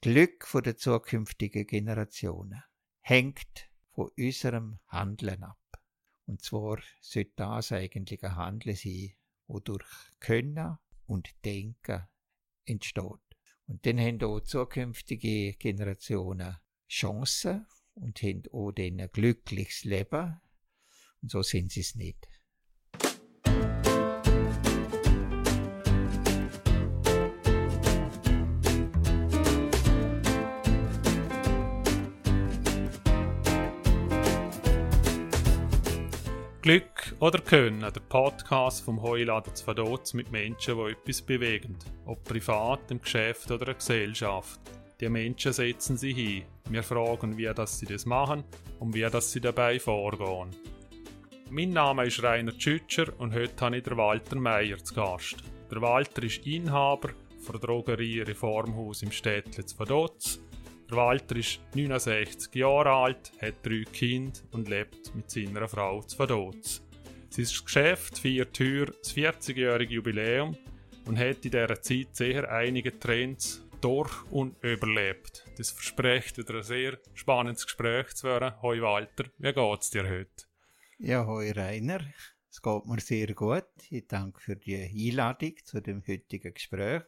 Das Glück der zukünftigen Generationen hängt von unserem Handeln ab. Und zwar sollte das eigentlich ein Handeln sein, wodurch Können und Denken entsteht. Und dann haben auch zukünftige Generationen Chancen und haben auch ein glückliches Leben. Und so sind sie es nicht. Glück oder Können, der Podcast vom Heuladen zu Vaduz mit Menschen, die etwas bewegen. Ob privat, im Geschäft oder in der Gesellschaft. Die Menschen setzen sich hin. Wir fragen, wie das sie das machen und wie das sie dabei vorgehen. Mein Name ist Rainer Tschütscher und heute habe ich Walter Meier zu Gast. Der Walter ist Inhaber der Drogerie Reformhaus im Vaduz der Walter ist 69 Jahre alt, hat drei Kinder und lebt mit seiner Frau zu Vaduz. Sein Geschäft feiert heuer das 40-jährige Jubiläum und hat in dieser Zeit sehr einige Trends durch und überlebt. Das verspricht wieder ein sehr spannendes Gespräch zu werden. Hoi Walter, wie geht's dir heute? Ja, hoi Rainer. Es geht mir sehr gut. Ich danke für die Einladung zu dem heutigen Gespräch,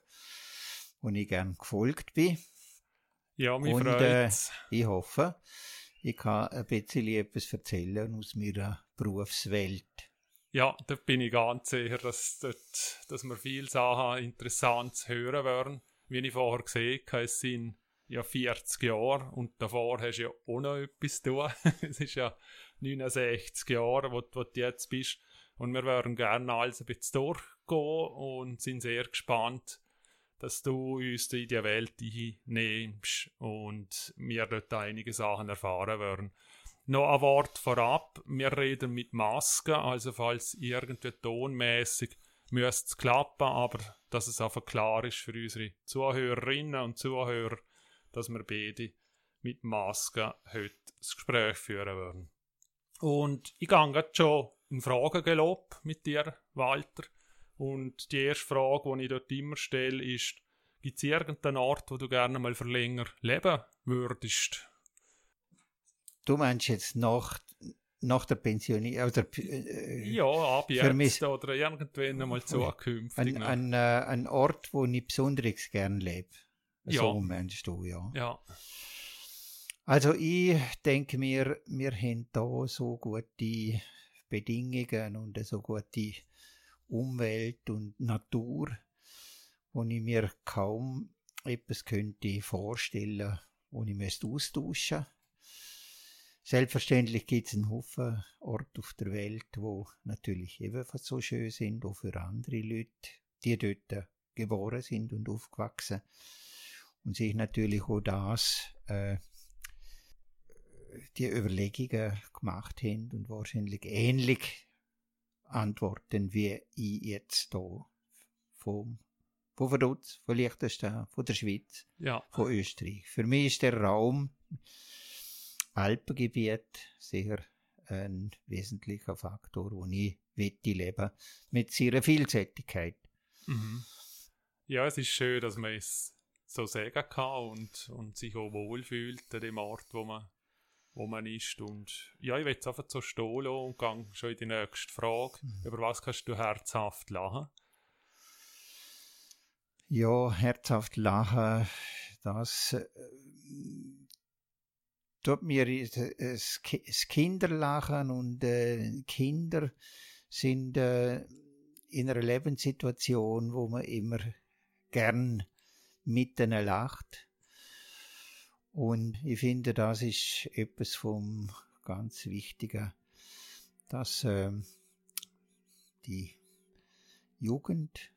wo ich gern gefolgt bin. Ja, mich Und äh, ich hoffe, ich kann ein bisschen etwas erzählen aus meiner Berufswelt. Ja, da bin ich ganz sicher, dass, dort, dass wir viele Sachen interessant zu hören werden. Wie ich vorher gesehen habe, es sind ja 40 Jahre und davor hast du ja auch noch etwas zu tun. es ist ja 69 Jahre, wo, wo du jetzt bist. Und wir würden gerne alles ein bisschen durchgehen und sind sehr gespannt, dass du uns in die Welt nimmst und wir dort einige Sachen erfahren werden. Noch ein Wort vorab, wir reden mit Masken, also falls irgendwie tonmäßig müsste es klappen, aber dass es einfach klar ist für unsere Zuhörerinnen und Zuhörer, dass wir beide mit Masken heute das Gespräch führen werden. Und ich gehe jetzt schon in Fragengelob mit dir, Walter. Und die erste Frage, die ich dort immer stelle, ist, gibt es irgendeinen Ort, wo du gerne mal für länger leben würdest? Du meinst jetzt nach, nach der Pensionierung? Oder, äh, ja, ab jetzt mich, oder irgendwann einmal zukünftig. Ein, ein, äh, ein Ort, wo ich besonders gerne lebe. Ja. So meinst du, ja. Ja. Also ich denke mir, wir haben da so gute Bedingungen und so gute Umwelt und Natur, wo ich mir kaum etwas könnte vorstellen, wo ich müsste austauschen. Selbstverständlich gibt es einen Haufen Orte auf der Welt, wo natürlich ebenfalls so schön sind, auch für andere Leute, die dort geboren sind und aufgewachsen und sich natürlich auch das äh, die Überlegungen gemacht haben und wahrscheinlich ähnlich antworten, wie ich jetzt da vom von Vaduz, von Liechtenstein, von der Schweiz, ja. von Österreich. Für mich ist der Raum Alpengebiet sicher ein wesentlicher Faktor, wo ich wette leben mit seiner Vielseitigkeit. Mhm. Ja, es ist schön, dass man es so sagen kann und, und sich auch wohlfühlt an dem Ort, wo man wo man ist. Und ja, ich will jetzt einfach so stehen und gehe schon in die nächste Frage. Mhm. Über was kannst du herzhaft lachen? Ja, herzhaft lachen, das äh, tut mir das Kinderlachen und äh, Kinder sind äh, in einer Lebenssituation, wo man immer gern mitten lacht und ich finde, das ist etwas vom ganz Wichtigen, dass äh, die Jugend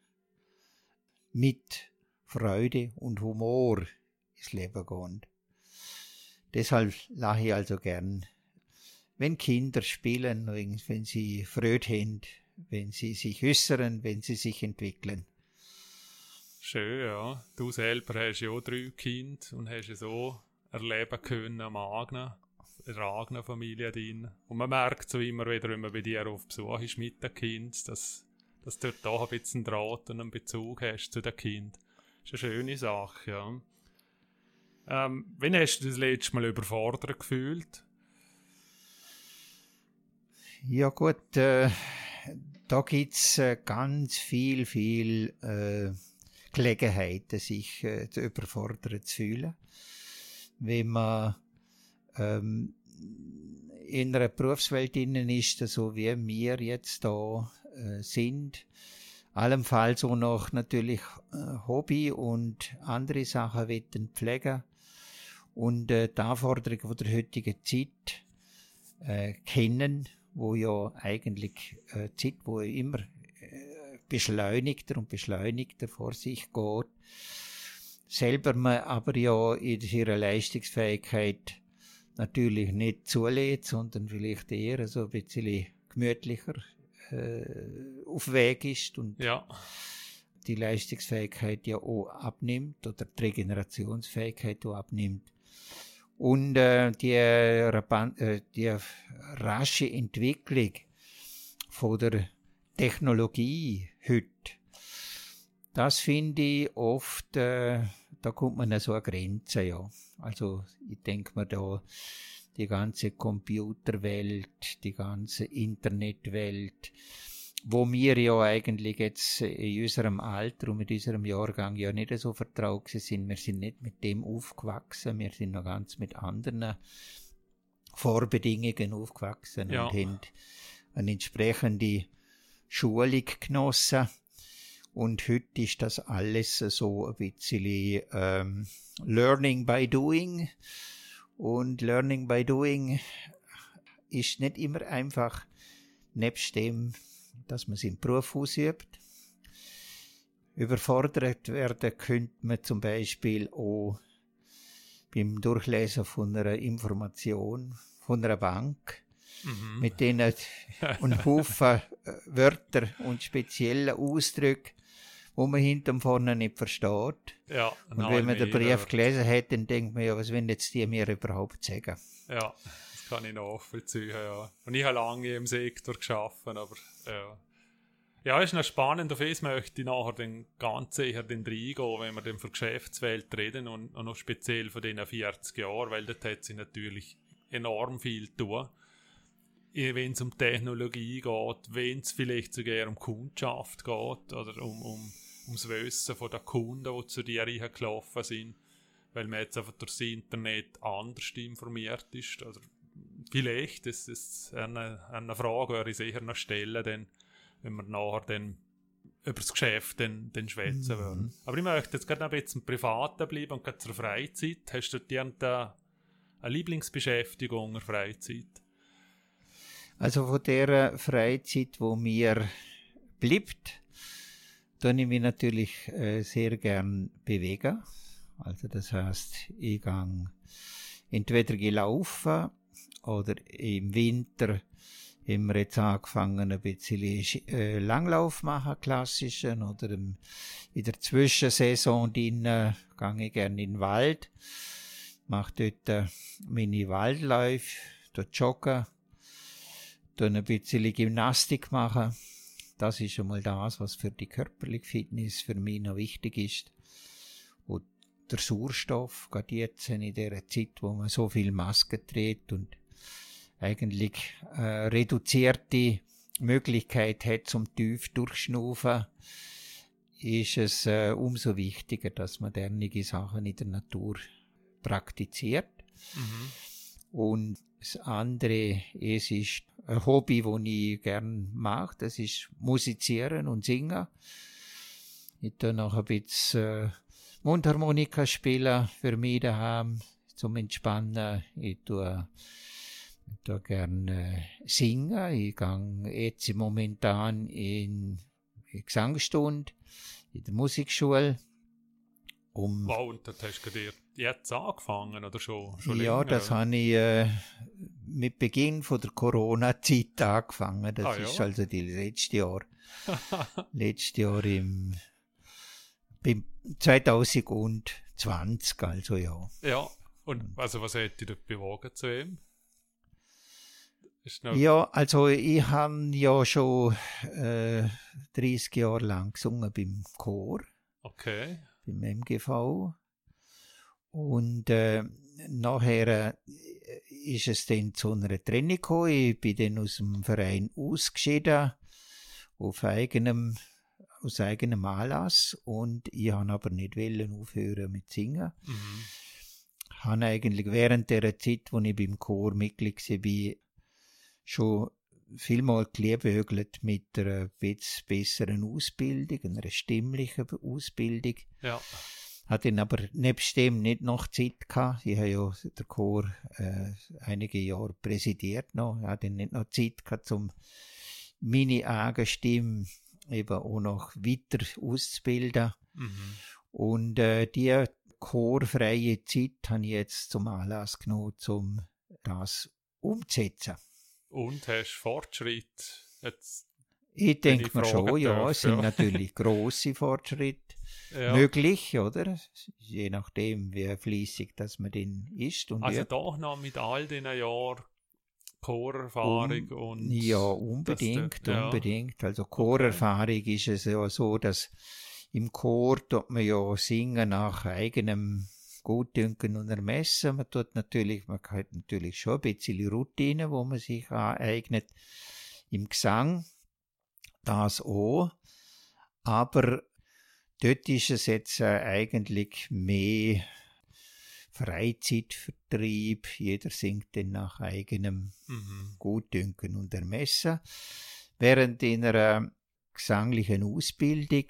mit Freude und Humor ins Leben geht. Deshalb lache ich also gern, wenn Kinder spielen, wenn sie Freude haben, wenn sie sich äußern, wenn sie sich entwickeln. Schön, ja. Du selber hast ja auch drei Kinder und hast ja so erleben können am eigenen, in der eigenen Familie drin. Und man merkt so immer wieder, wenn man bei dir auf Besuch ist mit dem Kind, dass, dass du da ein bisschen Draht und einen Bezug hast zu dem Kind. Das ist eine schöne Sache, ja. Ähm, wann hast du das letzte Mal überfordert gefühlt? Ja gut, äh, da gibt es äh, ganz viel, viel äh, Gelegenheiten, sich äh, überfordert zu fühlen. Wenn man ähm, in einer Berufswelt innen ist, so wie wir jetzt da äh, sind, allenfalls auch noch natürlich äh, Hobby und andere Sachen wetten pflegen. Und äh, die Anforderungen der heutigen Zeit äh, kennen, wo ja eigentlich äh, Zeit, wo immer äh, beschleunigter und beschleunigter vor sich geht, selber man aber ja in ihrer Leistungsfähigkeit natürlich nicht zulässt, sondern vielleicht eher so ein bisschen gemütlicher äh, auf Weg ist und ja. die Leistungsfähigkeit ja auch abnimmt oder die Regenerationsfähigkeit auch abnimmt. Und äh, die, äh, die rasche Entwicklung von der Technologie heute, das finde ich oft, äh, da kommt man an so eine Grenze, ja. Also ich denke mir da, die ganze Computerwelt, die ganze Internetwelt, wo wir ja eigentlich jetzt in unserem Alter und mit unserem Jahrgang ja nicht so vertraut sind. Wir sind nicht mit dem aufgewachsen, wir sind noch ganz mit anderen Vorbedingungen aufgewachsen ja. und haben eine entsprechende Schulung genossen. Und heute ist das alles so ein bisschen ähm, Learning by Doing. Und Learning by Doing ist nicht immer einfach, nebst dem dass man es im Beruf ausübt. Überfordert werden könnte man zum Beispiel auch beim Durchlesen von einer Information von einer Bank, mhm. mit denen ein Haufen äh, Wörter und spezielle Ausdrücke, wo man hinterm vorne nicht versteht. Ja, und wenn man den Brief gelesen hat, dann denkt man ja, was wollen jetzt die mir überhaupt sagen? Ja kann ich nachvollziehen, ja. Und ich habe lange im Sektor geschafft, aber ja. Ja, ist noch spannend, auf das möchte ich nachher den ganz sicher den reingehen, wenn wir dann für Geschäftswelt reden und, und noch speziell von diesen 40 Jahren, weil dort hat sich natürlich enorm viel tun. Wenn es um Technologie geht, wenn es vielleicht sogar um Kundschaft geht oder um, um, ums Wissen von den Kunden, die zu dir gelaufen sind, weil man jetzt einfach durch das Internet anders informiert ist. Also vielleicht, das ist eine, eine Frage, die ich sicher noch stellen, denn, wenn wir nachher dann über das Geschäft dann, dann schwätzen mhm. würden. Aber ich möchte jetzt gerade ein bisschen privater bleiben und gerade zur Freizeit. Hast du dir eine Lieblingsbeschäftigung in Freizeit? Also von der Freizeit, wo mir bleibt, tue ich mich natürlich äh, sehr gern bewegen. Also das heißt, ich gehe entweder gelaufen oder im Winter haben wir jetzt angefangen, ein bisschen äh, Langlauf machen, klassischen, oder in der Zwischensaison drinnen, gehe ich gerne in den Wald, mache dort äh, meine Waldläufe, dort joggen, dann ein bisschen Gymnastik machen. Das ist schon mal das, was für die körperliche Fitness für mich noch wichtig ist. Und der Sauerstoff, gerade jetzt in der Zeit, wo man so viel Maske trägt und eigentlich äh, reduzierte Möglichkeit hat zum tief durchschnaufen, ist es äh, umso wichtiger, dass man derartige Sachen in der Natur praktiziert. Mhm. Und das andere, es ist ein Hobby, das ich gern mache, das ist Musizieren und Singen. Ich tue noch ein bisschen äh, Mundharmonika spielen für mich daheim zum Entspannen. Ich tue da gerne singen. Ich gehe jetzt momentan in Gesangsstunde in der Musikschule. Um wow, und das hast du jetzt angefangen oder schon, schon Ja, länger, das habe ich äh, mit Beginn von der Corona-Zeit angefangen. Das ah, ist ja. also die letzte Jahr. letztes Jahr im, im 2020, also ja. Ja, und also was hat dich dort bewogen zu ihm? Ja, also ich habe ja schon äh, 30 Jahre lang gesungen beim Chor. Okay. Beim MGV. Und äh, nachher äh, ist es dann zu einer Trennung gekommen. Ich bin dann aus dem Verein ausgeschieden, auf eigenem, aus eigenem Anlass. Und ich habe aber nicht wollen aufhören mit Singen. Mhm. Habe eigentlich während der Zeit, wo ich beim Chor Mitglied war, schon vielmal geliebäugelt mit einer besseren Ausbildung, einer stimmlichen Ausbildung. Ja. Hat dann aber nebst dem nicht noch Zeit gehabt. Ich habe ja den Chor äh, einige Jahre präsidiert noch. Ich hatte nicht noch Zeit gehabt, um meine eigene Stimme eben auch noch weiter auszubilden. Mhm. Und äh, die chorfreie Zeit habe ich jetzt zum Anlass genommen, um das umzusetzen. Und hast Fortschritt jetzt? Ich denke mir schon, ja, es sind natürlich große Fortschritte ja. möglich, oder? Je nachdem, wie fließig dass man den ist. Und also doch noch mit all den Jahren Chorerfahrung um, und ja unbedingt, ja. unbedingt. Also Chorerfahrung okay. ist es ja so, dass im Chor tut man ja singen nach eigenem Gutdünken und Ermessen. Man tut natürlich, man hat natürlich schon ein bisschen Routine, wo man sich aneignet. Im Gesang das auch. Aber dort ist es jetzt äh, eigentlich mehr Freizeitvertrieb. Jeder singt dann nach eigenem mhm. Gutdünken und Ermessen. Während in einer gesanglichen Ausbildung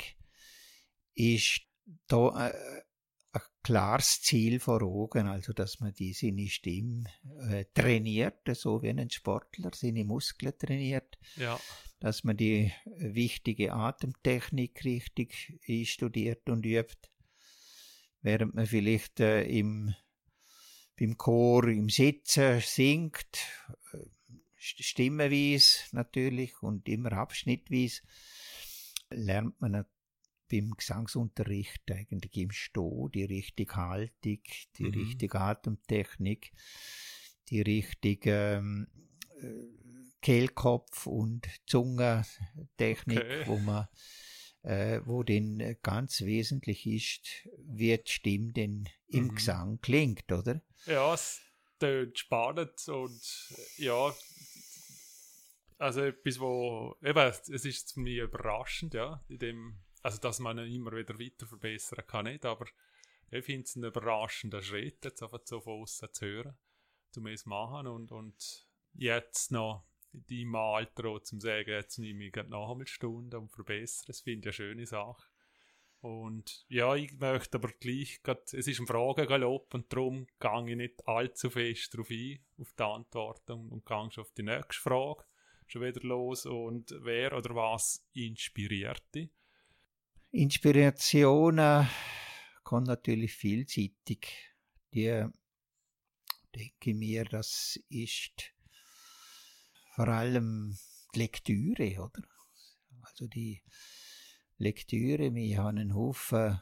ist da äh, ein klares Ziel vor Augen, also dass man die seine Stimme äh, trainiert, so wie ein Sportler seine Muskeln trainiert, ja. Dass man die wichtige Atemtechnik richtig studiert und übt, während man vielleicht äh, im beim Chor im Sitzen singt, äh, stimmenweise natürlich und immer abschnittweise, lernt man beim Gesangsunterricht eigentlich im Sto die richtige Haltung, die mhm. richtige Atemtechnik, die richtige ähm, äh, Kehlkopf- und Zungentechnik, okay. wo man äh, wo denn ganz wesentlich ist, wie die Stimme denn im mhm. Gesang klingt, oder? Ja, es tönt spannend und ja, also etwas, wo, eben, es ist für mich überraschend, ja, in dem also dass man ihn immer wieder weiter verbessern kann, nicht, aber ich finde es einen überraschenden Schritt, jetzt einfach so von außen zu hören, zu mir machen und, und jetzt noch in deinem Alter auch sagen, jetzt nehme ich noch einmal Stunden und verbessere, das finde ich eine schöne Sache. Und ja, ich möchte aber gleich, grad, es ist ein Fragengalopp und darum gehe ich nicht allzu fest darauf ein, auf die Antworten und, und gehe schon auf die nächste Frage schon wieder los. Und wer oder was inspiriert dich? Inspirationen kann natürlich vielseitig. Die denke mir, das ist vor allem die Lektüre, oder? Also die Lektüre, wir haben einen Haufen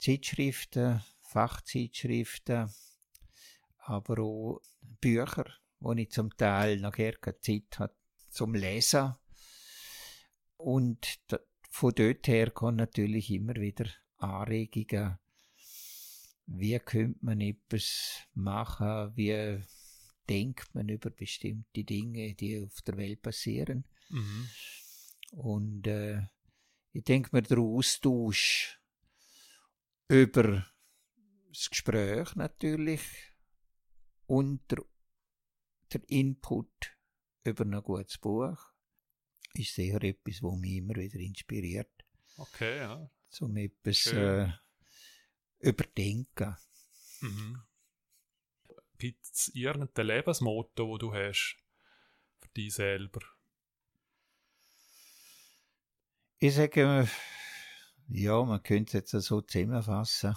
Zeitschriften, Fachzeitschriften, aber auch Bücher, wo ich zum Teil nachher keine Zeit habe zum Lesen. Und von dort her kommen natürlich immer wieder Anregungen. Wie könnte man etwas machen? Wie denkt man über bestimmte Dinge, die auf der Welt passieren? Mhm. Und äh, ich denke mir, der Austausch über das Gespräch natürlich und der, der Input über ein gutes Buch ist sicher etwas, was mich immer wieder inspiriert. Okay, ja. Zum etwas äh, überdenken. Mhm. Gibt es irgendein Lebensmotto, wo du hast für dich selber? Ich sage, ja, man könnte es jetzt so zusammenfassen.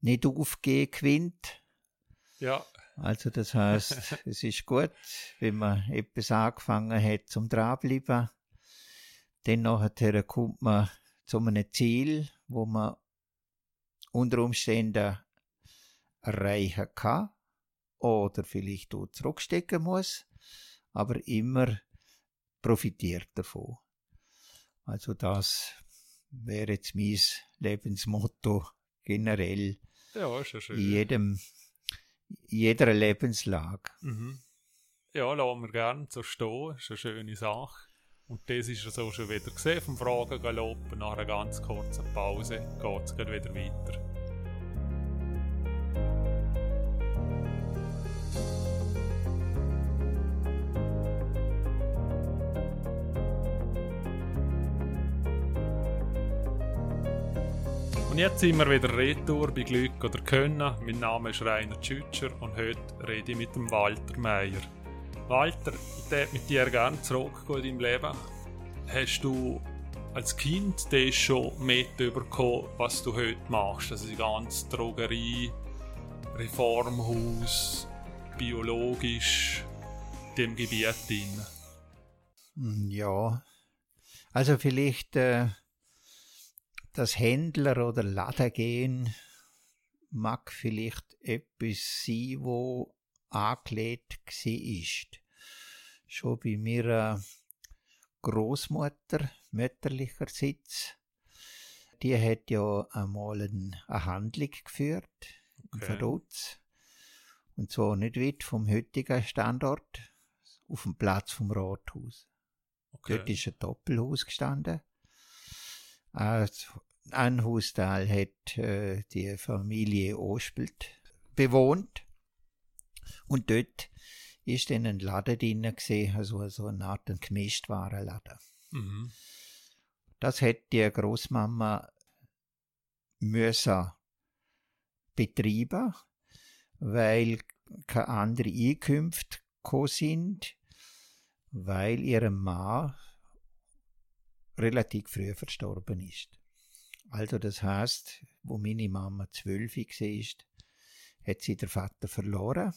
Nicht aufgehen gewinnt. Ja. Also das heißt, es ist gut, wenn man etwas angefangen hat zum dranbleiben. Dann nachher kommt man zu einem Ziel, wo man unter Umständen erreichen kann oder vielleicht auch zurückstecken muss, aber immer profitiert davon. Also das wäre jetzt mein Lebensmotto generell Ja, ist ja schön. in jedem, jeder Lebenslage. Mhm. Ja, lassen wir gerne so stehen. Ist eine schöne Sache. Und das ist so schon wieder gesehen vom Fragengalopp. Nach einer ganz kurzen Pause geht es wieder weiter. Jetzt sind wir wieder retour bei Glück oder Können. Mein Name ist Rainer Tschütscher und heute rede ich mit dem Walter Meier. Walter, ich würde mit dir gerne zurückgehen in deinem Leben. Hast du als Kind das schon mitbekommen, was du heute machst? Also die ganze Drogerie, Reformhaus, biologisch, dem Gebiet drin. Hm, Ja, also vielleicht äh, das Händler- oder Ladergehen mag vielleicht etwas sein, wo angelegt war. Schon bei mir Großmutter mütterlicherseits, die hat ja einmal ein- eine Handlung geführt, in Okay. Verrutz. Und zwar nicht weit vom heutigen Standort, auf dem Platz vom Rathaus. Okay. Dort ist ein Doppelhaus gestanden. Ein Hausteil hat äh, die Familie Ospelt bewohnt. Und dort ist dann ein Laden drin gewesen, also so eine Art ein Gemischtwarenladen. Mhm. Das hat die Großmama müssen betreiben, weil keine andere Einkünfte sind, weil ihr Mann relativ früh verstorben ist. Also das heißt, wo meine Mama zwölf war, hat sie der Vater verloren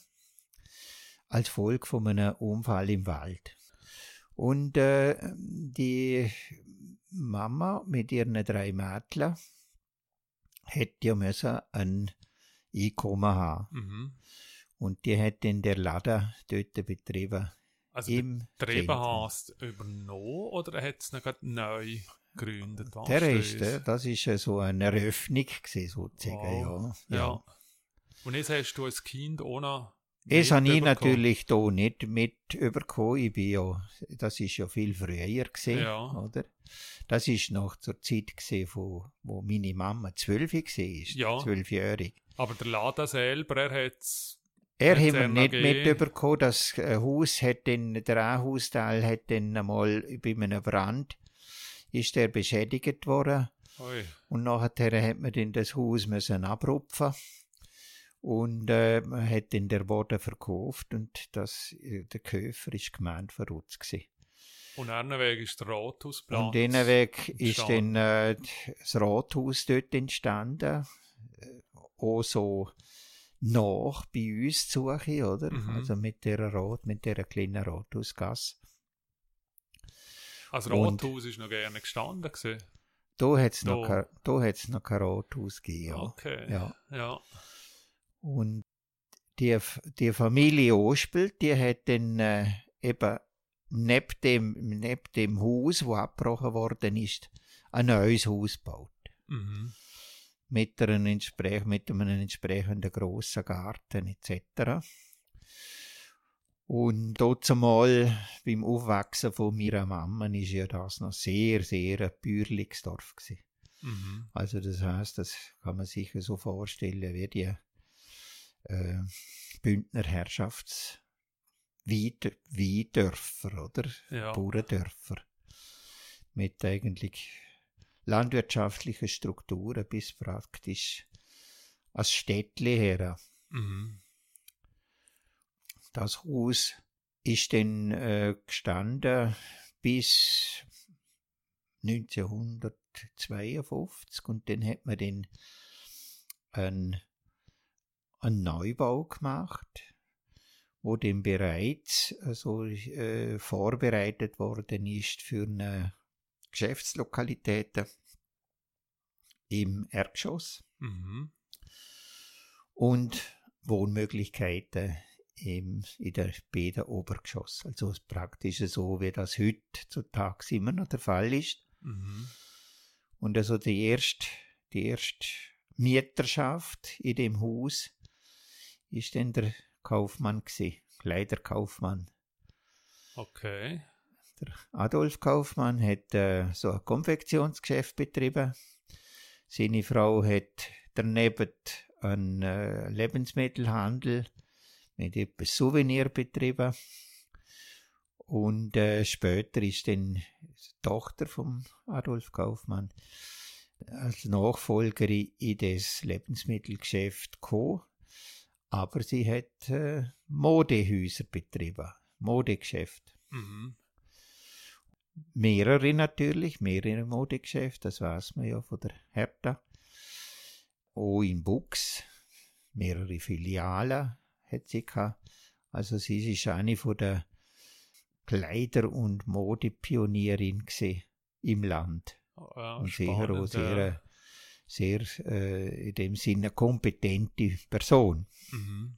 als Folge von einem Unfall im Wald. Und äh, die Mama mit ihren drei Mädchen hätte ja müssen ein Einkommen haben. Mhm. Und die hat in der Laden dort betrieben. Also Im Betrieben Zentrum. hast du übernommen oder hat es noch neu gegründet? Der ist Rest, äh, das ist ja so eine Eröffnung gewesen, sozusagen, Wow. ja. Ja. Und jetzt hast du als Kind ohne. Das habe ich natürlich da nicht mit überkommen. Ich bin ja, das ist ja viel früher gesehen, Ja. oder? Das ist noch zur Zeit gesehen, wo, wo meine Mama zwölf war, Ja. zwölfjährig. Aber der Laden selber, er hat es. Er hat mir nicht mitbekommen, das äh, Haus hat dann, der ein Hausteil hat dann einmal bei einem Brand, ist der beschädigt worden. Ui. Und nachher hat man dann das Haus müssen abrupfen und äh, man hat dann der Boden verkauft und das, äh, der Käufer ist gemeint verrutzt gewesen. Und Weg ist der Rathausplatz. Und den Weg ist dann äh, das Rathaus dort entstanden, äh, auch so nach bei uns zu suchen, oder? Mhm. Also mit der Rat, mit der kleinen Rathausgasse. Also Rathaus ist noch gerne gestanden. Gewesen. Da hat es noch, kein- da hat's noch kein Rathaus gegeben. Ja. Okay. Ja. ja. Und die, die Familie Ospelt, die hat dann äh, eben neben dem, neben dem Haus, wo abgebrochen worden ist, ein neues Haus gebaut. Mhm. Mit, einem, entsprech, mit einem entsprechenden grossen Garten etc. Und dort mal beim Aufwachsen von meiner Mama ist ja das noch sehr, sehr ein bürgerliches Dorf gewesen. Mhm. Also das heißt, das kann man sich so vorstellen wie die äh, Bündner Herrschafts Weidörfer, oder? Ja. Bauerndörfer. Mit eigentlich landwirtschaftlichen Strukturen bis praktisch als Städtli her. Mhm. Das Haus ist dann äh, gestanden bis 1952 und dann hat man dann einen, einen Neubau gemacht, wo dann bereits also, äh, vorbereitet worden ist für eine Geschäftslokalitäten im Erdgeschoss Mhm. und Wohnmöglichkeiten im, in der beiden Obergeschoss. Also praktisch so, wie das heutzutage immer noch der Fall ist. Mhm. Und also die erste, die erste Mieterschaft in dem Haus ist dann der Kaufmann gewesen, Kleiderkaufmann. Okay. Der Adolf Kaufmann hat äh, so ein Konfektionsgeschäft betrieben. Seine Frau hat daneben einen äh, Lebensmittelhandel mit etwas Souvenir betrieben. Und äh, später ist dann die Tochter von Adolf Kaufmann als Nachfolgerin in das Lebensmittelgeschäft gekommen. Aber sie hat äh, Modehäuser betrieben, Modegeschäft. Mhm. Mehrere natürlich, mehrere Modegeschäfte, das weiß man ja von der Hertha. Auch in Bux, mehrere Filialen hat sie gehabt. Also sie ist eine von der Kleider- und Modepionierin im Land. Ja, und sicher auch sehr, sehr äh, in dem Sinne kompetente Person. Mhm.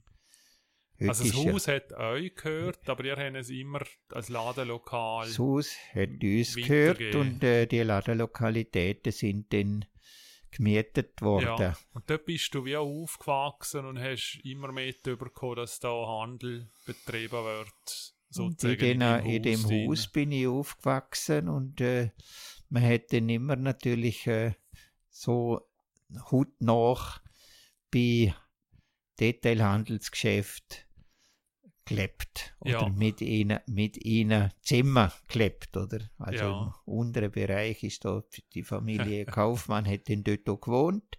Heute Also das ist ja- Haus hat euch gehört, aber ihr habt es immer als Ladenlokal. Das Haus hat uns gehört und äh, die Ladenlokalitäten sind dann gemietet worden. Ja, und dort bist du wie auch aufgewachsen und hast immer mitbekommen, dass da Handel betrieben wird. Sozusagen in, den, in dem drin. Haus bin ich aufgewachsen und äh, man hat dann immer natürlich äh, so Hut nach bei Detailhandelsgeschäft gelebt oder Ja. mit ihnen mit ihnen Zimmer gelebt oder also Ja. im unteren Bereich ist da die Familie Kaufmann hat dann dort auch gewohnt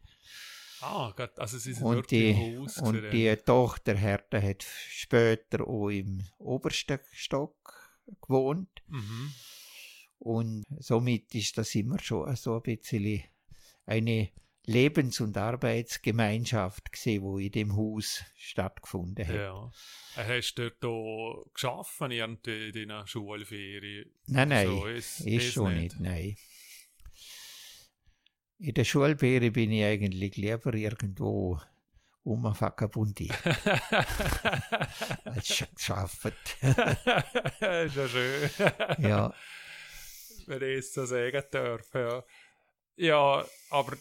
Ah, Gott, also sie sind und die, und die Tochter Hertha hat später auch im obersten Stock gewohnt. Mhm. Und somit ist das immer schon so ein bisschen eine Lebens- und Arbeitsgemeinschaft gesehen, wo in dem Haus stattgefunden hat. Ja. Hast du dort geschaffen, in deiner Schulferien? Nein, nein, So ist- ist, schon nicht. nicht. nein. In der Schulbeere bin ich eigentlich lieber irgendwo um Vagabundi als sch- geschafft. ist ja schön. ja. wenn ich es so sagen darf. Ja. ja, aber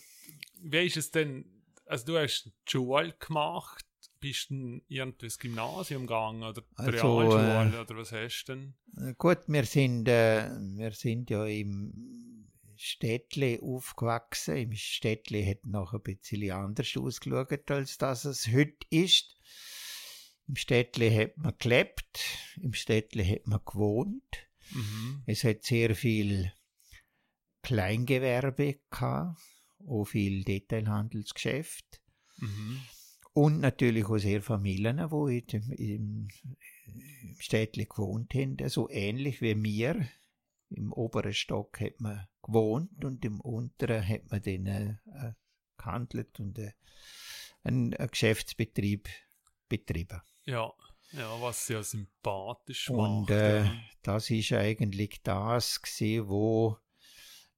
wie ist es denn? Also, du hast Schule gemacht, bist du irgendwie ins Gymnasium gegangen oder Also, Realschule äh, oder was hast du denn? Gut, wir sind, äh, wir sind ja im Städtle aufgewachsen. Im Städtle hat noch ein bisschen anders ausgeschaut, als das es heute ist. Im Städtle hat man gelebt, im Städtle hat man gewohnt. Mhm. Es hat sehr viel Kleingewerbe gehabt, auch viel Detailhandelsgeschäft. Mhm. Und natürlich auch sehr Familien, die im, im Städtli gewohnt haben. So ähnlich wie mir. Im oberen Stock hat man gewohnt und im unteren hat man dann äh, gehandelt und äh, einen, einen Geschäftsbetrieb betrieben. Ja. ja, was ja sympathisch Und macht. äh, ja. das ist eigentlich das gewesen, wo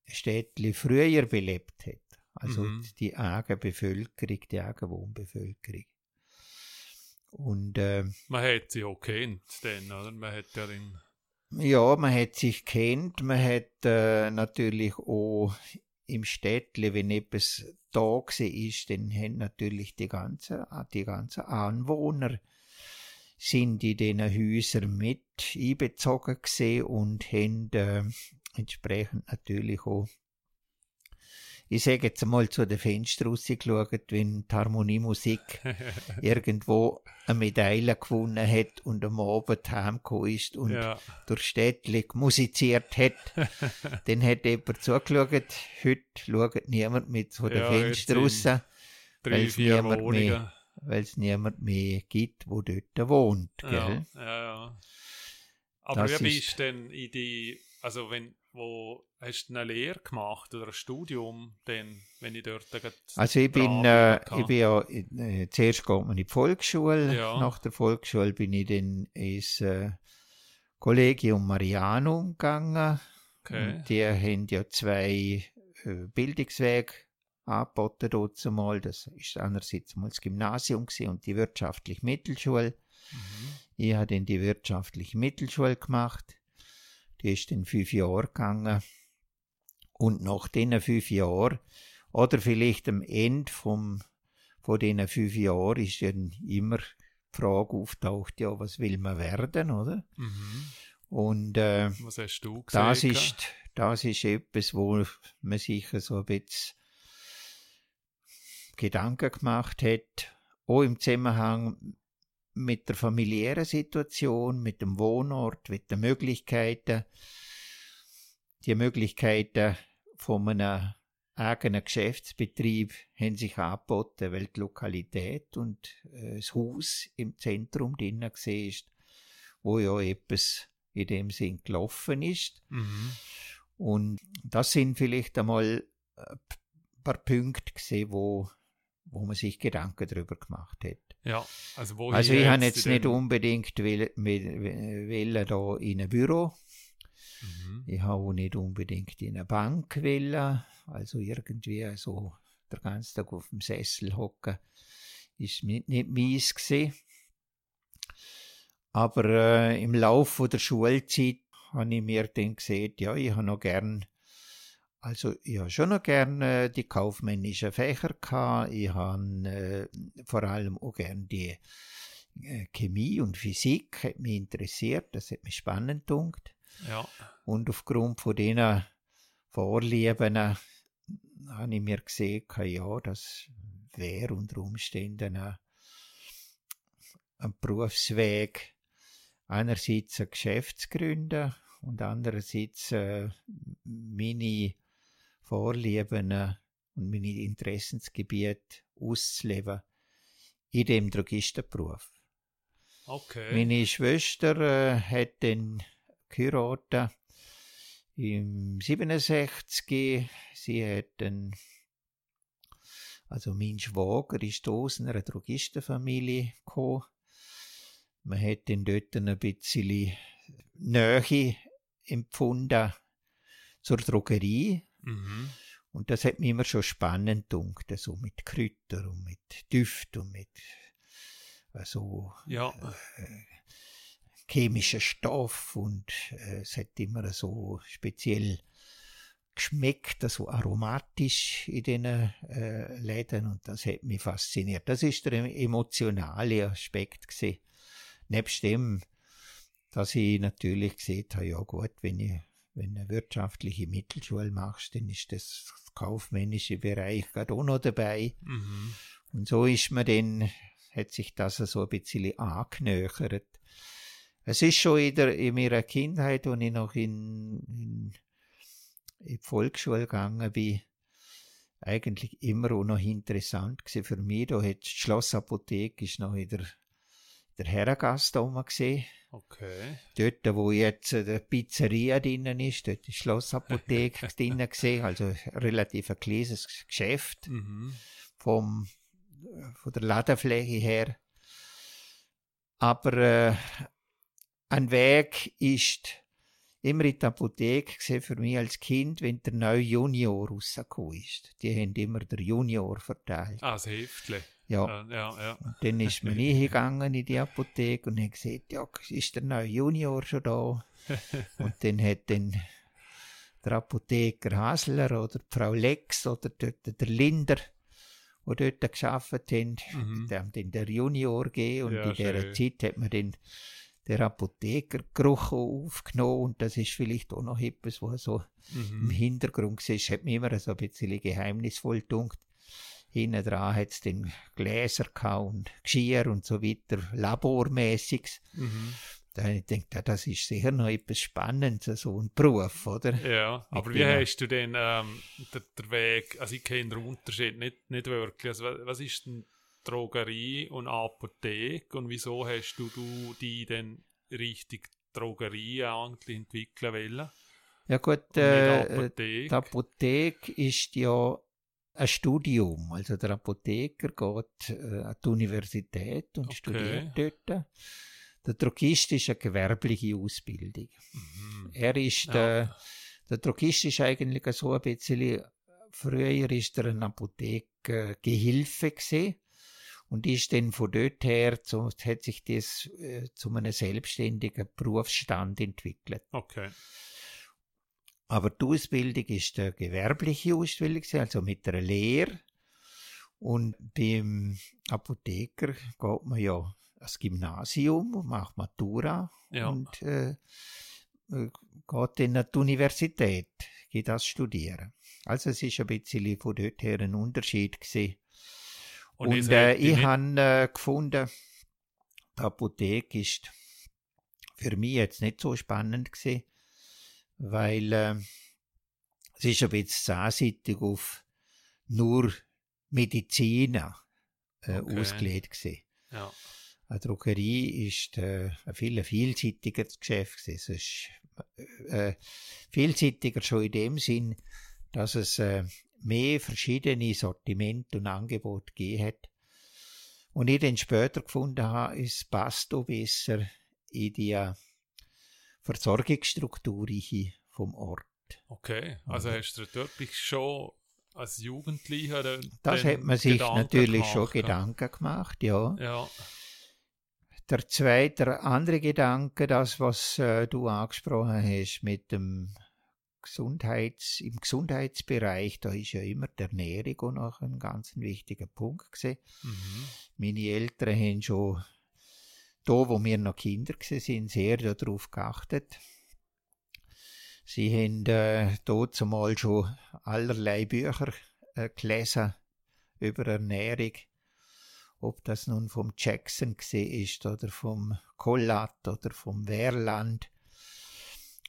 Städtli früher belebt hat. Also Mhm. die eigene Bevölkerung, die eigene Wohnbevölkerung. Und äh, Man hat sie auch kennt, dann, oder? Man hat ja den. ja, man hat sich kennt, man hat äh, natürlich auch im Städtle, wenn etwas da war, ist, dann haben natürlich die ganzen, die ganzen Anwohner sind in diesen Häusern mit einbezogen gesehen und haben äh, entsprechend natürlich auch ich sage jetzt mal zu den Fenstern rausgeschaut, wenn die Harmoniemusik irgendwo eine Medaille gewonnen hat und am Abend heimgekommen ist und ja. durch Städtli musiziert hat, dann hat jemand zugeschaut. Heute schaut niemand mit von den Ja, Fenstern raus, Drei, Weil's vier niemand Wohnungen. mehr- weil es niemand mehr gibt, wo dort wohnt. Ja, Gell? ja, ja. Aber Das wie ist- bist du denn in die, also wenn, wo hast du eine Lehre gemacht oder ein Studium, denn, wenn ich dort Also ich bin, äh, ich bin ja, äh, zuerst geht man in die Volksschule, Ja. nach der Volksschule bin ich dann ins äh, Collegium Marianum gegangen. Okay. Und die haben ja zwei äh, Bildungswege angeboten dort mal. Das ist einerseits mal das Gymnasium und die wirtschaftliche Mittelschule. Mhm. Ich habe dann die wirtschaftliche Mittelschule gemacht. Die ist dann fünf Jahre gegangen. Und nach diesen fünf Jahren Oder vielleicht am Ende vom, von diesen fünf Jahren ist dann immer die Frage auftaucht, ja, was will man werden, oder? Mhm. Und äh, Was hast du gesehen? das ist, das ist etwas, wo man sich so ein bisschen Gedanken gemacht hat, auch im Zusammenhang mit der familiären Situation, mit dem Wohnort, mit den Möglichkeiten, die Möglichkeiten von einem eigenen Geschäftsbetrieb haben sich angeboten, weil die Lokalität und äh, das Haus im Zentrum drinnen gesehen ist, wo ja etwas in dem Sinn gelaufen ist. Mhm. Und das sind vielleicht einmal ein paar Punkte gesehen, wo, wo man sich Gedanken darüber gemacht hat. Ja, also wo Also ich habe jetzt nicht unbedingt will, will, will da in ein Büro. Mhm. Ich habe auch nicht unbedingt in eine Bank will. Also irgendwie so der ganze Tag auf dem Sessel hocken, ist mi- nicht mies gewesen. Aber äh, im Laufe der Schulzeit habe ich mir dann gesehen, ja, ich habe noch gern, also ich habe schon noch gern äh, die kaufmännischen Fächer gehabt. Ich habe äh, vor allem auch gern die äh, Chemie und Physik, hat mich interessiert, das hat mich spannend gedunkt. Ja, Und aufgrund von diesen Vorlieben äh, habe ich mir gesehen, ja, das wäre unter Umständen ein, ein Berufsweg, einerseits ein Geschäft zu gründen und andererseits äh, meine Vorlieben äh, und meine Interessensgebiete auszuleben in dem Drogistenberuf. okay. Meine Schwester äh, hat dann geheiratet im 67. Sie hat dann, also mein Schwager ist aus einer Drogistenfamilie gekommen. Man hat dann dort ein bisschen Nähe empfunden zur Drogerie. Mhm. Und das hat mich immer schon spannend gedunkt, so mit Kräutern und mit Düft und mit also Ja, chemischer Stoff und äh, es hat immer so speziell geschmeckt, so aromatisch in den äh, Läden und das hat mich fasziniert. Das ist der emotionale Aspekt gewesen. Nebst dem, dass ich natürlich gesehen habe, ja gut, wenn ich wenn du eine wirtschaftliche Mittelschule machst, dann ist das kaufmännische Bereich gerade auch noch dabei. mhm. Und so ist mir dann, hat sich das so ein bisschen angenöchert. Es ist schon in, der, in meiner Kindheit, als ich noch in, in, in die Volksschule gegangen bin, eigentlich immer auch noch interessant gewesen für mich. Da hat die Schlossapotheke ist noch in der, der Herrengasse oben gesehen. okay. Dort, wo jetzt äh, die Pizzeria drinnen ist, dort die Schlossapotheke drinnen gesehen, also ein relativ ein kleines Geschäft Mhm. vom, äh, von der Ladefläche her. Aber äh, ein Weg ist immer in der Apotheke gesehen für mich als Kind, wenn der neue Junior rausgekommen ist. Die haben immer der Junior verteilt. Ah, das Heftle. Ja. Ja, ja, ja. Und dann ist man hingegangen in die Apotheke und hat gesagt, ja, ist der neue Junior schon da? und dann hat dann der Apotheker Hasler oder Frau Lex oder dort der Linder, die dort gearbeitet haben, Mhm. die haben dann der Junior gegeben und Ja, in dieser schön. Zeit hat man dann der Apothekergeruch aufgenommen und das ist vielleicht auch noch etwas, was so im Mhm. Hintergrund war, hat mich immer so ein bisschen geheimnisvoll gedunkt. Hinten dran hat es dann Gläser und Geschirr und so weiter, labormäßiges. Mhm. Da habe ich gedacht, ja, das ist sicher noch etwas Spannendes, so ein Beruf, oder? Ja, aber wie dem- hast du denn ähm, der, der Weg, also ich kenne den Unterschied nicht, nicht wirklich, also wa- was ist denn Drogerie und Apotheke und wieso hast du, du die denn richtig Drogerie eigentlich entwickeln wollen? Ja gut, äh, die Apotheke ist ja ein Studium. Also der Apotheker geht äh, an die Universität und Okay. studiert dort. Der Drogist ist eine gewerbliche Ausbildung. Mhm. Er ist Ja. der, der Drogist ist eigentlich so ein bisschen, früher ist er ein Apothekgehilfe gesehen und ist dann von dort her, so, hat sich das äh, zu einem selbstständigen Berufsstand entwickelt. Okay. Aber die Ausbildung ist eine gewerbliche Ausbildung, also mit einer Lehre. Und beim Apotheker geht man ja das Gymnasium und macht Matura Ja. und äh, äh, geht dann an die Universität, geht das studieren. Also es ist ein bisschen von dort her ein Unterschied gewesen. Und, ihr äh, ich habe äh, gefunden, die Apotheke ist für mich jetzt nicht so spannend gewesen, weil äh, es ist ein bisschen zahnseitig auf nur Mediziner äh, Okay. ausgelegt gewesen. Ja. Eine Druckerie ist äh, ein viel vielseitigeres Geschäft gewesen. Es ist äh, vielseitiger schon in dem Sinn, dass es äh, mehr verschiedene Sortimente und Angebote gegeben hat. Und ich dann später gefunden habe, es passt auch besser in die äh, Versorgungsstruktur vom Ort. Okay, also Also- hast du wirklich schon als Jugendlicher den, Das hat man sich Gedanken natürlich schon gemacht, ja? Gedanken gemacht, ja. Ja, Der zweite, der andere Gedanke, das, was äh, du angesprochen hast mit dem Gesundheits, im Gesundheitsbereich, da ist ja immer die Ernährung auch noch ein ganz wichtiger Punkt gewesen. mhm. Meine Eltern haben schon da, wo wir noch Kinder sind, sehr darauf geachtet. Sie haben äh, dort zumal schon allerlei Bücher äh, gelesen über Ernährung. Ob das nun vom Jackson ist oder vom Collat oder vom Wehrland.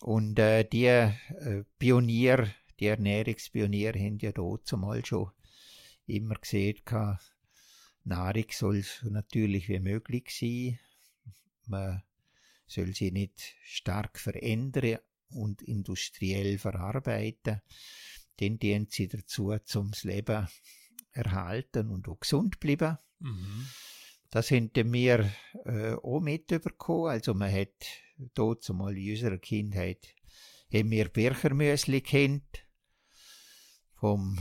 Und äh, die äh, Pionier, die Ernährungspionier haben ja dort zumal schon immer gesehen, Nahrung soll so natürlich wie möglich sein. Man soll sie nicht stark verändern und industriell verarbeiten. Dann dienen sie dazu, zum das Leben erhalten und auch gesund bleiben. Mhm. Das haben wir äh, auch mitbekommen. Also man hat dort zumal in unserer Kindheit haben wir Birchermüsli kennt vom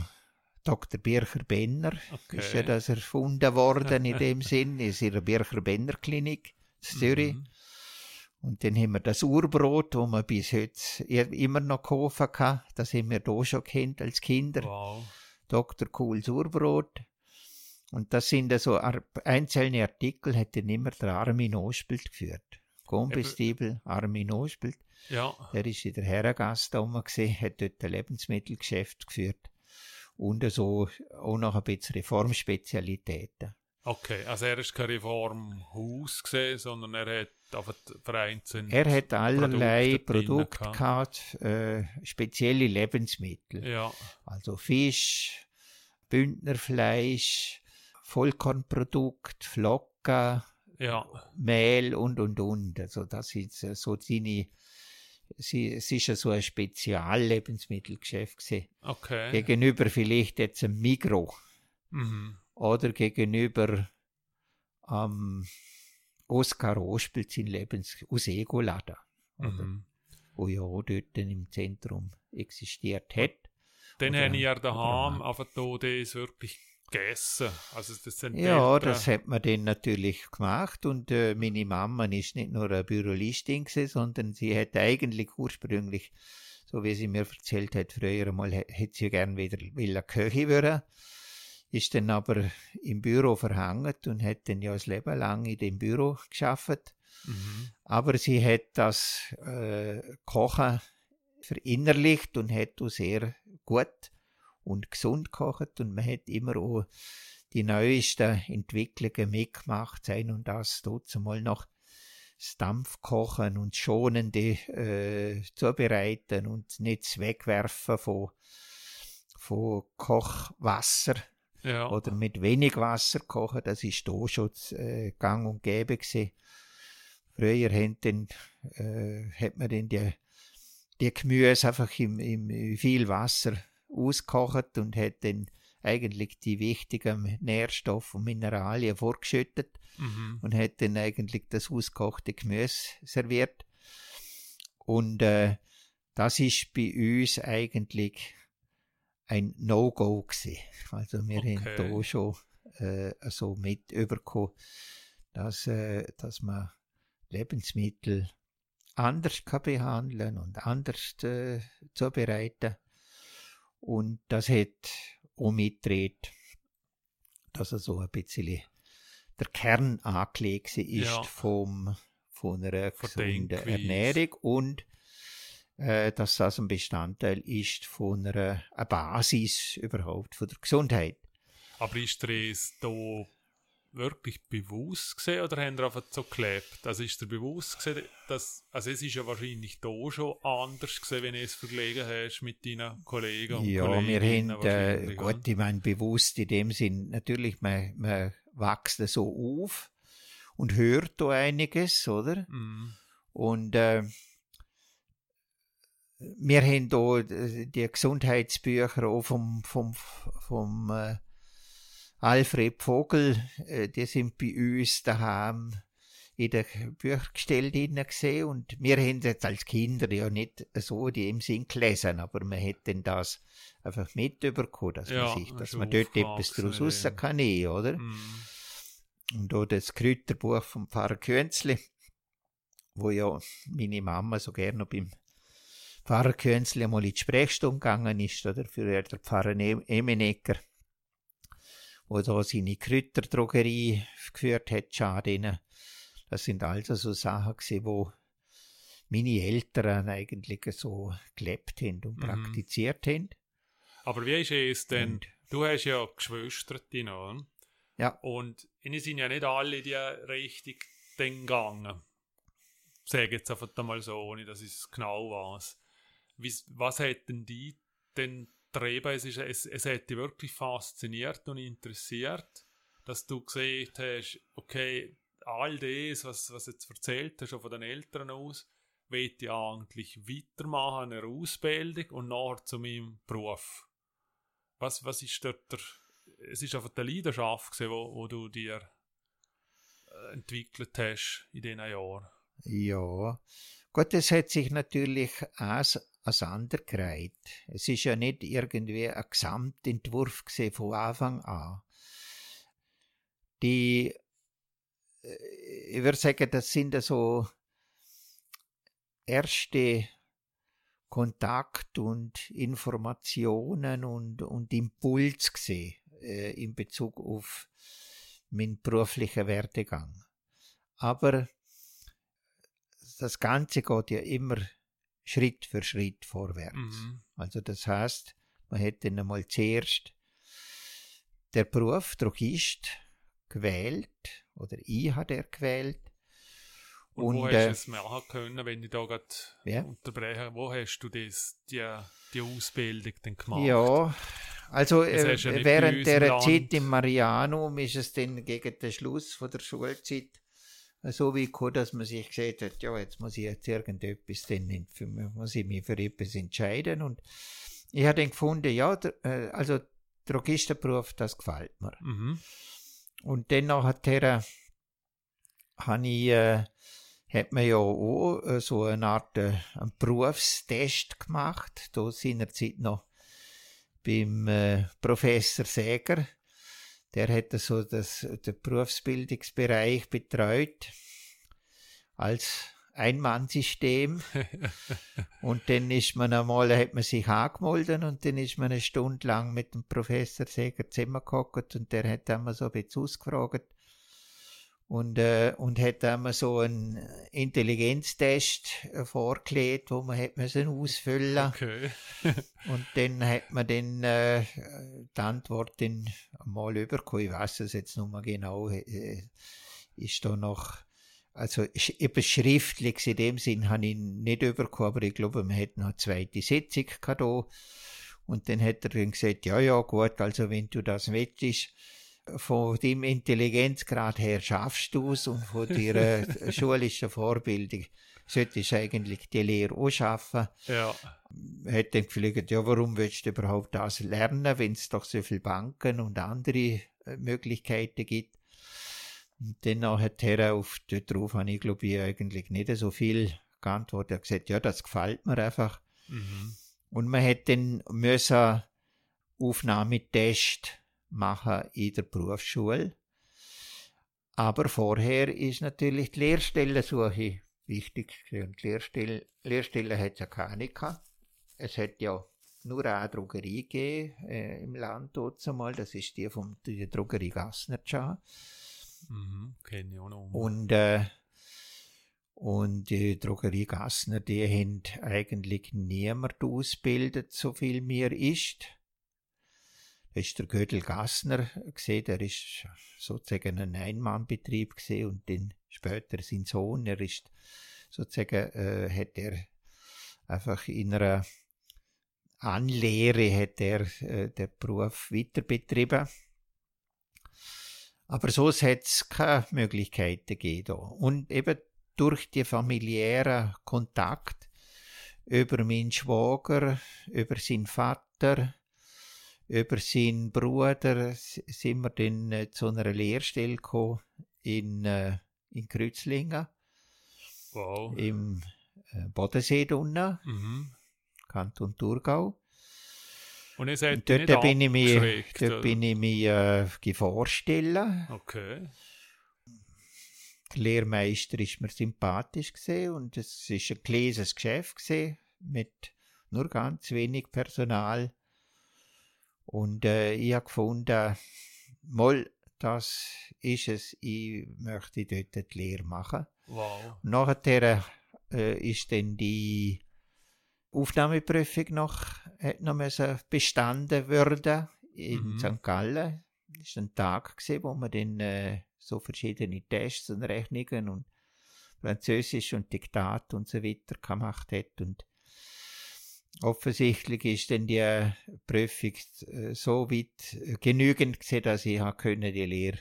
Dr. Bircher Benner. Ist ja Okay. das erfunden worden in dem Sinn, in ihrer Bircher Benner Klinik in Zürich. Mhm. Und dann haben wir das Urbrot, das man bis heute immer noch kaufen kann. Das haben wir da schon kennt als Kinder. Wow. Dr. Kohls Urbrot. Und das sind also Ar- einzelne Artikel, hat dann immer der Armin Ospelt geführt. Kombestibel, Armin Ospelt. Ja, Der ist in der Herrengasse da gesehen, hat dort ein Lebensmittelgeschäft geführt. Und so auch noch ein bisschen Reformspezialitäten. Okay. Also er ist kein Reformhaus gesehen, sondern er hat einfach vereinzelt. Er hat allerlei Produkte Produkte gehabt. äh, spezielle Lebensmittel. Ja, Also Fisch, Bündnerfleisch, Vollkornprodukt, Flocken, ja, Mehl und und und. Also das ist äh, so seine, sie, es ist ja so ein Speziallebensmittelgeschäft gewesen. okay. Gegenüber vielleicht jetzt ein Migro Mhm. Oder gegenüber am Oskar Ospelt sein Lebens oder, Mhm. wo ja auch dort im Zentrum existiert hat. Dann habe ich ja daheim auch- einfach da das wirklich gegessen. Also das sind Ja, das hat man dann natürlich gemacht und äh, meine Mama ist nicht nur eine Bürolistin gewesen, sondern sie hat eigentlich ursprünglich, so wie sie mir erzählt hat, früher mal hä- hätte sie gern wieder Köche werden, ist dann aber im Büro verhangen und hat dann ja das Leben lang in dem Büro geschafft. Mhm. Aber sie hat das äh, Kochen verinnerlicht und hat auch sehr gut und gesund gekocht und man hat immer auch die neuesten Entwicklungen mitgemacht, sein und das dort mal noch das Dampfkochen und schonende äh, zubereiten und nicht das Wegwerfen von, von Kochwasser Ja, oder mit wenig Wasser kochen, das ist da schon äh, gang und gäbe gewesen. Früher dann, äh, hat man dann die, die Gemüse einfach im, im viel Wasser ausgekocht und hat dann eigentlich die wichtigen Nährstoffe und Mineralien vorgeschüttet mhm. und hat dann eigentlich das ausgekochte Gemüse serviert. Und äh, das ist bei uns eigentlich ein No-Go gewesen. Also wir haben Okay. da schon äh, so mit überkommen, dass, äh, dass man Lebensmittel anders kann behandeln und anders äh, zubereiten. Und das hat auch mitgedreht, dass er so ein bisschen der Kern angelegt ist ja. vom, von einer gesunden Ernährung und dass das ein Bestandteil ist von einer, einer Basis überhaupt von der Gesundheit. Aber ist das da wirklich bewusst gesehen oder haben ihr einfach so gelebt? Also ist dir bewusst gesehen, dass, also es ist ja wahrscheinlich da schon anders gesehen, wenn du es verglichen hast mit deinen Kollegen und Ja, wir haben, äh, gut, ich meine, bewusst in dem Sinn, natürlich, man, man wächst so auf und hört da einiges, oder? Mm. Und, äh, wir haben da äh, die Gesundheitsbücher auch vom, vom, vom, äh, Alfred Vogel, äh, die sind bei uns daheim in der Büchergestell gesehen und wir haben jetzt als Kinder ja nicht so in dem Sinn gelesen, aber man hätte das einfach mitbekommen, dass ja, man sich, dass man dort etwas daraus raus kann, oder? Mm. Und auch das Kräuterbuch vom Pfarrer Künzli, wo ja meine Mama so gerne beim Pfarrer Künzli mal in die Sprechstunde gegangen ist, oder für den Pfarrer Emenegger wo da seine Kräuterdrogerie geführt hat, Schadinen. Das sind also so Sachen gewesen, wo meine Eltern eigentlich so gelebt haben und mhm. praktiziert haben. Aber wie ist es denn? Und, du hast ja Geschwister, oder? Ja. Und ihnen sind ja nicht alle die Richtung gegangen. Sage jetzt einfach mal so, ohne dass ich es genau weiß. Was hätten die denn Treiben, es, es, es hat dich wirklich fasziniert und interessiert, dass du gesehen hast, okay, all das, was, was jetzt erzählt hast, schon von den Eltern aus, will ich eigentlich weitermachen, eine Ausbildung und nachher zu meinem Beruf. Was, was ist dort der, es ist einfach die Leidenschaft gewesen, wo, wo du dir äh, entwickelt hast in diesen Jahren. Ja, Gut, es hat sich natürlich auch auseinandergereiht. Es ist ja nicht irgendwie ein Gesamtentwurf von Anfang an. Die, äh, ich würde sagen, das sind so erste Kontakt und Informationen und, und Impuls gesehen äh, in Bezug auf meinen beruflichen Werdegang. Aber das Ganze geht ja immer Schritt für Schritt vorwärts. Mhm. Also das heißt, man hätte einmal zuerst der Beruf Drogist gewählt oder ich habe er gewählt. Und, und wo äh, hast du es machen können, wenn ich da gerade ja? unterbreche? Wo hast du das, die, die Ausbildung denn gemacht? Ja, also äh, ja während der. Zeit im Marianum ist es dann gegen den Schluss von der Schulzeit so wie gekommen, dass man sich gesagt hat, ja, jetzt muss ich jetzt irgendetwas, denn für, muss ich mich für etwas entscheiden. Und ich habe dann gefunden, ja, äh, also Drogistenberuf, das gefällt mir. Mhm. Und dann nachher habe ich, äh, hat man ja auch äh, so eine Art äh, einen Berufstest gemacht, da seinerzeit noch beim äh, Professor Säger der hätte so das, den Berufsbildungsbereich betreut als Einmannsystem. und dann ist man einmal, hat man sich angemeldet und dann ist man eine Stunde lang mit dem Professor Seger zusammengehockt und der hat einmal so ein bisschen ausgefragt, und, äh, und hat einmal so einen Intelligenztest äh, vorgelegt, wo man hat müssen ausfüllen okay. Und dann hat man dann äh, die Antwort dann mal überkommen. Ich weiß es jetzt noch mal genau. Äh, ist da noch, also etwas Schriftliches in dem Sinn habe ich nicht überkommen, aber ich glaube, man hat noch eine zweite Sitzung gehabt. Und dann hat er dann gesagt, ja, ja, gut, also wenn du das willst, von deinem Intelligenzgrad her schaffst du es und von deiner schulischen Vorbildung solltest du eigentlich die Lehre auch schaffen. Ja. Hat dann gefragt, ja, warum willst du überhaupt das lernen, wenn es doch so viele Banken und andere äh, Möglichkeiten gibt? Und dann hat er auf, darauf habe ich glaube ich eigentlich nicht so viel geantwortet. Er hat gesagt, ja, das gefällt mir einfach. Mhm. Und man hätte dann müssen Aufnahmetest machen in der Berufsschule. Aber vorher ist natürlich die Lehrstellensuche wichtig. Und Lehrstelle, Lehrstelle hat es ja keine gehabt. Es hat ja nur eine Drogerie gegeben äh, im Land dort einmal. Das ist die von der Drogerie Gassner. Mhm, kenne ich auch noch. Und, äh, und die Drogerie Gassner, die haben eigentlich niemand ausgebildet, so viel mir ist. Ist der Gödel Gassner gesehen, der ist sozusagen ein Einmannbetrieb gesehen und dann später sein Sohn, er ist sozusagen, äh, hat er einfach in einer Anlehre hat er äh, den Beruf weiter betrieben. Aber so hat es keine Möglichkeiten gegeben. Und eben durch die familiären Kontakt über meinen Schwager, über seinen Vater, über seinen Bruder sind wir dann äh, zu einer Lehrstelle gekommen in, äh, in Kreuzlingen. Wow. Im äh, Bodensee unten, Mhm. Kanton Thurgau. Und ihr seid Und dort nicht bin ich abgeschreckt, dort oder? bin ich mir äh, vorstellen. Okay. Der Lehrmeister ist mir sympathisch gesehen und es ist ein kleines Geschäft gesehen mit nur ganz wenig Personal. Und äh, ich habe gefunden, mal, das ist es, ich möchte dort die Lehre machen. Wow. Nachher äh, ist dann die Aufnahmeprüfung noch, hat noch müssen bestanden werden in Mhm. St. Gallen. Das war ein Tag, gewesen, wo man dann äh, so verschiedene Tests und Rechnungen und Französisch und Diktat und so weiter gemacht hat. Und offensichtlich ist dann die äh, Prüfung äh, so weit äh, genügend gewesen, dass ich können die Lehre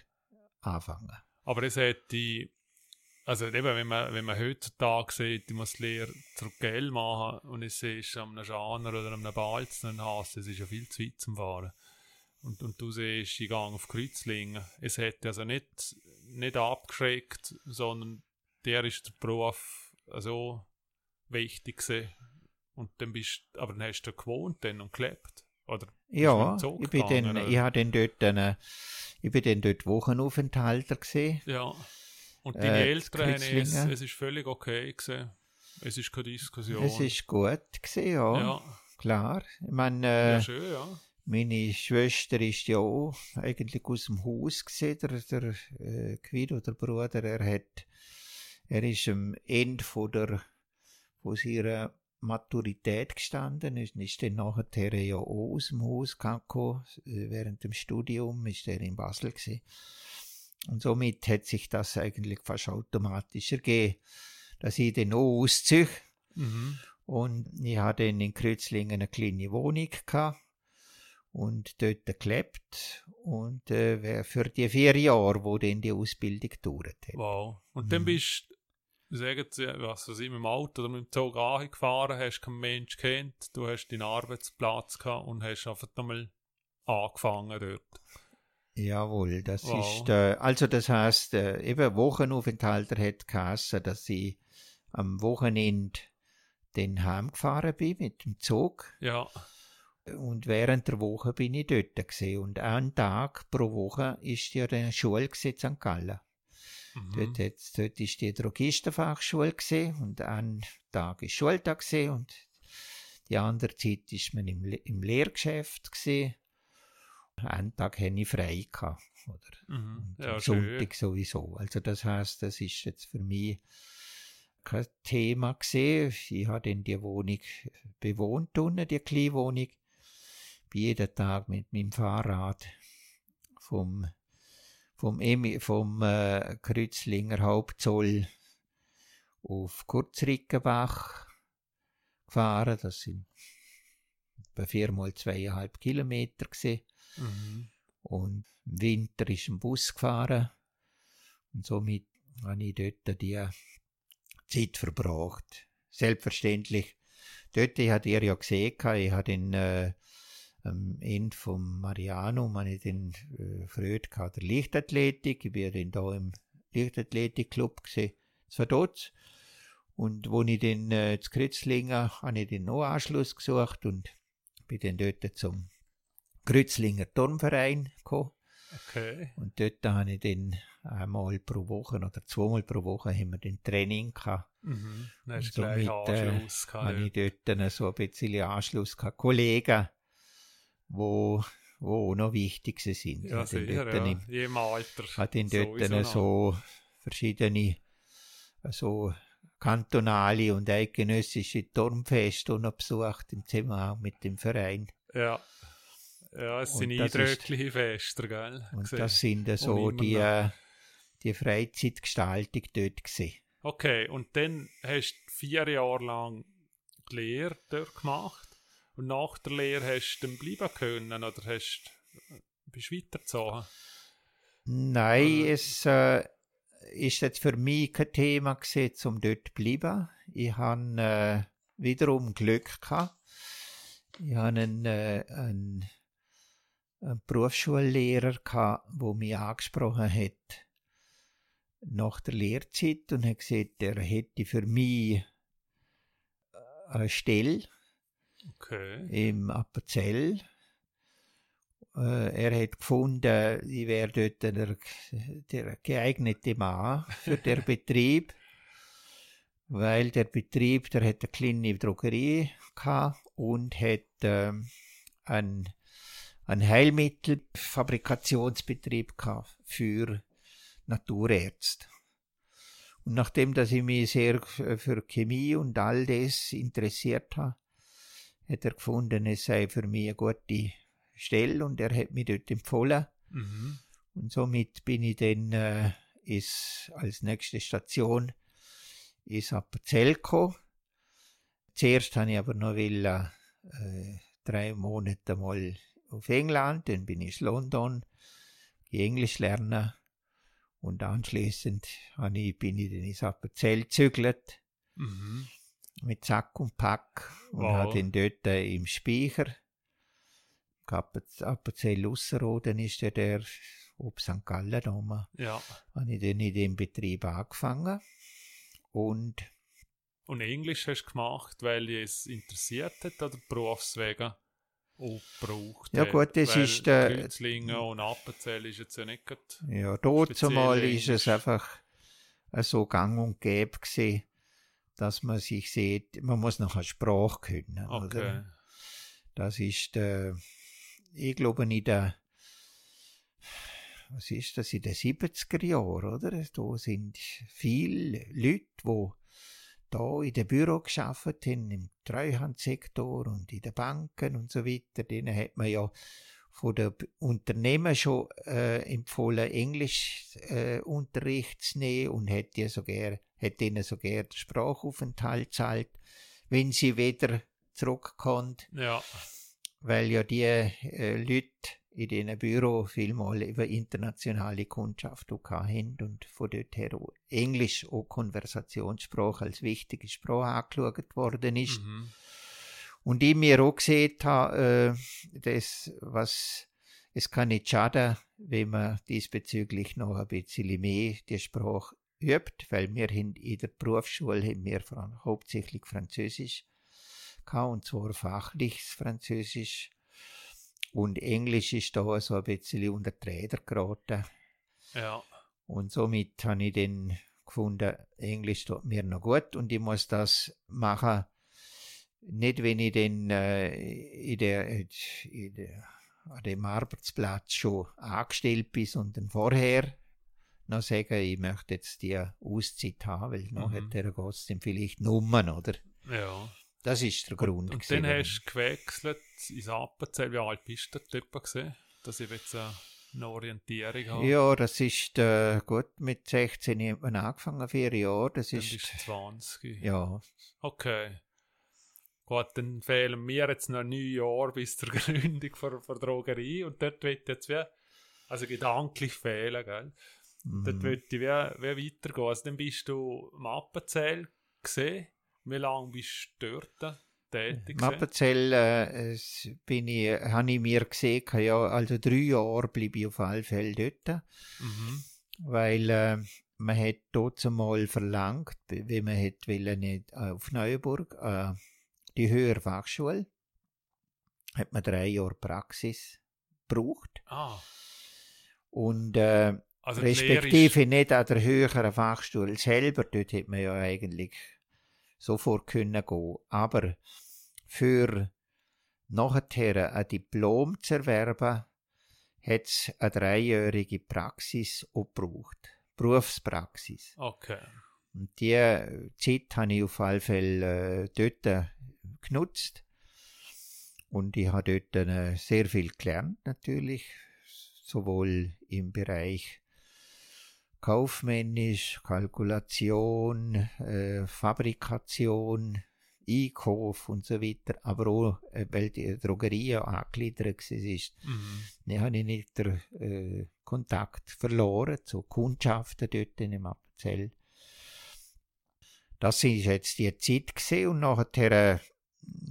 anfangen Aber es hat die, also eben, wenn man, wenn man heutzutage sieht, ich muss die Lehre zurück Geld machen und ich sehe an einem Schaner oder an einem Balzen, dann hast es ist ja viel zu weit zum Fahren. Und, und du siehst, ich gehe auf Kreuzlingen. Es hat also nicht, nicht abgeschreckt, sondern der ist der Beruf so wichtig gewesen. Und dann bist aber dann hast du gewohnt dann und gelebt. Oder Ja, ich bin dann, oder? ich habe dann dort einen, ich bin dann dort Wochenaufenthalter gesehen. Ja. Und deine Äh, Eltern haben es, es ist völlig okay gewesen. Es ist keine Diskussion. Es ist gut gesehen, ja, ja, klar. Ich meine, äh, ja, schön, ja. meine Schwester ist ja auch eigentlich aus dem Haus gesehen, der, der äh, Guido, der Bruder, er hat, er ist am Ende von der, von seiner Maturität gestanden, ist, ist dann nachher ja auch aus dem Haus gekommen, äh, während dem Studium ist er in Basel gewesen. Und somit hat sich das eigentlich fast automatisch ergeben, dass ich dann auch ausziehe. Mhm. Und ich hatte dann in Kreuzlingen eine kleine Wohnung gehabt und dort gelebt. Und äh, für die vier Jahre, wo dann die Ausbildung gedauert hat. Wow. Und dann Mhm. bist du, sagen Sie, was weiß ich, mit dem Auto oder mit dem Zug angefahren, hast keinen Mensch kennt, du hast deinen Arbeitsplatz gehabt und hast einfach nochmal angefangen dort. Jawohl, das Wow. ist, äh, also das heißt, äh, eben Wochenaufenthalter hat geheißen, dass ich am Wochenende den heimgefahren bin mit dem Zug. Ja, Und während der Woche bin ich dort gewesen. Und einen Tag pro Woche ist ja eine Schule in St. Gallen. Mhm. Dort, hat's, dort ist die Drogistenfachschule gesehen und ein Tag ist Schultag gesehen und die andere Zeit ist man im, im Lehrgeschäft gesehen. Einen Tag hatte ich frei gehabt, oder? Mhm. Ja, am schön. Sonntag sowieso. Also das heißt, das ist jetzt für mich kein Thema gesehen. Ich habe dann die Wohnung bewohnt unten, die kleine Wohnung. Bin jeden Tag mit meinem Fahrrad vom vom, Emi, vom äh, Kreuzlinger Hauptzoll auf Kurzrickenbach gefahren. Das sind etwa viermal zweieinhalb Kilometer gewesen. Mhm. Und im Winter ist ein Bus gefahren. Und somit habe ich dort die Zeit verbracht. Selbstverständlich. Dort, ich hatte ihr ja gesehen, ich hatte den, äh, am Ende vom Marianum, habe ich den äh, gehabt, der Leichtathletik. Ich bin dann da im Leichtathletikclub gesehen. Das war dort. Und wo ich dann äh, zu Kreuzlingen, habe ich den noch Anschluss gesucht und bin dann dort zum Kreuzlinger Turnverein gekommen. Okay. Und dort habe ich dann einmal pro Woche oder zweimal pro Woche haben wir den Training gehabt. Mhm. Dann hast du gleich somit, äh, Anschluss gehabt. habe ja. ich dort dann so ein bisschen Anschluss gehabt. Kollegen, wo, wo auch noch wichtig sind. Ja, sicher, dort ja. im- Je im Alter. hat in dort so verschiedene so kantonale und eidgenössische Turmfeste besucht im Zusammenhang mit dem Verein. Ja. Ja, es Und sind eindrückliche Feste, gell? Und Gesehen. das sind so die, noch. die Freizeitgestaltung dort gewesen. Okay, und dann hast du vier Jahre lang die Lehre dort gemacht. Und nach der Lehre hast du dann bleiben können oder hast, bist du weitergezogen? Nein, Oder- es äh, ist jetzt für mich kein Thema gewesen, um dort zu bleiben. Ich habe äh, wiederum Glück gehabt. Ich hatte einen, äh, einen, einen Berufsschullehrer gehabt, der mich angesprochen hat nach der Lehrzeit und hat gesagt, er hätte für mich äh, eine Stelle Okay. im Appenzell. Äh, er hat gefunden, ich wäre dort der, der geeignete Mann für den Betrieb, weil der Betrieb, der hat eine kleine Drogerie gehabt und hat ähm, einen, einen Heilmittelfabrikationsbetrieb gehabt für Naturärzte. Und nachdem, dass ich mich sehr für Chemie und all das interessiert habe, hat er gefunden, es sei für mich eine gute Stelle und er hat mich dort empfohlen. Mhm. Und somit bin ich dann äh, ist als nächste Station ins Appenzell gekommen. Zuerst habe ich aber noch will, äh, drei Monate mal auf England, dann bin ich in London, Englisch lernen und anschließend ich, bin ich dann ins Appenzell gezügelt Mhm. Mit Sack und Pack und Wow. habe dann dort äh, im Speicher, Appenzell Ausserrhoden ist ja der, ob St. Gallen oben, Ja. habe ich dann in dem Betrieb angefangen und Und Englisch hast du gemacht, weil dich es interessiert hat oder berufswegen auch gebraucht Ja gut, das weil ist der- Kreuzlingen und Appenzell ist jetzt ja nicht ja, dort zumal ist es einfach äh, so gang und gäbe gewesen, dass man sich sieht, man muss noch eine Sprache können, Okay. oder? Das ist, äh, ich glaube, in der, was ist das, in den 70er Jahren, oder? Da sind viele Leute, die da in dem Büro geschafft haben, im Treuhandsektor und in den Banken und so weiter. Denen hat man ja von den Unternehmen schon äh, empfohlen, Englisch äh, zu nehmen und hat, die sogar, hat ihnen sogar den Sprachaufenthalt gezahlt, wenn sie wieder zurückkommen Ja, weil ja die äh, Leute in diesen Büro vielmal über internationale Kundschaft auch haben und von dort her auch Englisch auch Konversationssprache als wichtige Sprache angeschaut worden ist. mhm. Und ich mir auch gesehen habe, äh, das, was, es kann nicht schaden, wenn man diesbezüglich noch ein bisschen mehr die Sprache übt, weil wir in der Berufsschule haben wir hauptsächlich Französisch gehabt, und zwar fachliches Französisch. Und Englisch ist da so ein bisschen unter die Räder geraten. ja, Und somit habe ich dann gefunden, Englisch tut mir noch gut und ich muss das machen, nicht wenn ich dann äh, in der, in der, an dem Arbeitsplatz schon angestellt bin, sondern vorher noch sagen, ich möchte jetzt die Auszeit haben, weil Mhm. hat der Gast dann vielleicht Nummern, oder? ja. Das ist der Grund. Und gewesen, dann hast du gewechselt ins Appenzell. Wie alt bist du dort gesehen? Dass ich jetzt äh, eine Orientierung habe. Ja, das ist äh, gut, mit 16 hat man angefangen, vier Jahre, das Dann ist, bist du 20. ja, Okay. Gut, dann fehlen mir jetzt noch neun Jahre bis zur Gründung der, der Drogerie und dort wird jetzt wie, also gedanklich fehlen, gell? Dort mhm. wird ich wie, wie weitergehen. Also dann bist du im Appenzell gesehen. Wie lange bist du dort tätig? Im gewesen? Appenzell äh, bin ich, habe ich mir gesehen, ja, also drei Jahre bleibe ich auf alle Fälle dort, Mhm. weil äh, man hat dort mal verlangt, wie man hat wollen, nicht, äh, auf Neuenburg, äh, die höhere Fachschule, hat man drei Jahre Praxis gebraucht Ah, Und äh, Also respektive nicht an der höheren Fachschule selber, dort hätte man ja eigentlich sofort können gehen. Aber für nachher ein Diplom zu erwerben, hat es eine dreijährige Praxis auch gebraucht. Berufspraxis. Okay. Und die Zeit habe ich auf alle Fälle äh, dort genutzt. Und ich habe dort äh, sehr viel gelernt, natürlich. Sowohl im Bereich kaufmännisch, Kalkulation, äh, Fabrikation, Einkauf und so weiter, aber auch, äh, weil die Drogerie ja angegliedert war, Mhm. dann habe ich nicht den äh, Kontakt verloren zu Kundschaften dort in dem Appenzell. Das ist jetzt die Zeit gesehen und nachher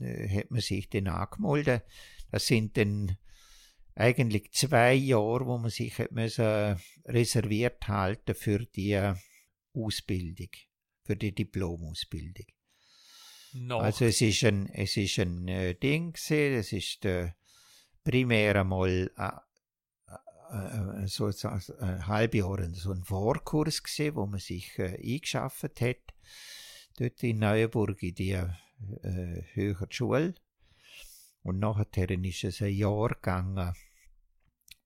äh, hat man sich dann angemeldet. Das sind dann eigentlich zwei Jahre, wo man sich müssen reserviert halten für die Ausbildung, für die Diplomausbildung. Noch. Also es ist ein, es ist ein äh, Ding gewesen, es ist äh, primär einmal äh, äh, so so ein halbes Jahr so ein Vorkurs gewesen, wo man sich äh, eingeschafft hat, dort in Neuenburg in die äh, höhere Schule. Und nachher ist es ein Jahr gegangen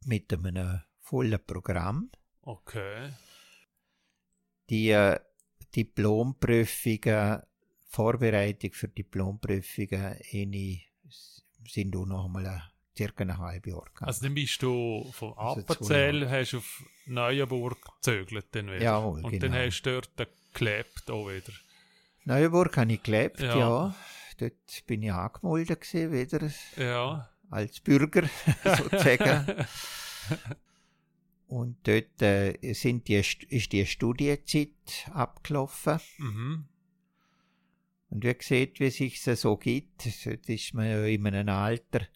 mit einem vollen Programm. okay. Die äh, Diplomprüfungen, Vorbereitung für Diplomprüfungen, eine, sind auch noch einmal ein, circa ein halbes Jahr gegangen. Also dann bist du von Also Appenzell, hast auf Neuenburg gezögert dann wieder. Jawohl, Und genau. dann hast du dort gelebt auch wieder. Neuenburg habe ich gelebt, Ja. ja. Dort bin ich angemeldet gewesen, wieder Ja. Als Bürger sozusagen. Und dort äh, sind die, St- ist die Studienzeit abgelaufen. Mhm. Und wie sieht, wie sich so gibt, dort ist man ja in einem Alter,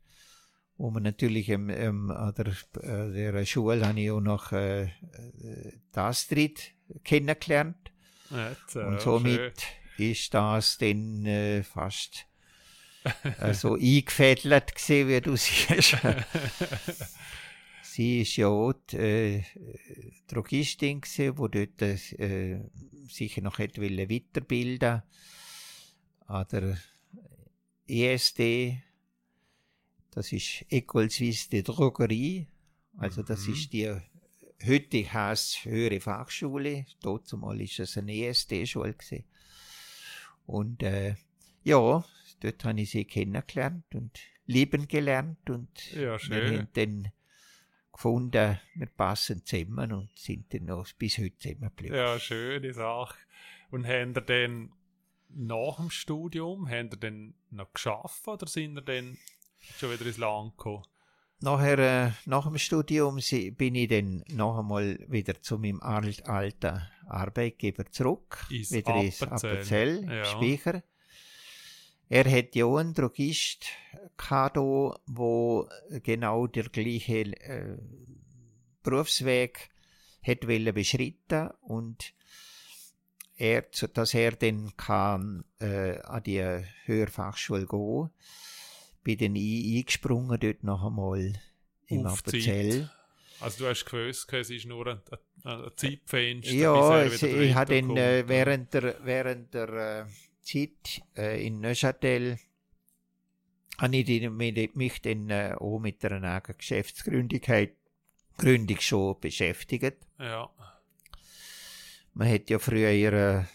wo man natürlich ähm, ähm, an der, der Schule habe ich auch noch äh, die Astrid kennengelernt. Jetzt, äh, Und somit ist das dann äh, fast so eingefädelt gewesen, wie du siehst. Sie ist ja auch die, äh, Drogistin gewesen, die dort äh, sicher noch hätte wollen weiterbilden an der ESD. Das ist École Suisse de Drogerie. Also das Mhm. ist die heute heißt höhere Fachschule. Dort zumal ist es eine ESD-Schule gewesen. Und äh, ja, dort habe ich sie kennengelernt und lieben gelernt und Ja, wir schön. haben dann gefunden, wir passen zusammen und sind dann noch bis heute zusammengeblieben. Ja, schöne Sache. Und haben ihr dann nach dem Studium, haben ihr dann noch geschafft oder sind ihr dann schon wieder ins Land gekommen? Nachher, äh, nach dem Studium bin ich dann noch einmal wieder zu meinem alt, alten Arbeitgeber zurück, Ins wieder ins Appenzell. Appenzell, Ja. Speicher. Er hat ja auch einen Drogist gehabt, wo genau der gleiche äh, Berufsweg hat wollen beschritten und er, dass er dann kann äh, an die Hörfachschule gehen, bin dann ein- eingesprungen dort noch einmal im Appenzell. Also du hast gewusst, es ist nur ein, ein, Zeitfenster, Ja, bis er wieder ich habe dann äh, während der, während der äh, Zeit äh, in Neuchâtel habe ich die- mich, dann äh, auch mit einer eigenen Geschäftsgründung Gründung schon beschäftigt. Ja, Man hat ja früher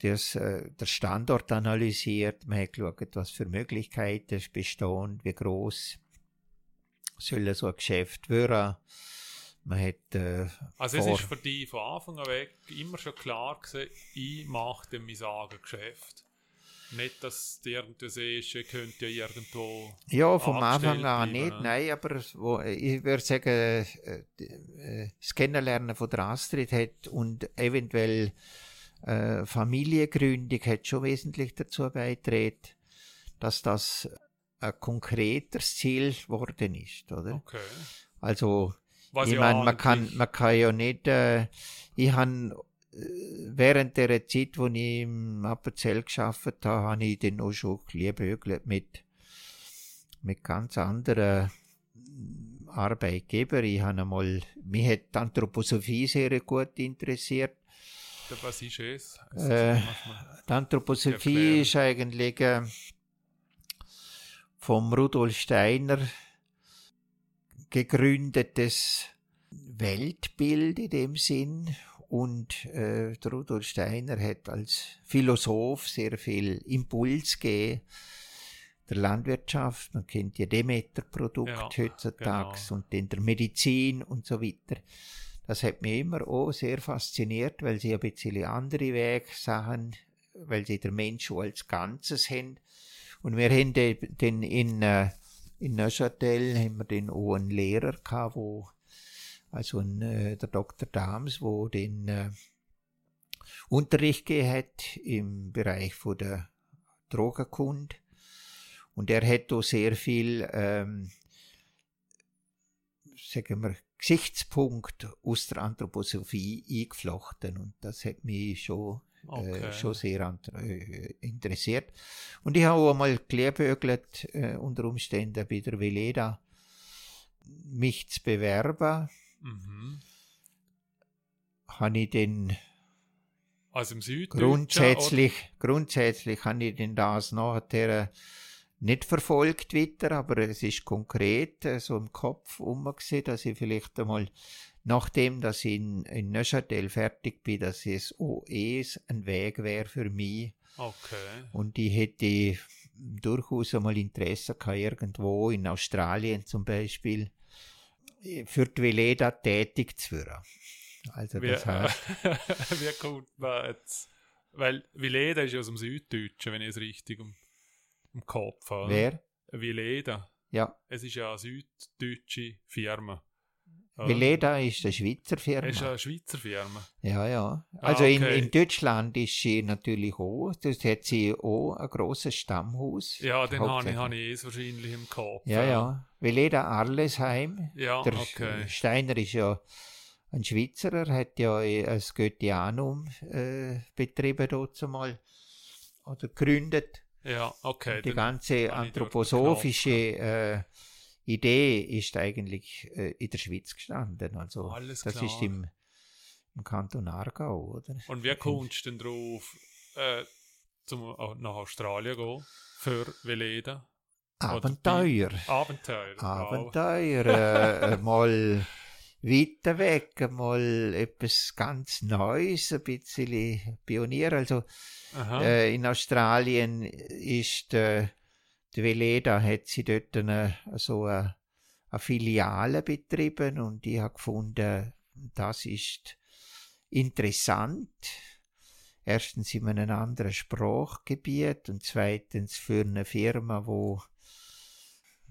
das, äh, der Standort analysiert, man hat geschaut, was für Möglichkeiten bestehen, wie groß soll so ein Geschäft werden. Man hat äh, also es ist für dich von Anfang an weg immer schon klar gewesen, ich mache dann mein Eigengeschäft. Nicht, dass du irgendwie siehst, ich könnte ja irgendwo... Ja, vom Anfang an bleiben, nicht, ne? nein, aber wo, ich würde sagen, äh, das Kennenlernen von der Astrid hat und eventuell äh, Familiengründung hat schon wesentlich dazu beigetragen, dass das ein konkreteres Ziel geworden ist, oder? Okay. Also, Was ich meine, man kann, man kann ja nicht, äh, ich habe während der Zeit, wo ich im Appenzell geschafft habe, habe ich dann auch schon liebäugelt mit, mit ganz anderen mm, Arbeitgeber. Ich habe einmal, mich hat die Anthroposophie sehr gut interessiert. Was ist es? Äh, die Anthroposophie ist eigentlich äh, vom Rudolf Steiner gegründetes Weltbild in dem Sinn. Und äh, Rudolf Steiner hat als Philosoph sehr viel Impuls gegeben der Landwirtschaft, man kennt ja Demeter-Produkt ja, heutzutage genau. und in der Medizin und so weiter. Das hat mich immer auch sehr fasziniert, weil sie ein bisschen andere Wege sahen, weil sie der Mensch als Ganzes haben. Und wir haben den in, äh, in Neuchâtel haben wir den auch einen Lehrer gehabt, wo, also ein, äh, der Dr. Dams, wo den äh, Unterricht gegeben hat im Bereich von der Drogenkunde. Und er hat auch sehr viel, ähm, sagen wir, Gesichtspunkt aus der Anthroposophie eingeflochten. Und das hat mich schon, okay. äh, schon sehr äh, interessiert. Und ich habe auch einmal gelehrbögelt, äh, unter Umständen bei der Veleda, mich zu bewerben. Mhm. Habe ich den also im Süden grundsätzlich, grundsätzlich habe ich den das nachher nicht verfolgt weiter, aber es ist konkret so im Kopf umgesehen, dass ich vielleicht einmal, nachdem dass ich in, in Neuchâtel fertig bin, dass es OEs ein Weg wäre für mich. Okay. Und ich hätte durchaus einmal Interesse gehabt, irgendwo in Australien zum Beispiel, für die Veleda tätig zu werden. Also wie, das heißt, wie kommt man jetzt? Weil Veleda ist ja aus dem Süddeutschen, wenn ich es richtig im Kopf habe. Wer? Vileda. Ja. Es ist ja eine süddeutsche Firma. Vileda ist eine Schweizer Firma. Ist eine Schweizer Firma. Ja, ja. Ah, also ah, okay. in, in Deutschland ist sie natürlich auch. Das hat sie auch ein grosses Stammhaus. Ja, den habe ich, hab ich es wahrscheinlich im Kopf. Ja, ja. Vileda Arlesheim. Ja, Der okay. Steiner ist ja ein Schweizer, er hat ja ein Goetheanum äh, betrieben dort mal oder gegründet. Ja, okay. Die ganze anthroposophische äh, Idee ist eigentlich äh, in der Schweiz gestanden. Also Alles das klar. ist im, im Kanton Aargau, oder? Und wie kommst du denn drauf, äh, zum, nach Australien gehen für Veleda? Abenteuer. Abenteuer. Abenteuer. äh, mal weiter weg, mal etwas ganz Neues, ein bisschen Pionier. Also äh, in Australien ist äh, die Veleda, hat sie dort eine, so eine, eine Filiale betrieben und ich habe gefunden, das ist interessant. Erstens in einem anderen Sprachgebiet und zweitens für eine Firma, wo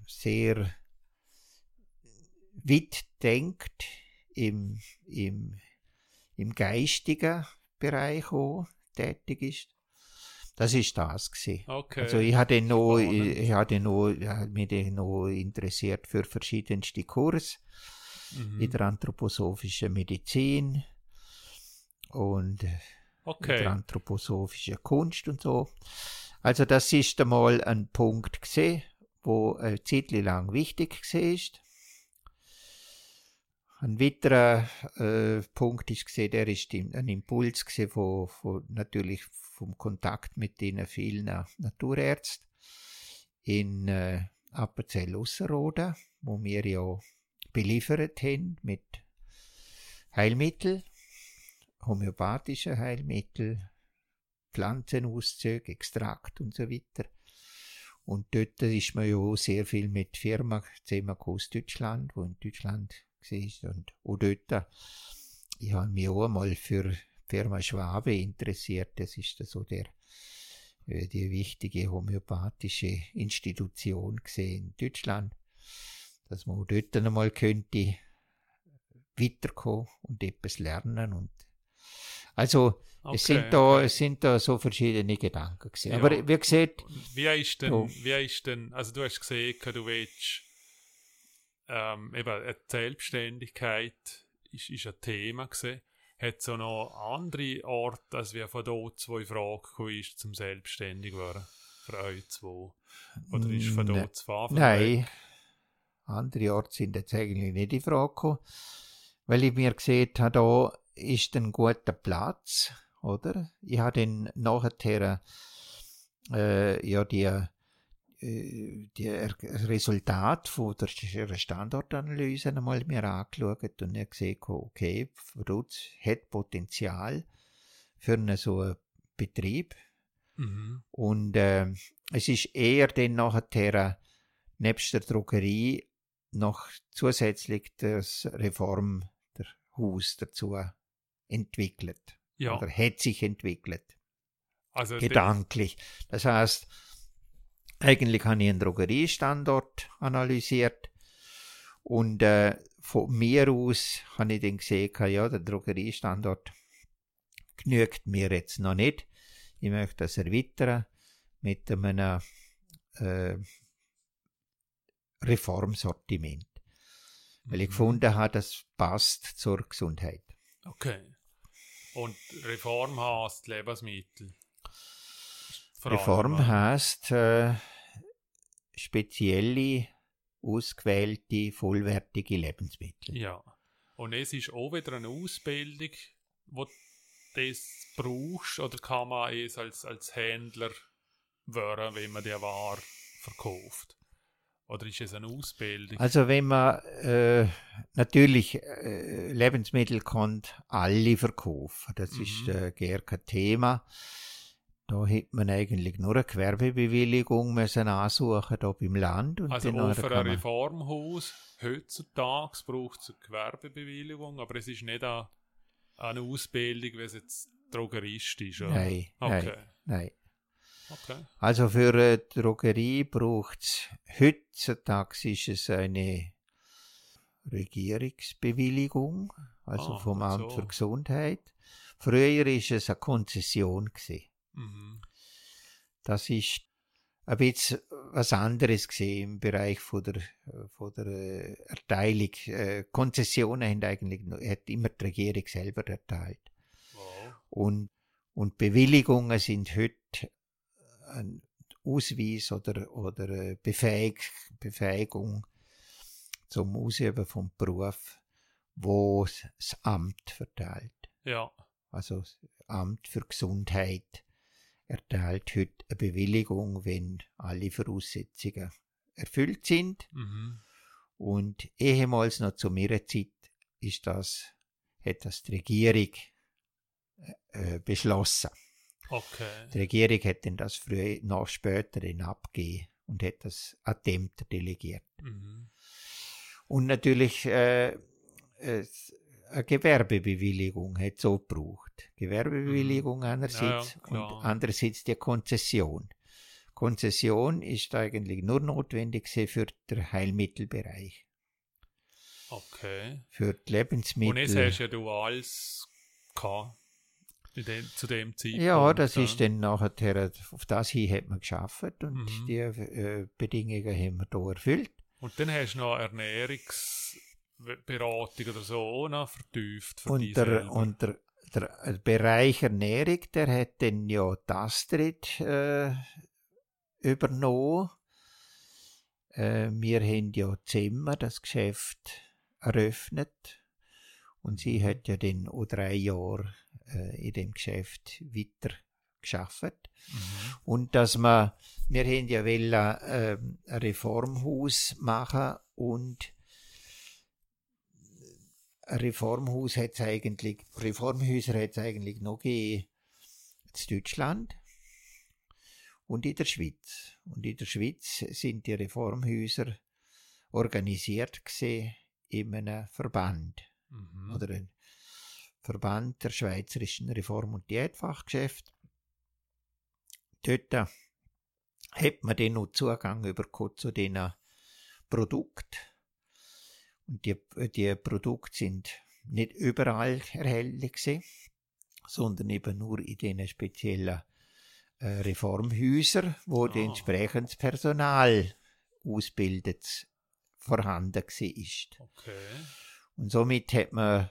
sehr weit denkt im, im, im geistigen Bereich auch tätig ist. Das ist das gewesen. Okay. Also ich hatte noch, ich, ich hatte noch, ich mich noch interessiert für verschiedenste Kurse mhm. in der anthroposophischen Medizin und okay. in der anthroposophischen Kunst und so. Also das ist einmal ein Punkt gesehen, wo eine Zeit lang wichtig war. Ein weiterer äh, Punkt ist gesehen, der ist ein Impuls gesehen von, von, natürlich vom Kontakt mit den vielen Naturärzten in äh, Appenzell Ausserrhoden, wo wir ja beliefert haben mit Heilmittel, homöopathischen Heilmittel, Pflanzenauszüge, Extrakt und so weiter. Und dort ist man ja auch sehr viel mit Firma zusammen aus Deutschland, wo in Deutschland war. Und auch dort, ich habe mich auch einmal für die Firma Schwabe interessiert. Das ist so der, äh, die wichtige homöopathische Institution in Deutschland, dass man auch dort einmal könnte weiterkommen und etwas lernen und also okay. es sind da es sind da so verschiedene Gedanken gewesen. Ja. aber wie gesagt wie ist denn oh. wie ist denn also du hast gesehen du willst ähm, eben Selbstständigkeit ist, ist ein Thema gesehen. Hat es auch noch andere Orte, als wir von dort zwei Fragen ist zum selbstständig werden für euch zwei? Oder ist von dort zu Nein. Weg? Andere Orte sind jetzt eigentlich nicht in Frage gekommen, weil ich mir gesehen habe, da ist ein guter Platz, oder? Ich habe dann nachher äh, ja die, die Resultat von der Standortanalyse einmal mir angeschaut und ich gesehen, okay, Frutz hat Potenzial für einen so einen Betrieb. Mhm. Und äh, es ist eher dann nachher nebst der Drogerie noch zusätzlich das Reform der Haus dazu entwickelt. Ja. Oder hat sich entwickelt. Also gedanklich. Das heißt, eigentlich habe ich einen Drogeriestandort analysiert und äh, von mir aus habe ich dann gesehen, ja, der Drogeriestandort genügt mir jetzt noch nicht. Ich möchte das erweitern mit einem äh, Reformsortiment. Weil ich mhm. gefunden habe, das passt zur Gesundheit. Okay. Und Reform heißt Lebensmittel. Reform heißt äh, spezielle, ausgewählte, vollwertige Lebensmittel. Ja. Und es ist auch wieder eine Ausbildung, wo du das brauchst, oder kann man es als, als Händler werden, wenn man die Ware verkauft? Oder ist es eine Ausbildung? Also wenn man äh, natürlich äh, Lebensmittel kann alle verkaufen, das mhm. ist äh, gar kein Thema. Da hätte man eigentlich nur eine Gewerbebewilligung müssen ansuchen hier beim Land. Und also für ein Reformhaus heutzutage braucht es eine Gewerbebewilligung, aber es ist nicht eine, eine Ausbildung, wie es jetzt Drogerist ist. Oder? Nein, okay. nein, nein. Okay. Also für eine Drogerie braucht es heutzutage ist es eine Regierungsbewilligung, also ah, vom Amt so. für Gesundheit. Früher ist es eine Konzession Mhm. Das ist ein bisschen was anderes gesehen im Bereich von der, von der äh, Erteilung. Äh, Konzessionen haben eigentlich hat immer die Regierung selber erteilt. Wow. Und, und Bewilligungen sind heute ein Ausweis oder, oder Befähig, Befähigung zum Ausüben vom Beruf, wo das Amt verteilt. Ja. Also das Amt für Gesundheit erteilt heute eine Bewilligung, wenn alle Voraussetzungen erfüllt sind. Mhm. Und ehemals noch zu meiner Zeit ist das, hat das die Regierung äh, beschlossen. Okay. Die Regierung hat dann das früher, noch später abgegeben und hat das an Ämter delegiert. Mhm. Und natürlich äh, äh, eine Gewerbebewilligung hat so gebraucht. Gewerbebewilligung mhm. einerseits ja, ja, und andererseits die Konzession. Konzession ist eigentlich nur notwendig für den Heilmittelbereich. Okay. Für die Lebensmittel. Und jetzt hast ja du alles gehabt dem, zu dem Zeitpunkt. Ja, das ja. ist dann nachher, auf das hin hat man geschafft und mhm. die äh, Bedingungen haben wir hier erfüllt. Und dann hast du noch Ernährungsberatung oder so auch noch vertieft für und der, und der, der, Bereich Ernährung, der hat dann ja das Astrid äh, übernommen. Äh, wir haben ja Zimmer, das Geschäft eröffnet. Und sie mhm. hat ja dann auch drei Jahre äh, in dem Geschäft weiter geschafft. Mhm. Und dass man, wir haben ja wollen, äh, ein Reformhaus machen und Reformhaus hat eigentlich, Reformhäuser hat es eigentlich noch gegeben in Deutschland und in der Schweiz. Und in der Schweiz sind die Reformhäuser organisiert gesehen in einem Verband mhm. oder ein Verband der Schweizerischen Reform- und Diätfachgeschäfte. Dort hat man dann noch Zugang bekommen zu diesen Produkten. Und die, die Produkte sind nicht überall erhältlich sondern eben nur in diesen speziellen äh, Reformhäusern, wo oh. Ah. entsprechendes Personal ausbildet vorhanden war. Okay. Und somit hat man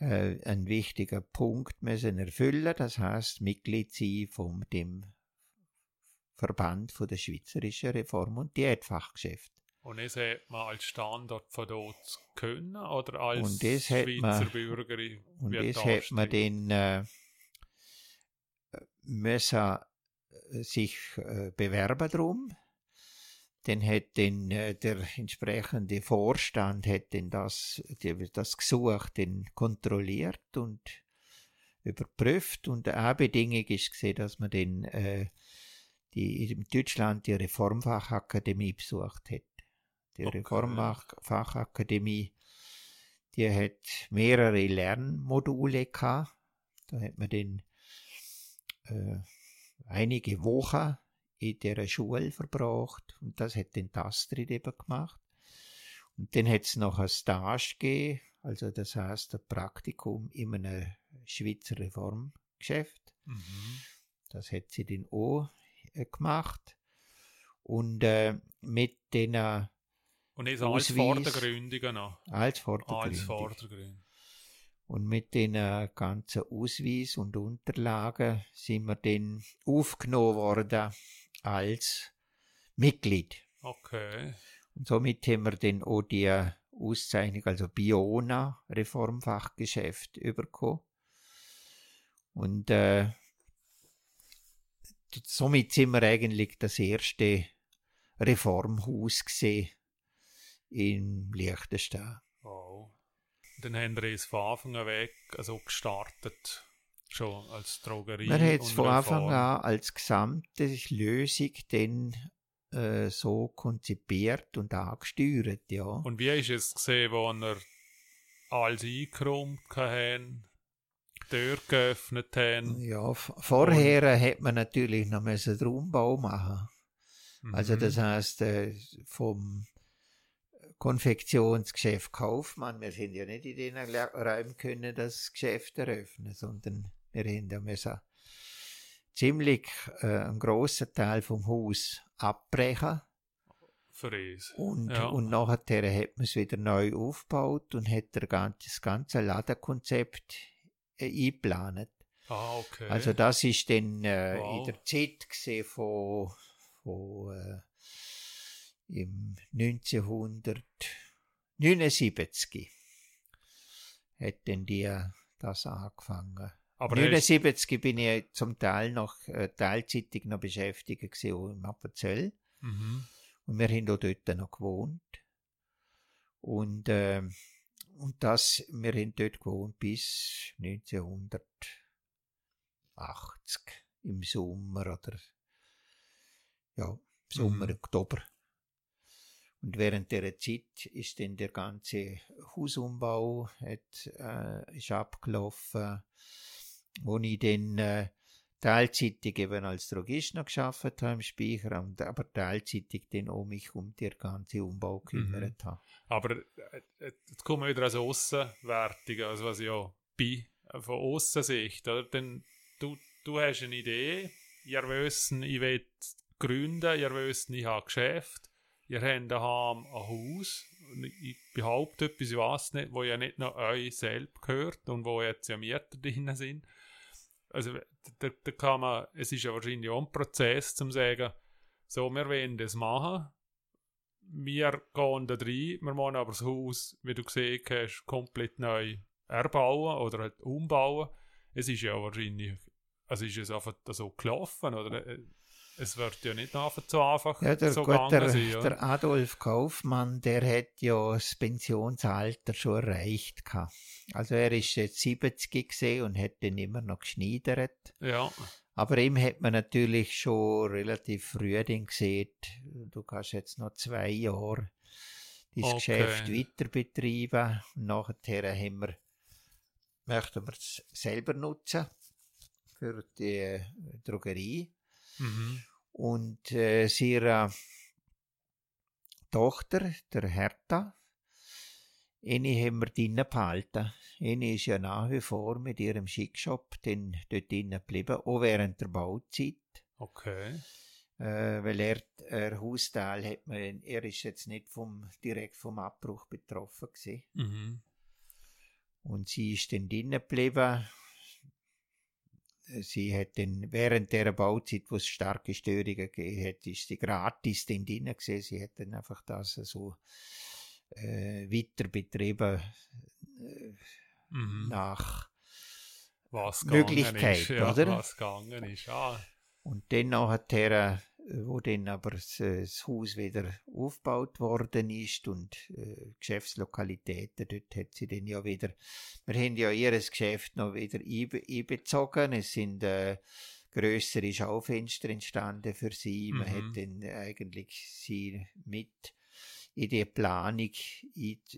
äh, einen wichtigen Punkt müssen erfüllen, das heißt Mitglied sein von dem Verband von der Schweizerischen Reform- und Diätfachgeschäft. Und das hat man als Standort von dort können oder als Und das Schweizer man- Bürgerin? Und das hat man dann äh, müssen äh, sich äh, bewerben drum. Dann hat dann äh, der entsprechende Vorstand hat das, die, das Gesuch dann kontrolliert und überprüft und eine Bedingung ist gesehen, dass man dann äh, die in Deutschland die Reformfachakademie besucht hat. Die Okay. Reformfachakademie, die hat mehrere Lernmodule gehabt. Da hat man dann äh, einige Wochen in dieser Schule verbracht und das hat den Astrid eben gemacht. Und dann hat es noch ein Stage gegeben, also das heißt ein Praktikum in einem Schweizer Reformgeschäft. Mhm. Das hat sie dann auch äh, gemacht. Und äh, mit den Und das als Ausweis. vor der Gründung noch. als vor der Als Gründung. vor der Gründung. Und mit den äh, ganzen Ausweis und Unterlagen sind wir dann aufgenommen worden als Mitglied. Okay. Und somit haben wir dann auch die Auszeichnung, also Biona Reformfachgeschäft bekommen. Und äh, somit sind wir eigentlich das erste Reformhaus gesehen in Liechtenstein. Wow. Dann haben wir es von Anfang an weg also gestartet. Schon als Drogerie. Man hat es und von Anfang an als gesamte Lösung dann äh, so konzipiert und angesteuert, ja. Und wie ist es gesehen, wo wir alles eingeräumt haben, die Tür geöffnet haben? Ja, vorher äh, hat man natürlich noch den Raumbau machen. Also Mhm. das heißt äh, vom Konfektionsgeschäft Kaufmann, wir sind ja nicht in den Räumen können das Geschäft eröffnen, sondern wir haben ja müssen ziemlich äh, einen grossen Teil vom Haus abbrechen und, Ja. und nachher hat man es wieder neu aufgebaut und hat das ganze Ladenkonzept äh, eingeplant. Ah, okay. Also das ist dann äh, Wow. in der Zeit gesehen von, von äh, im 1979 hat dann die das angefangen. Aber hast, 79 bin ich zum Teil noch äh, teilzeitig noch beschäftigt gewesen, im Appenzell. mhm. Und wir haben auch dort noch gewohnt. Und, äh, und das, wir haben dort gewohnt bis 1980 im Sommer oder ja, im Sommer, Mhm. Oktober. Und während der Zeit ist dann der ganze Hausumbau hat, äh, ist abgelaufen, wo ich dann äh, teilzeitig eben als Drogist noch geschafft habe im Speicheramt, aber teilzeitig dann auch mich um den ganzen Umbau gekümmert habe. Aber äh, äh, jetzt kommen wir wieder als Aussenwertung, also was ich ja bin, äh, von Aussensicht. Oder? Denn du, du hast eine Idee, ihr wissen, ich will gründen, ihr wissen, ich habe Geschäft, ihr habt daheim ein Haus, ich behaupte etwas, ich weiß nicht, wo ja nicht noch euch selbst gehört und wo jetzt ja Mieter drin sind. Also da, da kann man, es ist ja wahrscheinlich auch ein Prozess, zum sagen, so, wir wollen das machen, wir gehen da rein, wir müssen aber das Haus, wie du gesehen hast, komplett neu erbauen oder halt umbauen. Es ist ja wahrscheinlich, also ist es einfach so gelaufen, oder? Es wird ja nicht einfach so einfach Ja, der, so gut, gegangen der, sein, oder? der Adolf Kaufmann, der hat ja das Pensionsalter schon erreicht gehabt. Also er ist jetzt 70 gesehen und hat dann immer noch geschneidert. Ja, Aber ihm hat man natürlich schon relativ früh dann gesehen, du kannst jetzt noch zwei Jahre dein Okay. Geschäft weiter betreiben. Und nachher haben wir, möchten wir es selber nutzen für die Drogerie. Mhm. Und äh, ihre Tochter, der Hertha, eine haben wir drinnen behalten. Eine ist ja nach wie vor mit ihrem Schickshop dann dort drinnen geblieben, auch während der Bauzeit. okay. Äh, weil er, er Hausteil hat man, er ist jetzt nicht vom, direkt vom Abbruch betroffen gewesen. Mhm. Und sie ist dann drinnen geblieben. Sie hat dann während der Bauzeit, wo es starke Störungen gegeben hat, ist sie gratis dann drin gesehen. Sie hat dann einfach das so äh, weiter betrieben äh, mhm. nach was Möglichkeit, ist, ja, oder? Was gegangen ist, ah. Und dann nachher, wo dann aber das, das, Haus wieder aufgebaut worden ist und äh, Geschäftslokalitäten, dort hat sie dann ja wieder, wir haben ja ihr Geschäft noch wieder einbezogen, es sind äh, größere Schaufenster entstanden für sie, man mhm. hat dann eigentlich sie mit in die Planung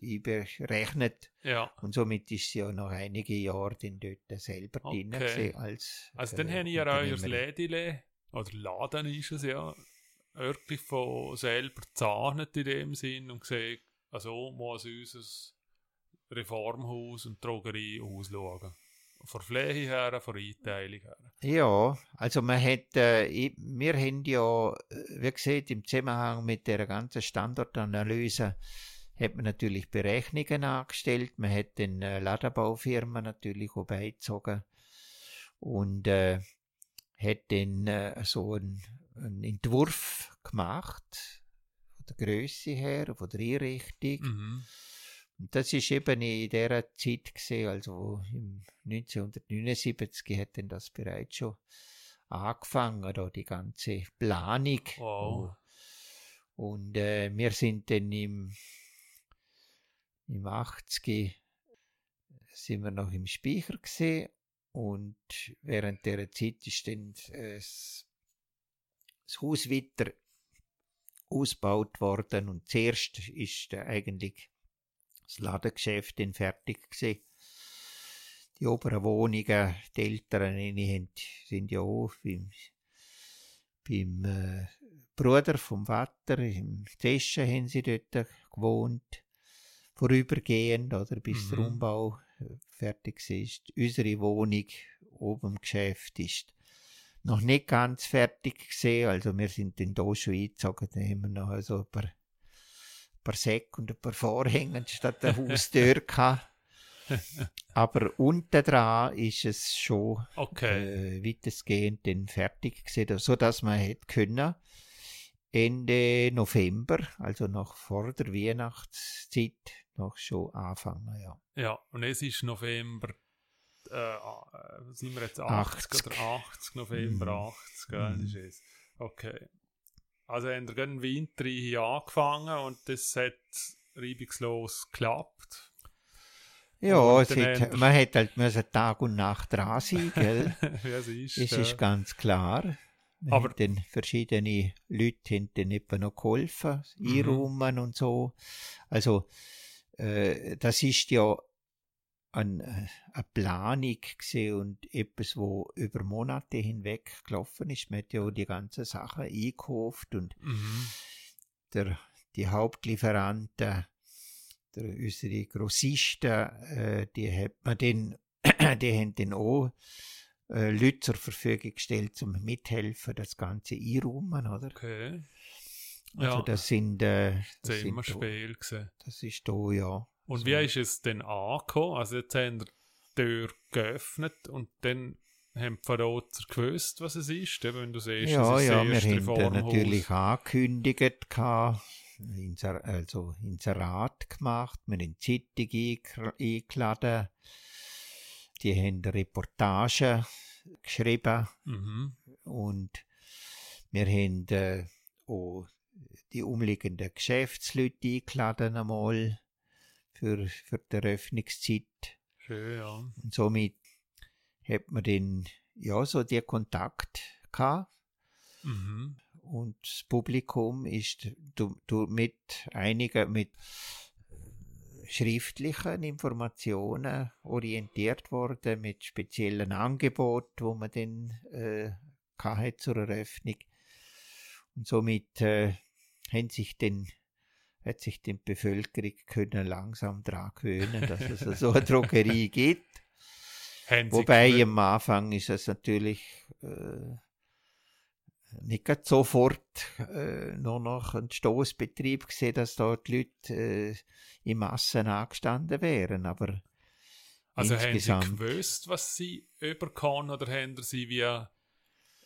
überrechnet. Ja. Und somit ist sie ja noch einige Jahre dann dort selber okay. drin als Also dann äh, habt ihr euer Lädile, oder Laden ist es ja, wirklich von selber zahnet in dem Sinn und gesagt, also muss unser Reformhaus und Drogerie ausschauen. Von Fläche her, von Einteilung her. Ja, also man hat, äh, wir haben ja, äh, wie gesagt, im Zusammenhang mit der ganzen Standortanalyse hat man natürlich Berechnungen angestellt, man hat den äh, Ladenbaufirmen natürlich auch beizogen und äh, hat dann äh, so einen, einen Entwurf gemacht, von der Größe her, von der Einrichtung. Mhm und das ist eben in dieser Zeit gesehen, also im 1979 hat denn das bereits schon angefangen, da die ganze Planung. Wow. Und äh, wir sind dann im, im 80 sind wir noch im Speicher gesehen und während der Zeit ist dann äh, das, das Haus weiter ausgebaut worden und zuerst ist eigentlich das Ladengeschäft dann fertig gewesen. Die oberen Wohnungen, die Eltern sind ja auch beim, beim äh, Bruder vom Vater, im Teschen haben sie dort gewohnt, vorübergehend, oder, bis mhm. der Umbau fertig ist. Unsere Wohnung oben im Geschäft ist noch nicht ganz fertig gesehen, also wir sind dann da schon eingezogen, da haben wir noch so ein paar paar Säcke und ein paar Vorhänge statt der Haustür gehabt. Aber unten dran ist es schon okay. äh, weitestgehend fertig gewesen, so dass man hätte können Ende November, also noch vor der Weihnachtszeit, noch schon anfangen, ja. Ja, und es ist November, äh, äh sind wir jetzt 80, 80. oder 80, November mm. 80, gell, mm. ist es. Okay. Also haben wir im Winter hier angefangen und das hat reibungslos geklappt. Ja, hat, man hat halt müssen Tag und Nacht dran sein, gell? ja, es ist, es ist ganz klar. Aber dann verschiedene Leute dann etwa noch geholfen, mhm. einräumen und so. Also, äh, das ist ja ein, äh, eine Planung und etwas, wo über Monate hinweg gelaufen ist. Man hat ja die ganzen Sachen eingekauft und mhm. der, die Hauptlieferanten, der, unsere Grossisten, äh, die hat man dann, die haben dann auch äh, Leute zur Verfügung gestellt, zum mithelfen, das Ganze einräumen, oder? Okay. Also das sind, äh, das, das sind Spiel da, das ist da, ja. Und so. wie ist es denn angekommen? Also jetzt haben wir die Tür geöffnet und dann haben die Verräter gewusst, was es ist, wenn du siehst, ja, es ist ja, wir haben natürlich angekündigt, also Inserat gemacht, wir haben die Zeitung eingeladen, die haben Reportagen geschrieben mhm. und wir haben äh, auch die umliegenden Geschäftsleute eingeladen einmal für, für die Eröffnungszeit. Schön, ja. Und somit hat man dann, ja, so die Kontakt gehabt. Mhm. Und das Publikum ist du, du mit einigen, mit schriftlichen Informationen orientiert worden, mit speziellen Angeboten, wo man dann äh, hatte zur Eröffnung. Und somit äh, haben sich dann hat sich die Bevölkerung können langsam daran gewöhnen, dass es so eine Drogerie gibt. Wobei am Anfang ist es natürlich äh, nicht sofort äh, nur noch ein Stoßbetrieb gesehen, dass dort die Leute äh, in Massen angestanden wären, aber Also insgesamt. haben Sie gewusst, was Sie überkommen oder haben Sie wie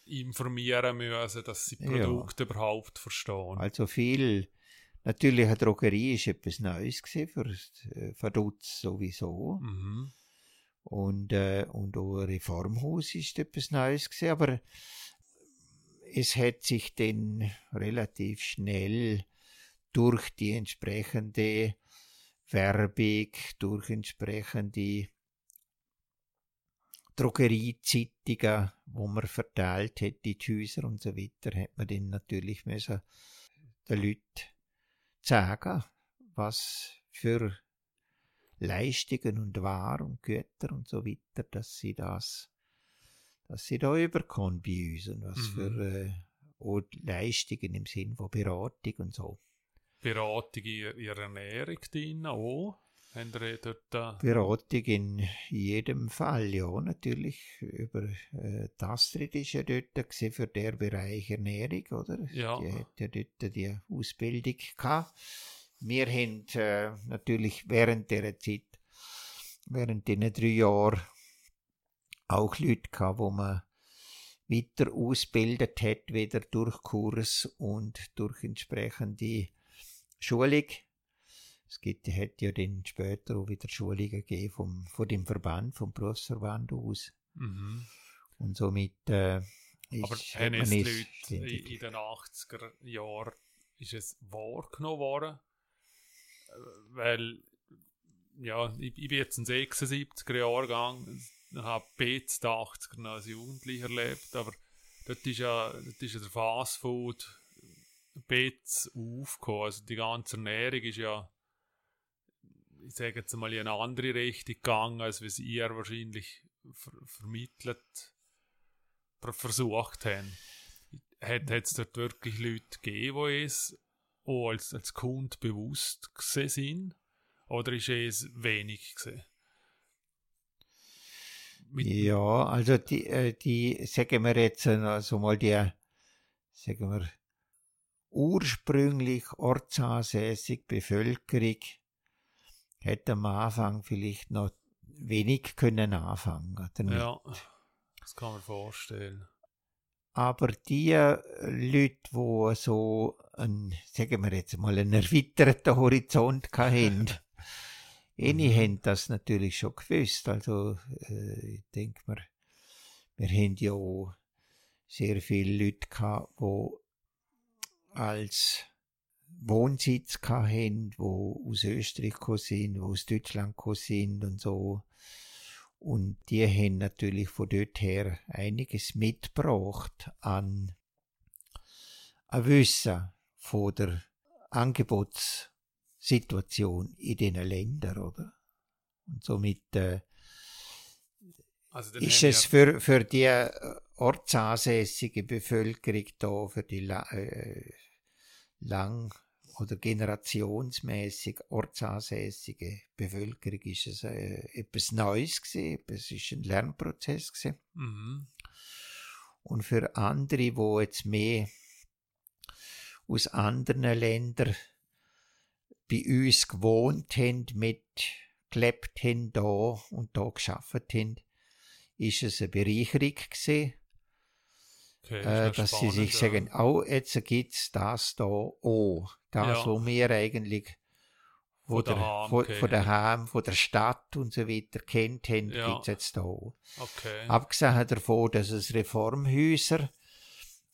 informieren müssen, dass Sie Ja. Produkte überhaupt verstehen? Also viel, natürlich eine Drogerie ist etwas Neues gewesen für, äh, für uns sowieso. Mhm. Und, äh, und auch ein Reformhaus ist etwas Neues gewesen, aber es hat sich dann relativ schnell durch die entsprechende Werbung, durch entsprechende Drogeriezeitungen, wo man verteilt hat, die Häuser und so weiter, hat man dann natürlich müssen den Leuten sagen, was für Leistungen und Waren und Güter und so weiter, dass sie das, dass sie da überkommen bei uns und was Mhm. für äh, Leistungen im Sinn von Beratung und so. Beratung in Ihrer Ernährung drin auch? Haben Sie dort... Äh, Beratung in jedem Fall, ja, natürlich. Über äh, Astrid ist ja dort gewesen für den Bereich Ernährung, oder? Ja. Die hat ja dort die Ausbildung gehabt. Wir haben äh, natürlich während dieser Zeit, während diesen drei Jahren, auch Leute gehabt, wo man weiter ausgebildet hat, wieder durch Kurs und durch entsprechende Schulung. Es gibt, hat ja dann später auch wieder Schulungen gegeben vom, von dem Verband, vom Berufsverband aus. mhm. Und somit äh, ist, Aber hat haben man es die es Leute in, in den 80er Jahren ist es wahrgenommen worden? Äh, Weil, ja, ich, ich bin jetzt ein 76er Jahrgang, habe BZ 80er noch als Jugendlicher erlebt, aber dort ist ja, dort ist ja der Fastfood BZ aufgekommen. Also die ganze Ernährung ist ja, ich sage jetzt mal, in eine andere Richtung gegangen, als sie ihr wahrscheinlich ver vermittelt ver- versucht haben. Hat es dort wirklich Leute gegeben, die es auch als, als Kunde bewusst gesehen sind? Oder ist es wenig gesehen? Ja, also die, äh, die, sagen wir jetzt also mal die, sagen wir, ursprünglich ortsansässige Bevölkerung hätte am Anfang vielleicht noch wenig können anfangen damit. ja, das kann man vorstellen. Aber die äh, Leute, die so einen, sagen wir jetzt mal, einen erweiterten Horizont hatten, Eine haben das natürlich schon gewusst. Also, äh, ich denke mir, wir haben ja auch sehr viele Leute gehabt, die als Wohnsitz hatten, die aus Österreich sind, die aus Deutschland sind und so. Und die haben natürlich von dort her einiges mitgebracht an, an Wissen von der Angebotssituation in diesen Ländern, oder? Und somit äh, Also ist es für, für die äh, ortsansässige Bevölkerung da, für die äh, lang- oder generationsmäßig ortsansässige Bevölkerung ist es äh, etwas Neues gewesen, es ist ein Lernprozess gewesen. mhm. Und für andere, wo jetzt mehr aus anderen Ländern bei uns gewohnt haben, mitgelebt haben da und da geschafft haben, ist es eine Bereicherung gewesen, okay, äh, dass sie spannend, sich ja. sagen, oh, jetzt gibt's das da auch. Das, Ja. wo wir eigentlich Von der, daheim von, kennen. von daheim, von der Stadt und so weiter kennt haben, Ja. gibt's jetzt da auch. Okay. Abgesehen davon, dass es Reformhäuser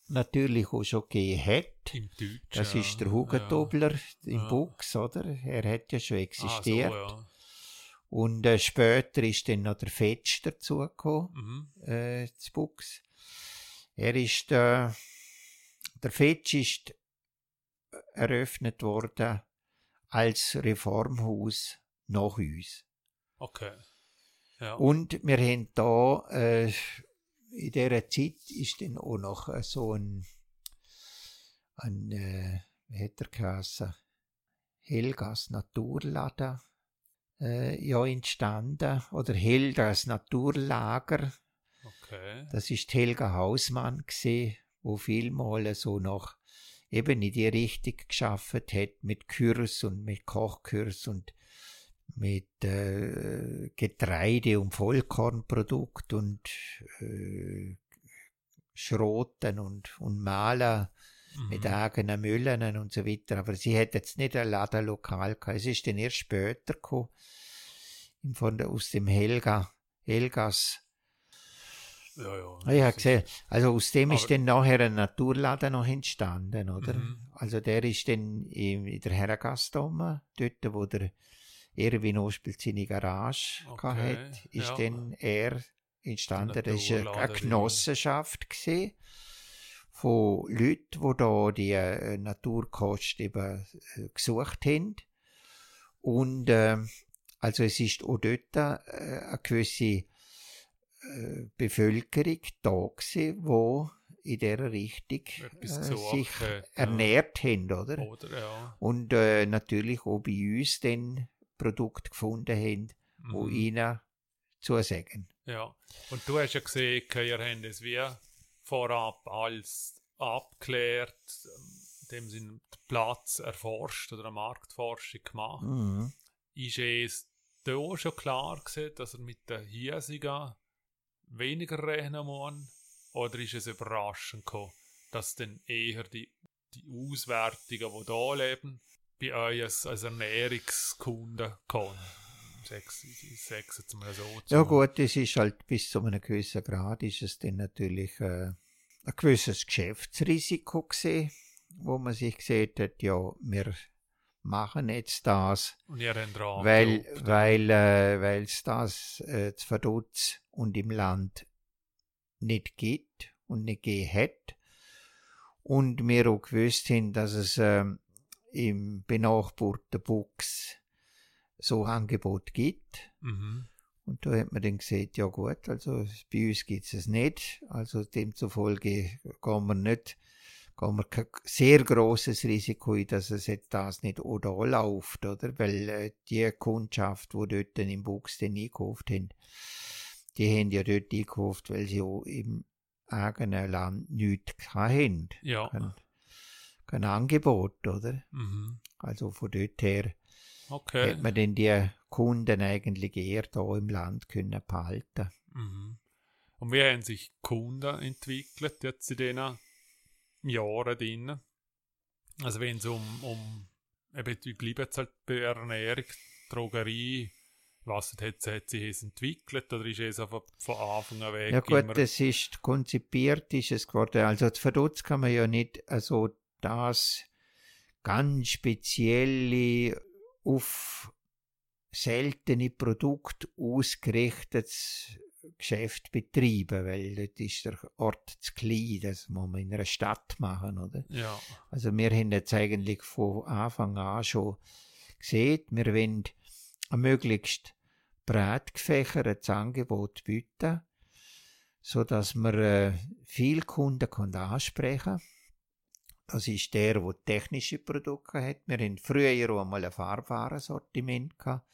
natürlich auch schon gegeben hat. Im Deutschen. Das ja. ist der Hugentobler im Ja. Buchs, oder? Er hat ja schon Ah, existiert. so, ja. Und äh, später ist dann noch der Fetsch dazugekommen, Mhm. äh, zu Buchs. Er ist, äh, der Fetsch ist eröffnet worden als Reformhaus nach uns. Okay. Ja. Und wir haben da, äh, in dieser Zeit ist dann auch noch äh, so ein, ein äh, wie hat er geheißen, Helgas Naturladen äh, ja entstanden, oder Helgas Naturlager. okay. Das ist Helga Hausmann gesehen, wo vielmal so noch eben in die Richtung geschafft hat mit Kurs und mit Kochkurs und mit äh, Getreide und Vollkornprodukt und äh, Schroten und, und Malen mhm. mit eigenen Müllen und so weiter. Aber sie hat jetzt nicht ein Ladenlokal gehabt. Es ist dann erst später gekommen, von der, aus dem Helga, Helgas. Ja, ja. Ah, ich habe gesehen, also aus dem ist dann nachher ein Naturladen noch entstanden, oder? Mhm. Also der ist dann in der Herrengasse dort, wo der Erwin Ospel seine Garage okay, hat, ist ja. dann er entstanden. Das war eine Genossenschaft gewesen von Leuten, die da die äh, Naturkost eben äh, gesucht haben. Und äh, also es ist auch dort äh, eine gewisse Bevölkerung da gewesen, wo in dieser Richtung äh, sich ernährt ja. haben, oder? oder ja. Und äh, natürlich auch bei uns dann Produkte gefunden haben, mhm. die ihnen zusagen. Ja, und du hast ja gesehen, ihr habt es wie vorab alles abgeklärt, in dem Sinne den Platz erforscht oder eine Marktforschung gemacht. Mhm. Ist es da schon klar gewesen, dass er mit den Hiesigen weniger rechnen muss? Oder ist es überraschend gekommen, dass dann eher die, die Auswertungen, die hier leben, bei euch als, als Ernährungskunden kommen? Sechs, jetzt mal so. Ja gut, es ist halt bis zu einem gewissen Grad ist es dann natürlich äh, ein gewisses Geschäftsrisiko gesehen, wo man sich gesagt hat, ja, wir machen jetzt das, weil weil äh, weil es das äh, zu Verdutz und im Land nicht gibt und nicht gegeben hat und wir auch gewusst haben, dass es äh, im benachbarten Buchs so Angebot gibt. Mhm. Und da hat man dann gesagt, ja gut, also bei uns gibt es nicht. Also demzufolge gehen wir nicht, gehen wir kein sehr großes Risiko ein, dass es jetzt das nicht oder läuft, oder? Weil äh, die Kundschaft, die dort im Buchs den eingekauft haben, die haben ja dort eingekauft, weil sie auch im eigenen Land nichts haben. Ja. Kein, kein Angebot, oder? Mhm. Also von dort her Okay. Hat man denn die Kunden eigentlich eher da im Land können behalten. Mhm. Und wie haben sich Kunden entwickelt jetzt in diesen Jahren drin? Also wenn es um, um eben, wie bleiben es halt bei Ernährung, Drogerie, was hat, hat sich es entwickelt oder ist es einfach von Anfang an weg? Ja gut, es ist konzipiert, ist es geworden. Also zu Verdutz kann man ja nicht also das ganz spezielle auf seltene Produkte ausgerichtetes Geschäft betreiben, weil dort ist der Ort zu klein, das muss man in einer Stadt machen, oder? Ja. Also wir haben jetzt eigentlich von Anfang an schon gesehen, wir wollen ein möglichst breit gefächertes Angebot bieten, so dass wir äh, viele Kunden ansprechen können das ist der, der technische Produkte hat. Wir hatten früher auch einmal ein Farbwarensortiment gehabt.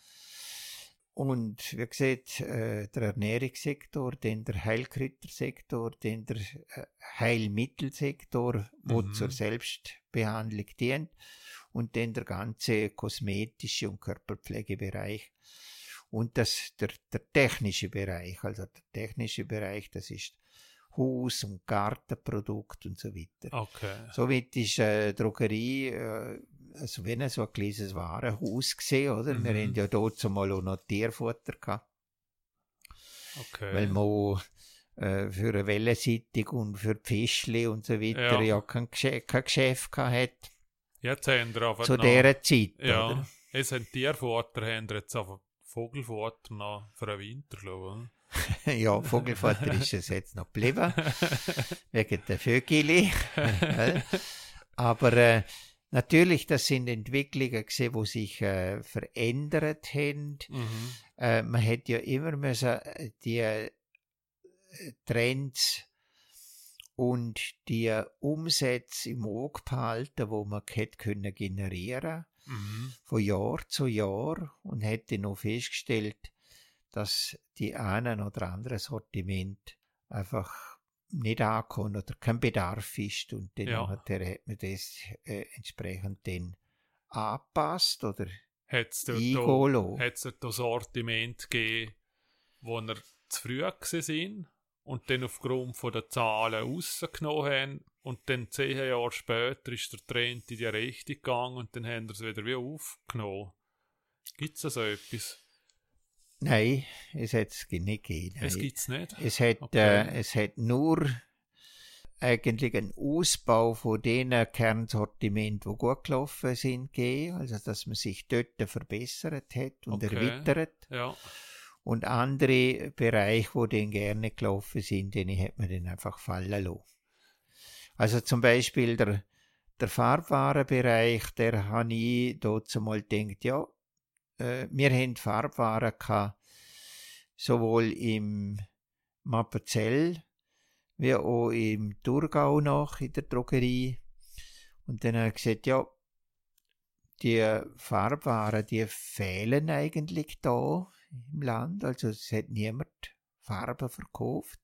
Und wie gesagt, äh, der Ernährungssektor, dann der Heilkräutersektor, dann der äh, Heilmittelsektor, wo mhm. zur Selbstbehandlung dient, und dann der ganze kosmetische und Körperpflegebereich. Und das, der, der technische Bereich, also der technische Bereich, das ist Haus- und Gartenprodukte und so weiter. Okay. Somit ist äh, Drogerie, äh, also wenn so ein kleines Warenhaus gesehen, oder? Mhm. Wir haben ja dort zumal auch noch Tierfutter gehabt. Okay. Weil man äh, für eine Wellensittig und für Fischli und so weiter ja, ja kein, Geschäft, kein Geschäft gehabt hat. Jetzt haben wir aber Zu noch, dieser Zeit, ja, oder? Es haben Tierfutter, haben jetzt aber Vogelfutter noch für den Winter, glaube ich. ja, Vogelvater ist es jetzt noch geblieben, wegen der Vögel. Aber äh, natürlich, das sind Entwicklungen gesehen, die sich äh, verändert haben. Mhm. Äh, man hätte ja immer müssen äh, die äh, Trends und die Umsätze im Auge behalten, wo man hätte können generieren mhm. von Jahr zu Jahr und hätte noch festgestellt, dass die einen oder anderen Sortiment einfach nicht ankommen oder kein Bedarf ist und dann ja. hat, hat man das äh, entsprechend dann angepasst oder hat es auch Sortiment gegeben, wo er zu früh waren und dann aufgrund von der Zahlen rausgenommen haben und dann zehn Jahre später ist der Trend in die Richtung gegangen und dann haben sie es wieder wie aufgenommen. Gibt es so etwas? Nein, es hat es nicht gegeben. Es gibt es nicht. Es hat, Okay. äh, es hat nur eigentlich einen Ausbau von den Kernsortimenten, die gut gelaufen sind, gegeben. Also, dass man sich dort verbessert hat und Okay. erweitert. Ja. Und andere Bereiche, wo dann gerne gelaufen sind, denen hat man dann einfach fallen lassen. Also zum Beispiel der, der Farbwarenbereich, der habe ich dort mal gedacht, ja, äh, wir haben Farbwaren gehabt, sowohl im Mappenzell wie auch im Thurgau noch in der Drogerie. Und dann habe ich gesagt, ja, die Farbwaren, die fehlen eigentlich da im Land. Also es hat niemand Farben verkauft.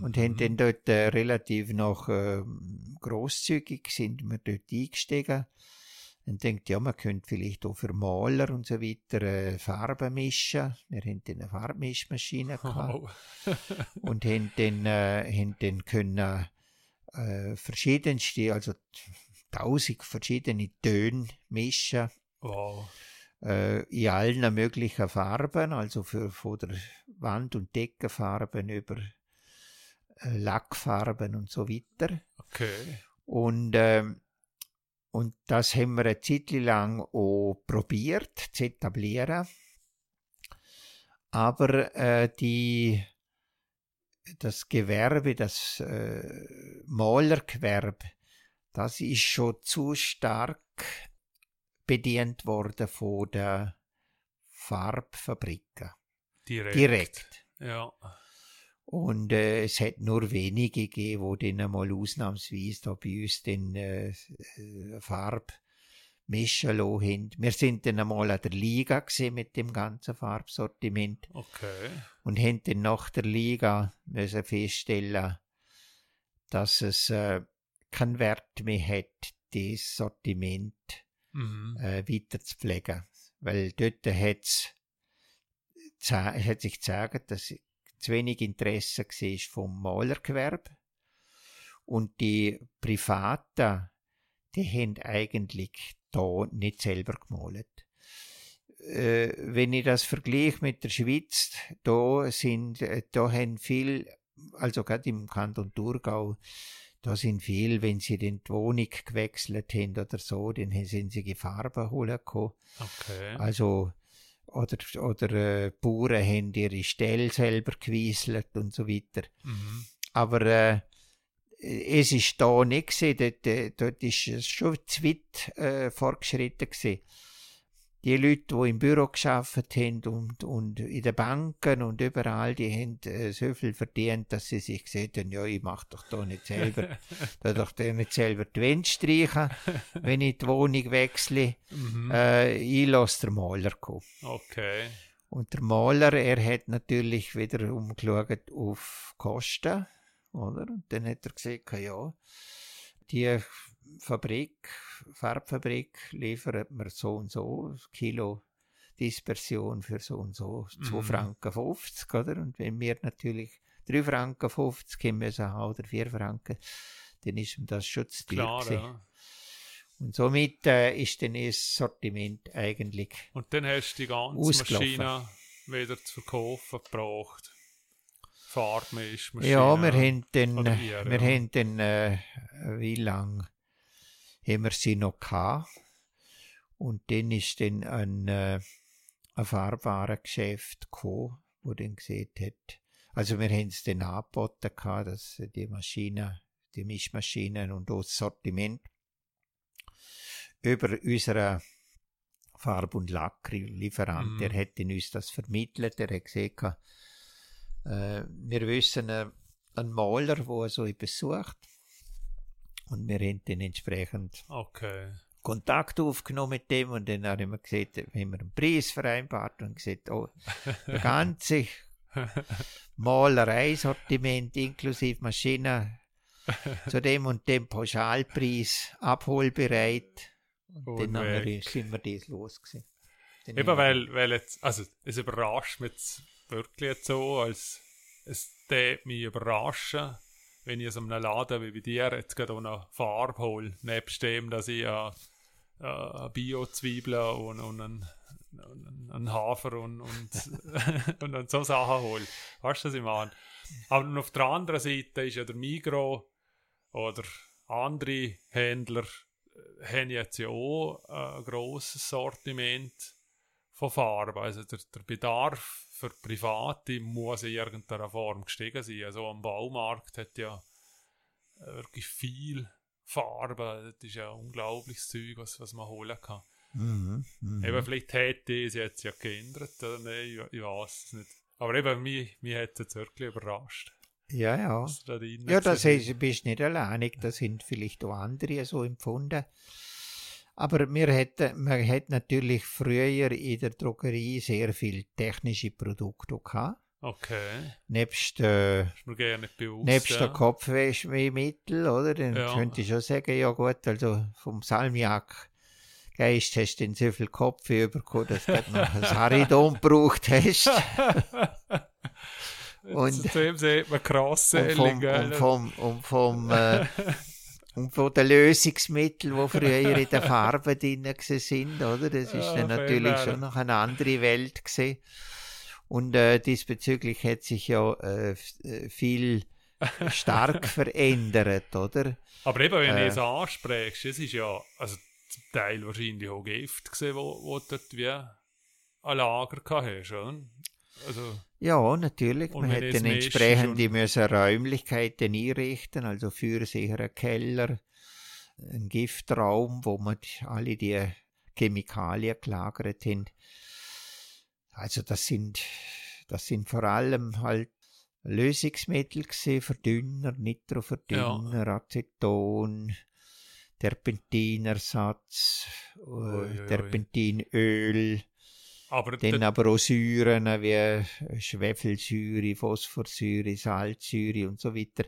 Und haben Mhm. dann dort äh, relativ noch äh, großzügig sind wir dort eingestiegen. Und denkt, ja, man könnte vielleicht auch für Maler und so weiter äh, Farben mischen. Wir haben dann eine Farbmischmaschine gehabt Wow. und haben dann, äh, haben dann können äh, verschiedenste, also tausend verschiedene Töne mischen wow. äh, in allen möglichen Farben, also für, von der Wand- und Deckenfarben über äh, Lackfarben und so weiter. Okay. Und, ähm, und das haben wir eine Zeit lang auch probiert zu etablieren. Aber äh, die, das Gewerbe, das äh, Malergewerbe, das ist schon zu stark bedient worden von den Farbfabriken. Direkt. Direkt. Ja. Und äh, es hat nur wenige gegeben, die dann mal ausnahmsweise da bei uns den äh, äh, Farb mischen lassen. Wir sind dann einmal an der Liga gesehen mit dem ganzen Farbsortiment Okay. und haben dann nach der Liga müssen feststellen, dass es äh, keinen Wert mehr hat, das Sortiment Mhm. äh, weiter zu pflegen. Weil dort hat's za- hat sich gezeigt, dass zu wenig Interesse war vom Malergewerbe. Und die Privaten, die haben eigentlich da nicht selber gemalt. Äh, wenn ich das vergleiche mit der Schweiz, da sind, äh, da haben viel, also gerade im Kanton Thurgau, da sind viel, wenn sie die Wohnung gewechselt haben oder so, dann sind sie die Farben holen gekommen. Okay. Also, oder, oder äh, Bauern haben ihre Ställe selber gewieselt und so weiter. Mhm. Aber äh, es ist da nicht dort, äh, dort ist es schon zu weit äh, fortgeschritten gewesen. Die Leute, die im Büro geschafft haben und, und in den Banken und überall, die haben äh, so viel verdient, dass sie sich gesagt haben, ja, ich mache doch da nicht selber, da doch da nicht selber die Wände streichen, wenn ich die Wohnung wechsle. Mhm. Äh, ich lasse den Maler kommen. Okay. Und der Maler, er hat natürlich wieder umgeschaut auf Kosten, oder? Und dann hat er gesagt, ja, die Fabrik, Farbfabrik liefert mir so und so Kilo Dispersion für so und so, 2 Mhm. Franken 50, oder? Und wenn wir natürlich 3 Franken 50 haben müssen haben oder 4 Franken, dann ist ihm das schon zu Klar, ja. Und somit äh, ist dann das Sortiment eigentlich Und dann hast du die ganze. Maschine wieder zu verkaufen gebraucht. Farbmischmaschine. Ja, wir haben dann, wir ja. haben dann äh, wie lang haben wir sie noch gehabt. Und dann ist dann ein, äh, ein Farbwarengeschäft gekommen, wo dann gesehen hat, also wir haben es dann angeboten gehabt, dass die Maschine, die Mischmaschinen und auch das Sortiment über unseren Farb- und Lacklieferant, Mhm. der hat uns das vermittelt, der hat gesagt, äh, wir wissen äh, einen Maler, der so etwas sucht. Und wir haben dann entsprechend Okay. Kontakt aufgenommen mit dem und dann haben wir gesagt, haben wir einen Preis vereinbart und gesagt, oh, der ganze Malereisortiment inklusive Maschine zu dem und dem Pauschalpreis abholbereit Und dann nachher sind wir das los gewesen. Eben weil, weil jetzt, also es überrascht mich jetzt wirklich jetzt so, als es mich überraschen, wenn ich aus einem Laden wie bei dir jetzt gerade noch Farbe hole, nebst dem, dass ich äh, äh, Bio-Zwiebeln und, und einen, einen Hafer und, und, und, und so Sachen hole. Weißt du, was ich meine? Aber auf der anderen Seite ist ja der Migro oder andere Händler äh, haben jetzt ja auch ein grosses Sortiment von Farben. Also der, der Bedarf für Private muss in irgendeiner Form gestiegen sein. Also am Baumarkt hat ja äh, wirklich viel Farbe. Das ist ja ein unglaubliches Zeug, was, was man holen kann. Mhm, mh. Eben, vielleicht hätte es jetzt ja geändert. Oder? Nein, ich, ich weiß es nicht. Aber eben, mich, mich hat es wirklich überrascht. Ja, ja. Da ja, das ist, bist nicht alleinig. Das sind vielleicht auch andere so empfunden. Aber wir hätten, man hat natürlich früher in der Drogerie sehr viel technische Produkte gehabt. Okay. Nebst, äh, bewusst, nebst ja. der Kopfwäschmittel, oder? Dann ja. könnte ich schon sagen, ja gut, also vom Salmiak Geist hast du so viel Kopf bekommen, dass du noch ein Saridon gebraucht hast. und, Zudem sieht man krass und vom, und vom, und vom äh, und von den Lösungsmitteln, die früher in der Farbe drin sind, oder? Das ist ja, dann natürlich schon noch eine andere Welt gesehen. Und äh, diesbezüglich hat sich ja äh, äh viel stark verändert, oder? Aber eben, wenn äh, du es ansprichst, es ist ja also zum Teil wahrscheinlich auch Gift gesehen, wo, wo du dort wie ein Lager gehabt hast, oder? Also, ja, natürlich. Man hätte entsprechende müssen Räumlichkeiten einrichten, also für sicher einen Keller, einen Giftraum, wo man alle die Chemikalien gelagert haben. Also das sind, das sind vor allem halt Lösungsmittel gesehen, Verdünner, Nitroverdünner, ja. Aceton, Terpentinersatz, äh, Terpentinöl, aber dann aber auch Säuren wie Schwefelsäure, Phosphorsäure, Salzsäure und so weiter.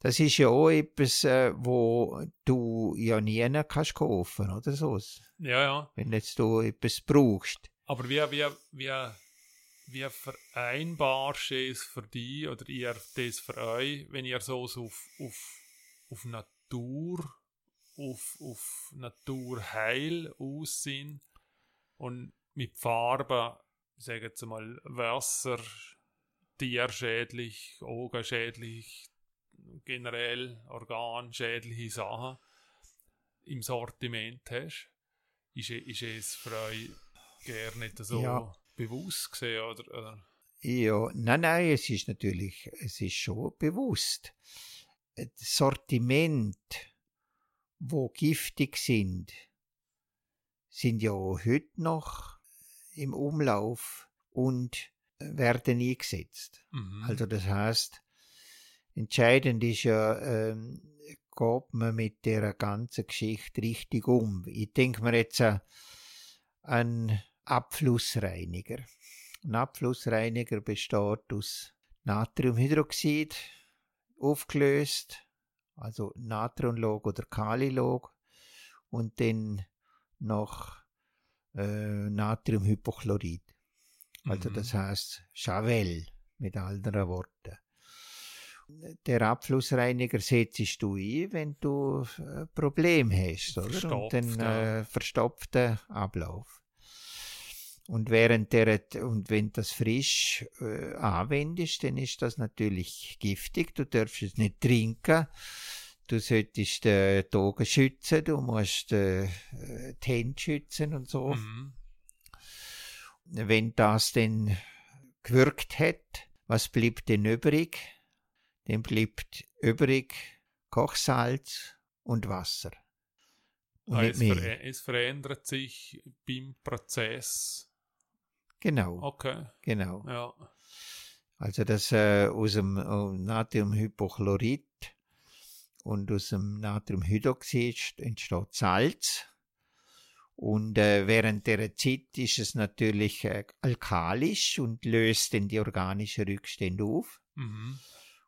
Das ist ja auch etwas, äh, wo du ja nie kannst kaufen oder so. Ja, ja. Wenn jetzt du etwas brauchst. Aber wie, wie, wie, wie vereinbarst du es für dich oder ihr das für euch, wenn ihr so auf, auf, auf Natur, auf, auf Naturheil aussehen und mit Farben, sagen wir mal, Wasser, tierschädlich, augenschädlich, generell organschädliche Sachen im Sortiment hast, ist, ist es für euch gar nicht so ja. bewusst gesehen, oder, oder? Ja, nein, nein, es ist natürlich, es ist schon bewusst. Das Sortiment, wo giftig sind, sind ja heute noch im Umlauf und werden eingesetzt. Mhm. Also das heißt, entscheidend ist ja, ähm, geht man mit der ganzen Geschichte richtig um. Ich denke mir jetzt äh, an Abflussreiniger. Ein Abflussreiniger besteht aus Natriumhydroxid, aufgelöst, also Natronlog oder Kalilog, und dann noch äh, Natriumhypochlorid. Also mhm. das heißt Chavel mit anderen Worten. Der Abflussreiniger setzt du ein, wenn du ein Problem hast, oder? Und den äh, verstopften Ablauf. Und während der, und wenn das frisch äh, anwendest, dann ist das natürlich giftig. Du darfst es nicht trinken. Du solltest äh, die Augen schützen, du musst äh, die Hände schützen und so. Mhm. Wenn das dann gewirkt hat, was bleibt denn übrig? Dann bleibt übrig Kochsalz und Wasser. Und ah, es, ver es, verändert sich beim Prozess. Genau. Okay. Genau. Ja. Also das äh, aus dem äh, Natriumhypochlorid und aus dem Natriumhydroxid entsteht Salz. Und äh, während der Zeit ist es natürlich äh, alkalisch und löst dann die organischen Rückstände auf. Mhm.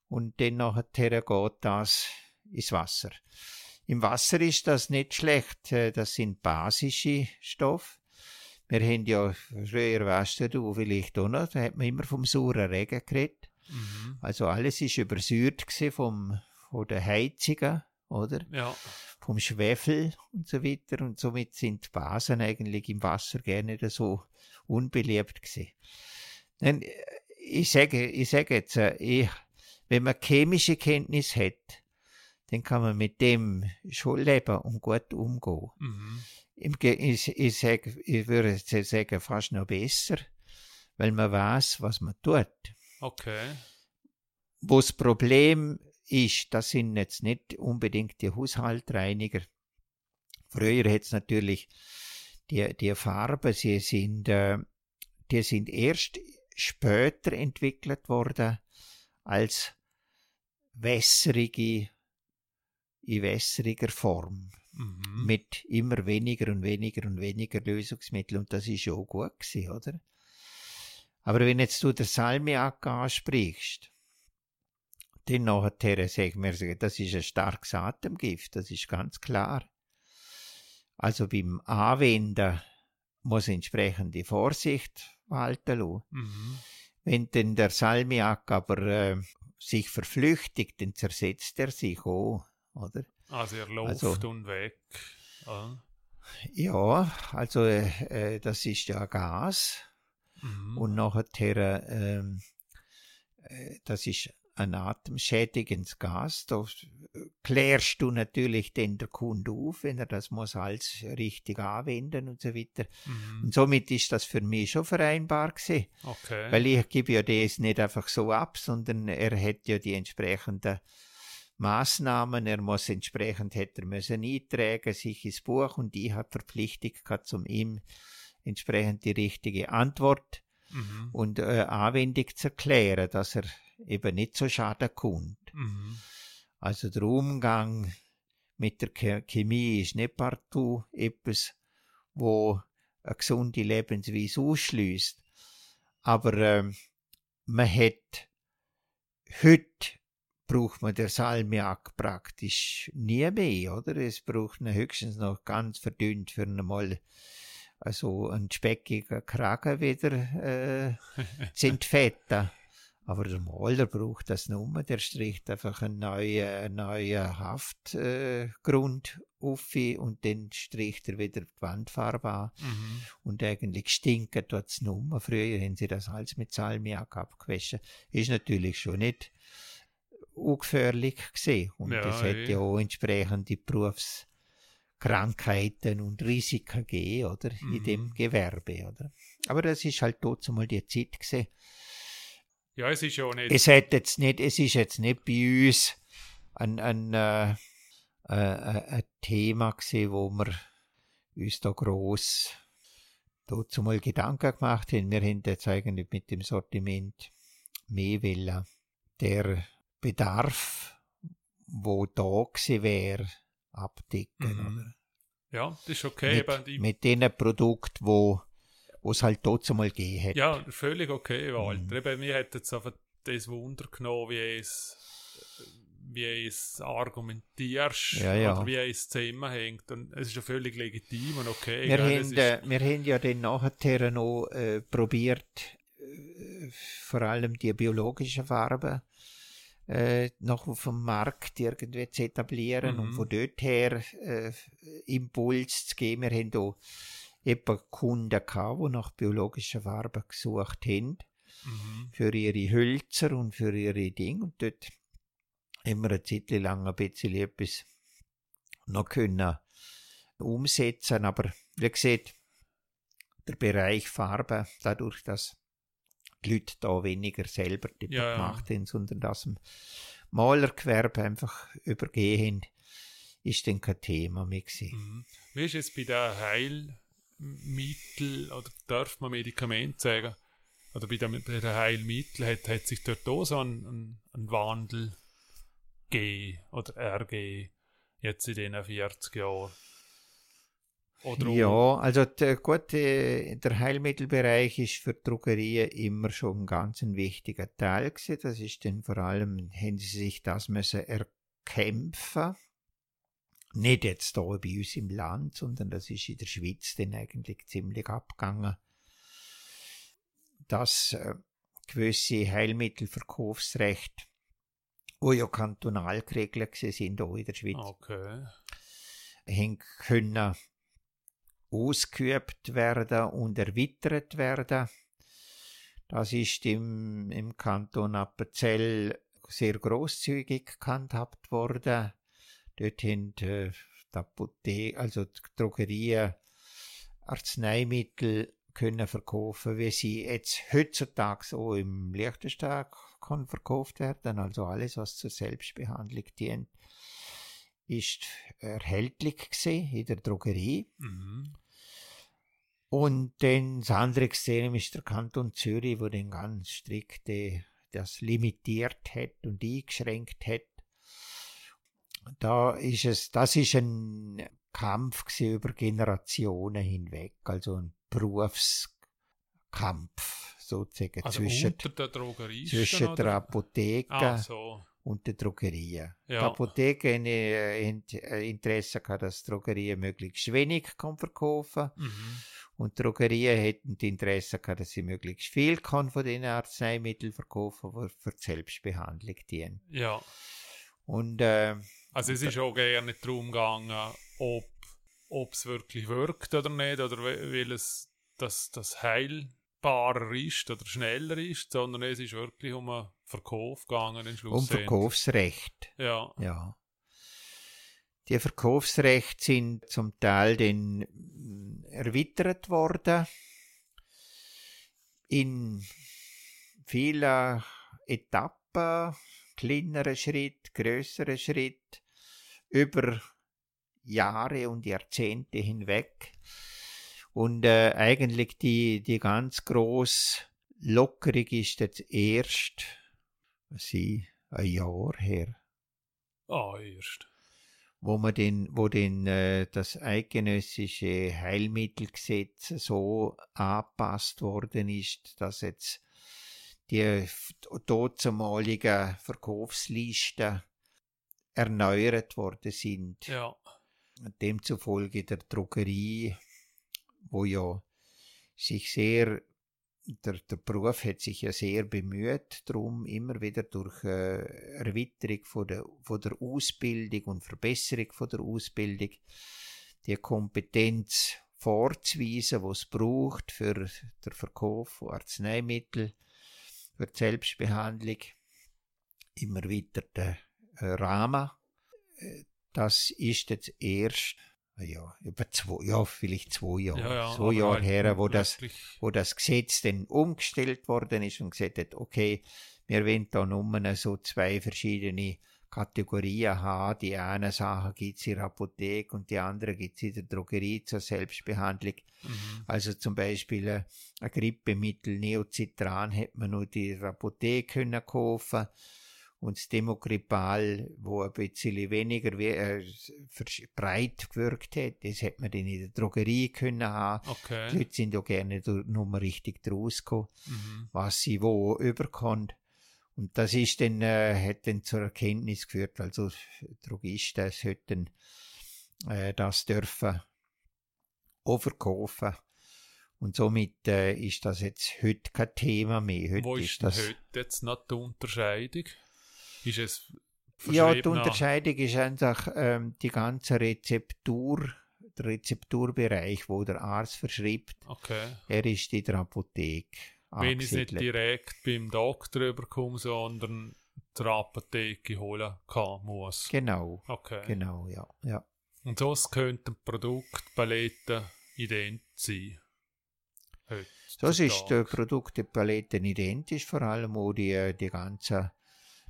Und dann nachher geht das ins Wasser. Im Wasser ist das nicht schlecht. Äh, das sind basische Stoffe. Wir haben ja früher, weißt du, vielleicht auch noch, da hat man immer vom sauren Regen geredet. Mhm. Also alles ist übersäuert vom, von den Heizungen, oder? Ja. Vom Schwefel und so weiter. Und somit sind Basen eigentlich im Wasser gerne so unbeliebt gewesen. Dann, ich sage, ich sage jetzt, äh, ich, wenn man chemische Kenntnis hat, dann kann man mit dem schon leben und gut umgehen. Mhm. Ich, ich, sage, ich würde sagen, fast noch besser, weil man weiß, was man tut. Okay. Wo das Problem ist, das sind jetzt nicht unbedingt die Haushaltreiniger. Früher hat es natürlich die, die Farben, sie sind, äh, die sind erst später entwickelt worden als wässrige, in wässriger Form. Mhm. Mit immer weniger und weniger und weniger Lösungsmittel. Und das ist auch gut gewesen, oder? Aber wenn jetzt du den Salmiak ansprichst, dann nachher sagen wir, das ist ein starkes Atemgift, das ist ganz klar. Also beim Anwenden muss entsprechende Vorsicht walten lassen. Mhm. Wenn denn der Salmiak aber äh, sich verflüchtigt, dann zersetzt er sich auch, oder? Also er läuft also, und weg. Ah. Ja, also äh, das ist ja Gas. Mhm. Und nachher, ähm, äh, das ist ein atemschädigendes Gas. Da klärst du natürlich den der Kunde auf, wenn er das muss alles richtig anwenden und so weiter. Mhm. Und somit ist das für mich schon vereinbar gewesen. Okay. Weil ich gebe ja das nicht einfach so ab, sondern er hat ja die entsprechenden Maßnahmen, er muss entsprechend hätte er müssen eintragen, sich ins Buch und ich habe Verpflichtung gehabt, um ihm entsprechend die richtige Antwort mhm. und äh, anwendig zu erklären, dass er eben nicht so schaden kommt. Mhm. Also der Umgang mit der Chemie ist nicht partout etwas, wo eine gesunde Lebensweise ausschließt. Aber äh, man hat heute braucht man der Salmiak praktisch nie mehr, oder? Es braucht man höchstens noch ganz verdünnt für einmal also einen speckigen Kragen wieder äh, zu entfetten. Aber der Maler braucht das nur, der stricht einfach einen neuen, neuen Haftgrund äh, auf und dann stricht er wieder die Wandfarbe an. Mhm. Und eigentlich stinkt dort das nur. Früher haben sie das alles mit Salmiak abgewaschen. Ist natürlich schon nicht ungefährlich gesehen. Und ja, es hat ja auch entsprechende Berufskrankheiten und Risiken gegeben, oder? Mhm. In dem Gewerbe, oder? Aber das ist halt trotzdem mal die Zeit gesehen ja, es ist ja nicht. Es, hat jetzt nicht, es ist jetzt nicht bei uns ein, ein, äh, äh, äh ein Thema gewesen, wo wir uns da gross dazu mal Gedanken gemacht haben. Wir haben jetzt eigentlich mit dem Sortiment mehr wollen. Der Bedarf, wo da gewesen wäre, abdecken. Mhm. Ja, das ist okay. Mit, mit den Produkten, wo was halt trotzdem mal gegeben hat. Ja, völlig okay, Walter. Mhm. Eben, mir hat jetzt einfach das Wunder genommen, wie es wie es argumentierst ja, ja. oder wie es zusammenhängt. Und es ist ja völlig legitim und okay. Wir, haben, äh, wir haben ja dann nachher noch äh, probiert, äh, vor allem die biologischen Farben äh, noch auf dem Markt irgendwie zu etablieren mhm. und von dort her äh, Impuls zu geben. Wir haben da etwa Kunden gehabt, die nach biologischer Farbe gesucht haben. Mhm. Für ihre Hölzer und für ihre Dinge. Und dort haben wir eine Zeit lang ein bisschen etwas noch können umsetzen. Aber wie gesagt, der Bereich Farbe, dadurch, dass die Leute da weniger selber die ja, gemacht haben, sondern das im Malergewerbe einfach übergehen, ist dann kein Thema mehr gewesen. Mhm. Wie ist es bei der Heil Mittel oder darf man Medikament sagen, oder bei, den, bei den Heilmitteln hat, hat sich dort auch so ein, ein, ein Wandel gegeben oder ergeben, jetzt in diesen 40 Jahren? Oder ja, also der, gut, der Heilmittelbereich ist für Drogerien immer schon ein ganz ein wichtiger Teil gewesen. Das ist denn vor allem, haben sie sich das müssen erkämpfen Nicht jetzt hier bei uns im Land, sondern das ist in der Schweiz dann eigentlich ziemlich abgegangen, dass äh, gewisse Heilmittelverkaufsrechte, wo ja kantonal geregelt sind, auch in der Schweiz, Okay. haben können ausgeübt werden und erweitert werden. Das ist im, im Kanton Appenzell sehr großzügig gehandhabt worden. Dort haben äh, die Apotheke, also die Drogerien Arzneimittel können verkaufen, wie sie jetzt heutzutage so im Liechtenstein kann verkauft werden. Also alles, was zur Selbstbehandlung dient, ist erhältlich gesehen in der Drogerie. Mhm. Und dann das andere Extrem ist der Kanton Zürich, wo den ganz strikt das limitiert hat und eingeschränkt hat. Da ist es, das ist ein Kampf über Generationen hinweg, also ein Berufskampf sozusagen Also zwischen, der Drogerie. zwischen der Apotheke Ah, so. und der Drogerie. Die Ja. Apotheke hat äh, äh, Interesse gehabt, dass die Drogerie möglichst wenig kann verkaufen Mhm. und die Drogerien hätten die Interesse gehabt, dass sie möglichst viel kann von den Arzneimitteln verkaufen, die für die Selbstbehandlung dienen. Ja. Und äh, Also es ist auch gerne nicht darum gegangen, ob es wirklich wirkt oder nicht, oder we- weil es das, das heilbarer ist oder schneller ist, sondern es ist wirklich um einen Verkauf gegangen im um. Verkaufsrecht. Ja. Ja. Die Verkaufsrechte sind zum Teil dann erweitert worden in vielen Etappen, kleinere Schritt, größere Schritt, über Jahre und Jahrzehnte hinweg. Und äh, eigentlich die, die ganz groß Lockerung ist jetzt erst, was sie, ein Jahr her Ah, erst. wo man den, wo den, äh, das eidgenössische Heilmittelgesetz so angepasst worden ist, dass jetzt die dortzumaligen Verkaufslisten erneuert worden sind. Ja. Demzufolge der Drogerie, wo ja sich sehr der, der Beruf hat sich ja sehr bemüht, darum immer wieder durch äh, Erweiterung von der, von der Ausbildung und Verbesserung von der Ausbildung die Kompetenz vorzuweisen, was es braucht für den Verkauf von Arzneimitteln, für die Selbstbehandlung im erweiterten äh, Rahmen. Äh, Das ist jetzt erst ja, über zwei, ja, vielleicht zwei Jahre, Ja, ja, zwei Jahre halt her, wo das wo das Gesetz dann umgestellt worden ist und gesagt hat, okay, wir wollen da nur so zwei verschiedene Kategorien haben. Die eine Sache gibt's in der Apotheke und die andere gibt's in der Drogerie zur Selbstbehandlung. Mhm. Also zum Beispiel äh, ein Grippemittel Neocitran hätte man nur in der Apotheke können kaufen und das Demokripal, wo ein bisschen weniger we- äh, breit gewirkt hat, das hätte man dann in der Drogerie können haben. Die Okay. Leute sind ja gerne nur richtig draus gekommen, Mhm. was sie wo überkommt. Und das ist dann, äh, hat dann zur Erkenntnis geführt, also Drogisten sollten äh, das dürfen auch verkaufen. Und somit äh, ist das jetzt heute kein Thema mehr. Heute Wo ist ist das, heute jetzt noch die Unterscheidung? Ist es ja, die Unterscheidung ist einfach ähm, die ganze Rezeptur, der Rezepturbereich, wo der Arzt verschreibt, Okay. er ist in der Apotheke Wenn ich es nicht direkt beim Doktor überkomme, sondern der Apotheke holen kann, muss. Genau, Okay. genau, ja, ja. Und sonst könnten Produktpaletten ident sein. Heute. Das ist die Produktepalette identisch, vor allem auch die, die ganzen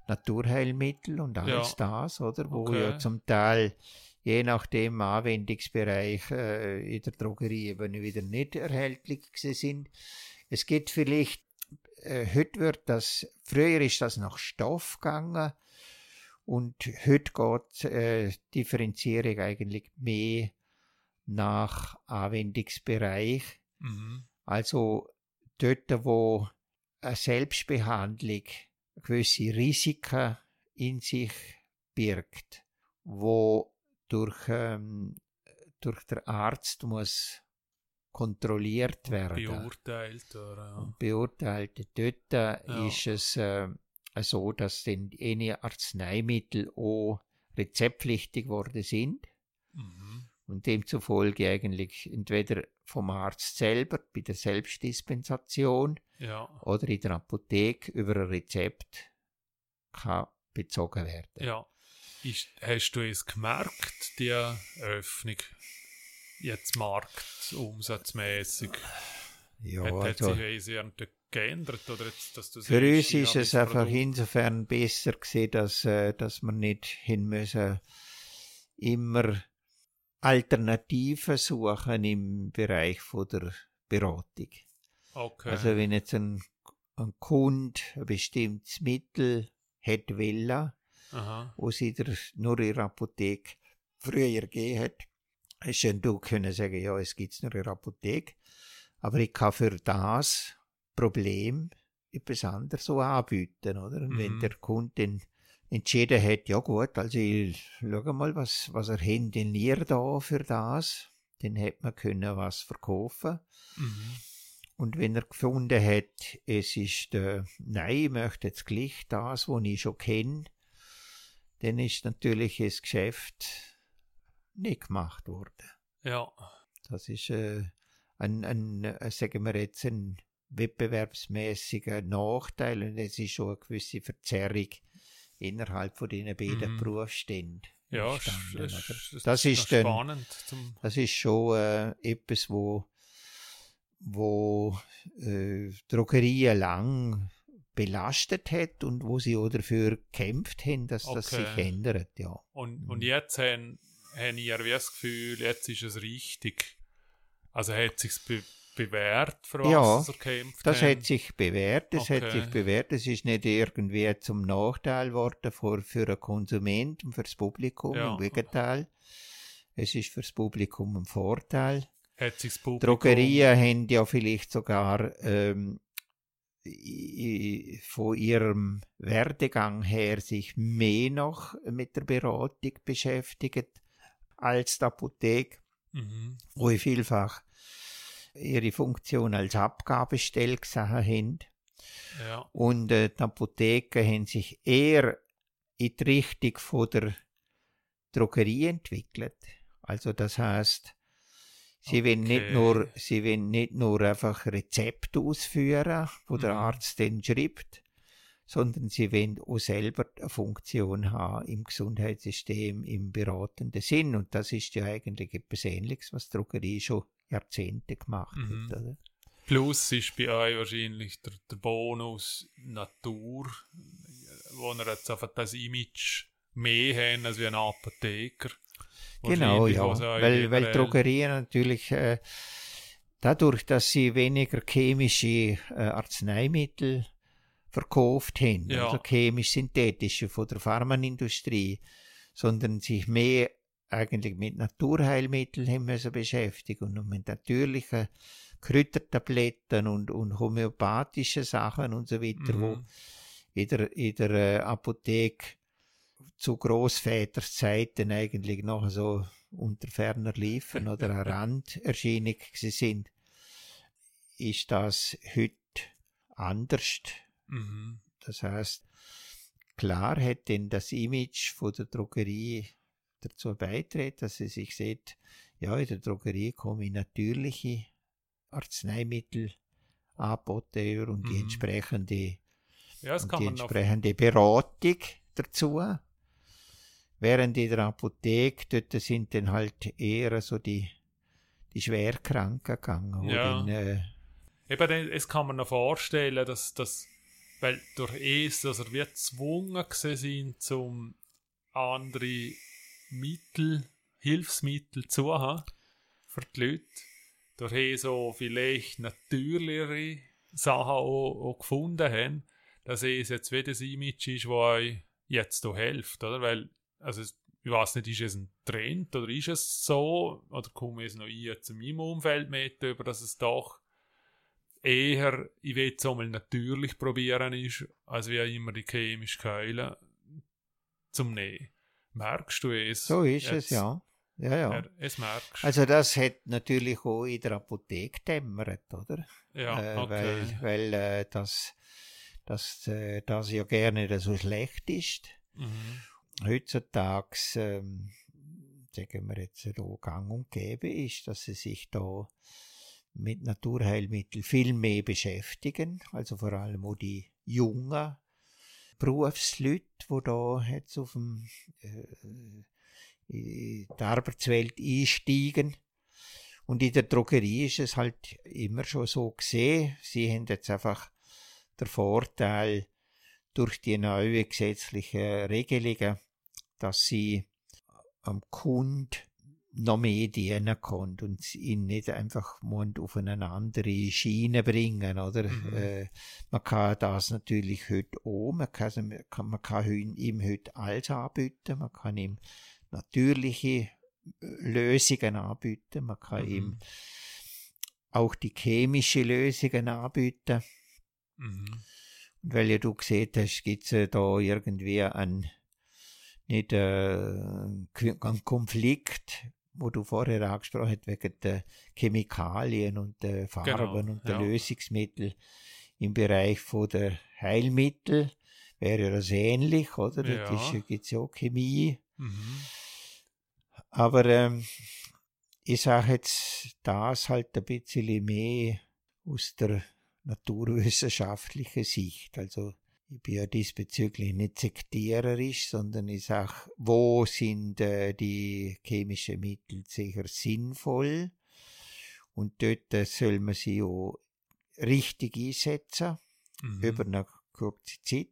Naturheilmittel und alles das, oder? Wo Okay. ja zum Teil je nachdem Anwendungsbereich äh, in der Drogerie eben wieder nicht erhältlich sind. Es geht vielleicht, äh, heute wird das, früher ist das nach Stoff gegangen und heute geht äh, Differenzierung eigentlich mehr nach Anwendungsbereich. Mhm. Also dort, wo eine Selbstbehandlung gewisse Risiken in sich birgt, wo durch, ähm, durch den Arzt muss kontrolliert werden. Beurteilt, oder? Ja. Beurteilt. Dort ja. ist es äh, so, dass dann eine Arzneimittel auch rezeptpflichtig worden sind. Mhm. Und demzufolge eigentlich entweder vom Arzt selber bei der Selbstdispensation ja. oder in der Apotheke über ein Rezept kann bezogen werden. Ja. Ist, hast du es gemerkt, die Öffnung jetzt marktumsatzmäßig? Ja, hat, hat also, sich unsere geändert? Oder jetzt, dass du für uns ist es einfach Produkt- insofern besser gesehen, dass, äh, dass wir nicht hin müssen, immer Alternativen suchen im Bereich von der Beratung. Okay. Also wenn jetzt ein, ein Kunde ein bestimmtes Mittel hat wollen, Aha. wo sie der, nur in der Apotheke früher gegeben hat, hast ja du können sagen, ja, es gibt's nur in der Apotheke, aber ich kann für das Problem etwas anderes so anbieten, oder? Und wenn Mhm. der Kunde dann entschieden hat, ja gut, also ich schau mal, was, was er hat denn ihr da für das, dann hätte man können was verkaufen. Mhm. Und wenn er gefunden hat, es ist, äh, nein, ich möchte jetzt gleich das, was ich schon kenne, dann ist natürlich das Geschäft nicht gemacht worden. Ja. Das ist äh, ein, ein, äh, sagen wir jetzt, ein wettbewerbsmäßiger Nachteil und es ist schon eine gewisse Verzerrung innerhalb von diesen beiden Mhm. Berufsständen. Ja, entstanden, das, oder? das, Das ist dann- spannend. Das ist schon äh, etwas, wo, wo äh, Drogerien lang belastet hat und wo sie auch dafür gekämpft haben, dass das Okay. sich ändert. Ja. und, Mhm. und jetzt haben, haben wie das Gefühl, jetzt ist es richtig. Also hat sich be bewährt, für was Ja, sie gekämpft Das haben? hat sich bewährt, es hat Okay. sich bewährt, es ist nicht irgendwie zum Nachteil geworden für, für einen Konsument und für das Publikum, Ja. im Gegenteil. Es ist für das Publikum ein Vorteil. hat sich das Publikum... Drogerien haben ja vielleicht sogar ähm, von ihrem Werdegang her sich mehr noch mit der Beratung beschäftigt als die Apotheke, Mhm. wo ich vielfach ihre Funktion als Abgabestelle gesehen haben. Ja. Und äh, die Apotheken haben sich eher in die Richtung von der Drogerie entwickelt. Also das heißt, sie wollen nicht Okay. nur, sie wollen nicht nur einfach Rezepte ausführen, wo der Mhm. Arzt dann schreibt, sondern sie wollen auch selber eine Funktion haben im Gesundheitssystem im beratenden Sinn. Und das ist ja eigentlich etwas Ähnliches, was die Drogerie schon Jahrzehnte gemacht Mhm. hat. Oder? Plus ist bei euch wahrscheinlich der, der Bonus Natur, wo ihr jetzt einfach das Image mehr haben als wie ein Apotheker. Genau, ja. Weil, weil Drogerien natürlich äh, dadurch, dass sie weniger chemische äh, Arzneimittel verkauft haben, Ja. also chemisch-synthetische von der Pharmaindustrie, sondern sich mehr eigentlich mit Naturheilmitteln haben müssen beschäftigen und mit natürlichen Kräutertabletten und, und homöopathischen Sachen und so weiter, wo Mhm. in der, in der äh, Apotheke zu Großväters Zeiten eigentlich noch so unter ferner Liefen oder eine Randerscheinung sind, ist das heute anders. Mhm. Das heißt, klar hat denn das Image von der Drogerie dazu beigetragen, dass sie sich sieht, ja, in der Drogerie komme ich natürliche Arzneimittel angeboten und die Mhm. entsprechende Ja, und die entsprechende Beratung dazu. Während in der Apotheke, dort sind dann halt eher so die, die Schwerkranken gegangen. Ja. dann, äh, Eben, es kann man noch vorstellen, dass das, weil durch es, dass er wie gezwungen gewesen sind, zum andere Mittel, Hilfsmittel zu haben für die Leute, durch es so vielleicht natürlichere Sachen auch, auch gefunden haben, dass es jetzt wieder das Image ist, das euch jetzt hier hilft, oder? Weil, also, ich weiß nicht, ist es ein Trend oder ist es so, oder komme es noch ein in meinem Umfeld mit, über dass es doch eher, ich will es einmal natürlich probieren ist, als wie immer die chemische Keule zum Nehmen. Merkst du es. So ist Jetzt, es, ja. Ja, ja. Es merkst. Also das hat natürlich auch in der Apotheke dämmert, oder? Ja, äh, okay. Weil, weil äh, das, das, äh, das ja gerne so schlecht ist. Mhm. Heutzutage, ähm, sagen wir jetzt, da gang und gäbe ist, dass sie sich da mit Naturheilmitteln viel mehr beschäftigen, also vor allem auch die jungen Berufsleute, die da jetzt auf dem, äh, in die Arbeitswelt einsteigen. Und in der Drogerie ist es halt immer schon so gesehen. Sie haben jetzt einfach den Vorteil durch die neuen gesetzlichen Regelungen, dass sie am Kunden noch mehr dienen kann und ihn nicht einfach auf eine andere Schiene bringen, oder? Mhm. Äh, man kann das natürlich heute auch, man kann, man kann ihm heute alles anbieten, man kann ihm natürliche äh, Lösungen anbieten, man kann mhm. ihm auch die chemische Lösungen anbieten. Mhm. Und weil ja du gesehen hast, gibt es da irgendwie einen, nicht äh, einen Konflikt wo du vorher angesprochen hast, wegen der Chemikalien und der Farben genau, und der ja. Lösungsmittel im Bereich von der Heilmittel, wäre das ähnlich, oder? Ja. Da gibt es ja auch Chemie. Mhm. Aber ähm, ich sage jetzt das halt ein bisschen mehr aus der naturwissenschaftlichen Sicht. Also ich bin ja diesbezüglich nicht sektiererisch, sondern ich sage, wo sind äh, die chemischen Mittel sicher sinnvoll? Und dort äh, soll man sie auch richtig einsetzen, mhm. über eine kurze Zeit.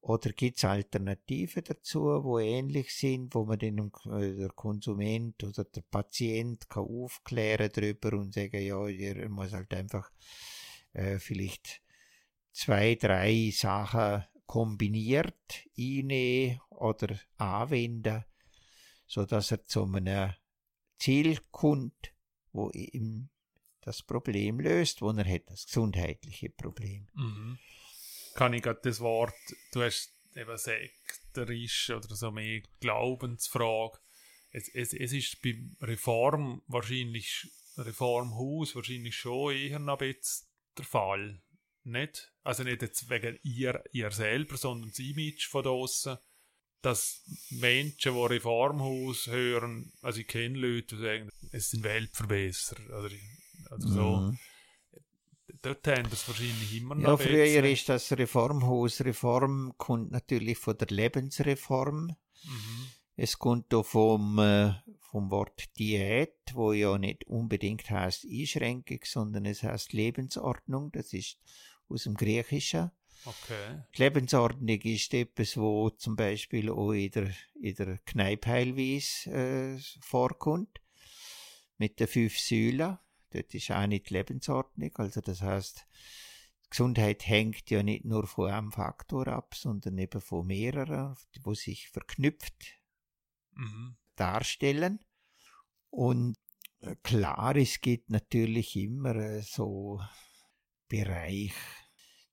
Oder gibt es Alternativen dazu, wo ähnlich sind, wo man den äh, der Konsument oder der Patient kann aufklären darüber und sagen, ja, er muss halt einfach äh, vielleicht zwei, drei Sachen kombiniert einnehmen oder anwenden, so dass er zu einem Ziel kommt, wo ihm das Problem löst, wo er hat, das gesundheitliche Problem. Mhm. Kann ich gerade das Wort, du hast eben sekterisch oder so mehr Glaubensfrage. Es, es, es ist beim Reform wahrscheinlich, Reformhaus wahrscheinlich schon eher noch bisschen der Fall nicht, also nicht jetzt wegen ihr, ihr selber, sondern das Image von außen, dass Menschen, die Reformhaus hören, also ich kenne Leute, die sagen, es sind Weltverbesserer, oder, oder so. Mhm. Dort haben das wahrscheinlich immer noch. Ja, früher ist das Reformhaus. Reform kommt natürlich von der Lebensreform. Mhm. Es kommt auch vom, äh, vom Wort Diät, wo ja nicht unbedingt heißt Einschränkung, sondern es heißt Lebensordnung. Das ist aus dem Griechischen. Okay. Die Lebensordnung ist etwas, wo zum Beispiel auch in der, in der Kneippheilweise äh, vorkommt. Mit den fünf Säulen. Dort ist auch nicht die Lebensordnung. Also das heißt, Gesundheit hängt ja nicht nur von einem Faktor ab, sondern eben von mehreren, die sich verknüpft mhm. darstellen. Und äh, klar, es gibt natürlich immer äh, so Bereich.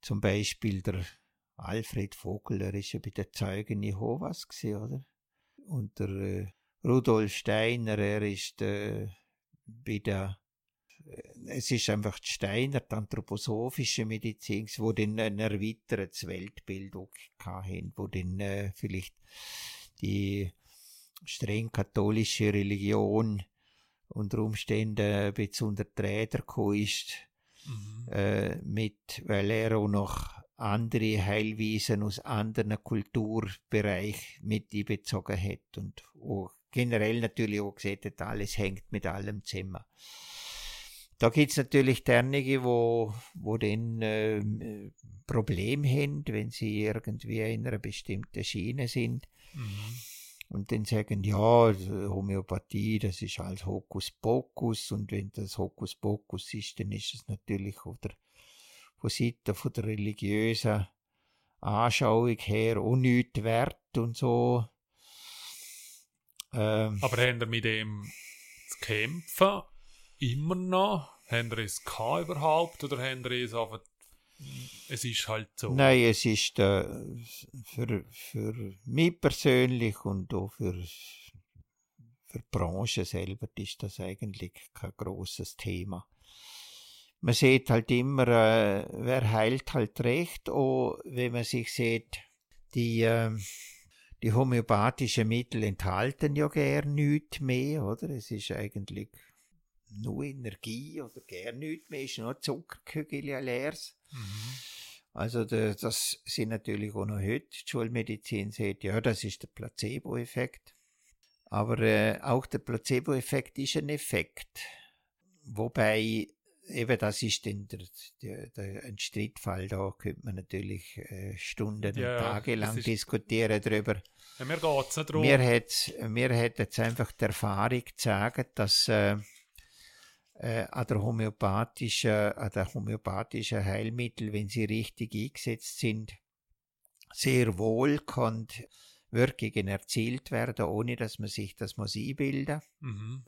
Zum Beispiel der Alfred Vogel, der ist ja bei den Zeugen Jehovas gewesen, oder? Und der äh, Rudolf Steiner, er ist äh, bei der äh, es ist einfach die Steiner, die anthroposophische Medizin, wo dann ein erweitertes Weltbild hatten, wo dann äh, vielleicht die streng katholische Religion unter Umständen ein bisschen unter die Räder gekommen ist mhm. äh, mit, weil er auch noch andere Heilwiesen aus anderen Kulturbereichen mit einbezogen hat und auch generell natürlich auch gesehen hat, alles hängt mit allem zusammen. Da gibt's natürlich dernige, wo, wo den äh, Problem haben, wenn sie irgendwie in einer bestimmten Schiene sind. Mhm und dann sagen, ja, Homöopathie, das ist alles Hokuspokus und wenn das Hokuspokus ist, dann ist es natürlich oder von Seiten von der religiösen Anschauung her auch nichts wert und so. Ähm, Aber haben wir mit dem zu kämpfen immer noch? Haben wir es überhaupt oder haben wir es einfach es ist halt so. Nein, es ist äh, für, für mich persönlich und auch für, für die Branche selber ist das eigentlich kein großes Thema. Man sieht halt immer, äh, wer heilt halt recht, auch wenn man sich sieht, die, äh, die homöopathischen Mittel enthalten ja gern nichts mehr, oder? Es ist eigentlich nur Energie oder gern nichts mehr, ist nur Zuckerkügel leeres. Mhm. Also das sind natürlich auch noch heute, die Schulmedizin sagt, ja, das ist der Placebo-Effekt. Aber äh, auch der Placebo-Effekt ist ein Effekt. Wobei, eben das ist dann der, der, der, ein Streitfall, da könnte man natürlich äh, Stunden ja, und Tage lang diskutieren darüber. Ja, mir geht's nicht darum. Mir hat, mir hat jetzt einfach die Erfahrung gezeigt, dass äh, äh, an, der homöopathischen, an der homöopathischen Heilmittel, wenn sie richtig eingesetzt sind, sehr wohl kann Wirkungen erzielt werden, ohne dass man sich das muss einbilden mhm.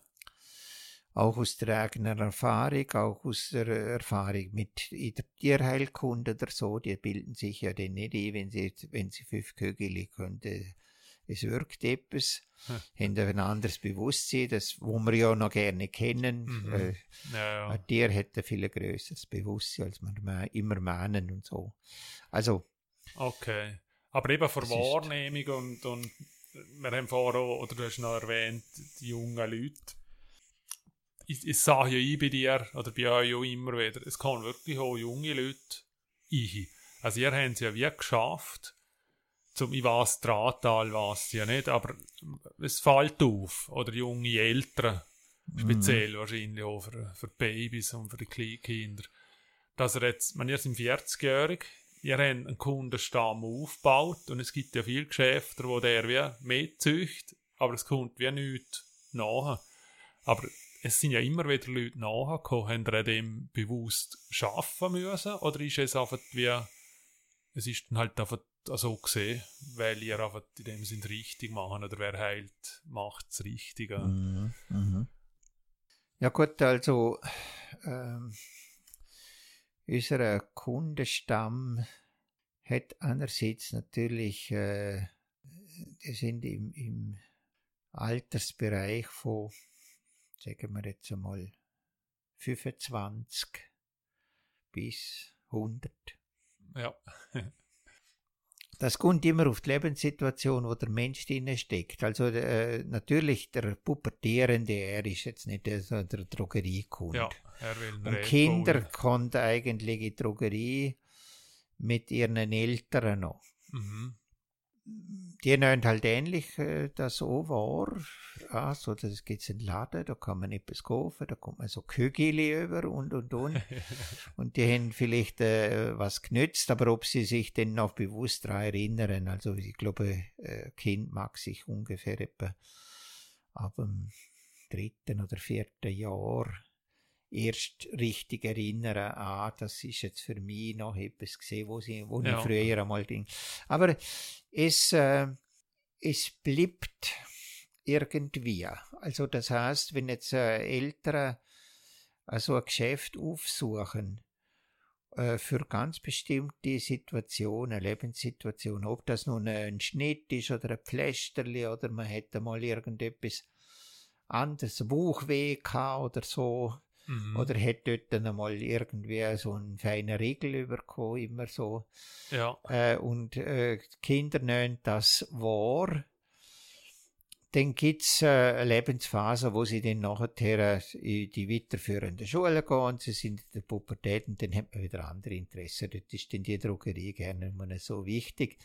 Auch aus der eigenen Erfahrung, auch aus der Erfahrung mit in der Tierheilkunde oder so, die bilden sich ja dann nicht ein, wenn sie, wenn sie fünf Kügel können es wirkt etwas, hm. haben ein anderes Bewusstsein, das, wo wir ja noch gerne kennen. Mhm. Äh, ja, ja. Ein Tier hat ein viel größeres Bewusstsein, als wir immer meinen und so. Also. Okay. Aber eben vor Wahrnehmung und, und wir haben vorher auch, oder du hast noch erwähnt, die jungen Leute. Ich, ich sage ja ein bei dir, oder bei euch auch immer wieder, es kommen wirklich auch junge Leute ein. Also ihr habt es ja wie geschafft, zum, ich weiß, Drahttal weiß ja nicht, aber es fällt auf. Oder junge Eltern, speziell mm. wahrscheinlich auch für, für Babys und für die Kleinkinder. Dass er jetzt, man ihr sind 40-jährig, ihr habt einen Kundenstamm aufgebaut und es gibt ja viele Geschäfte, wo der wie mehr zücht, aber es kommt wie nichts nachher. Aber es sind ja immer wieder Leute nachgekommen, haben ihr dem bewusst schaffen müssen oder ist es einfach wie, es ist dann halt einfach also gesehen, weil ihr einfach in dem Sinn richtig machen oder wer heilt, macht es richtig. Mhm, mhm. Ja gut, also ähm, unser Kundenstamm hat einerseits natürlich, äh, die sind im, im Altersbereich von, sagen wir jetzt einmal, 25 bis 100. Ja. das kommt immer auf die Lebenssituation, wo der Mensch drin steckt. Also äh, natürlich der Pubertierende, er ist jetzt nicht der, der Drogeriekunde. Ja, er will Und Kinder kommen eigentlich in die Drogerie mit ihren Eltern noch. Mhm die nehmen halt ähnlich äh, das auch wahr. Also, das geht in den Laden, da kann man etwas kaufen, da kommt man so Kügeli über und und und. und die haben vielleicht äh, was genützt, aber ob sie sich denn noch bewusst daran erinnern, also ich glaube, äh, Kind mag sich ungefähr etwa ab dem dritten oder vierten Jahr erst richtig erinnern, ah, das ist jetzt für mich noch etwas gesehen, wo, sie, wo ja. ich früher einmal ging. Aber es, äh, es bleibt irgendwie. Also das heißt, wenn jetzt äh, Eltern also ein Geschäft aufsuchen, äh, für ganz bestimmte Situationen, Lebenssituationen, ob das nun ein Schnitt ist oder ein Pflästerli oder man hätte mal irgendetwas anderes, Buchweh oder so, Mhm. Oder hat dort dann einmal irgendwie so einen feinen Riegel bekommen, immer so. Ja. Äh, und äh, Kinder nennen das wahr. Dann gibt es äh, eine Lebensphase, wo sie dann nachher in die weiterführende Schule gehen, sie sind in der Pubertät und dann hat man wieder andere Interessen. Dort ist dann die Drogerie gerne nicht so wichtig.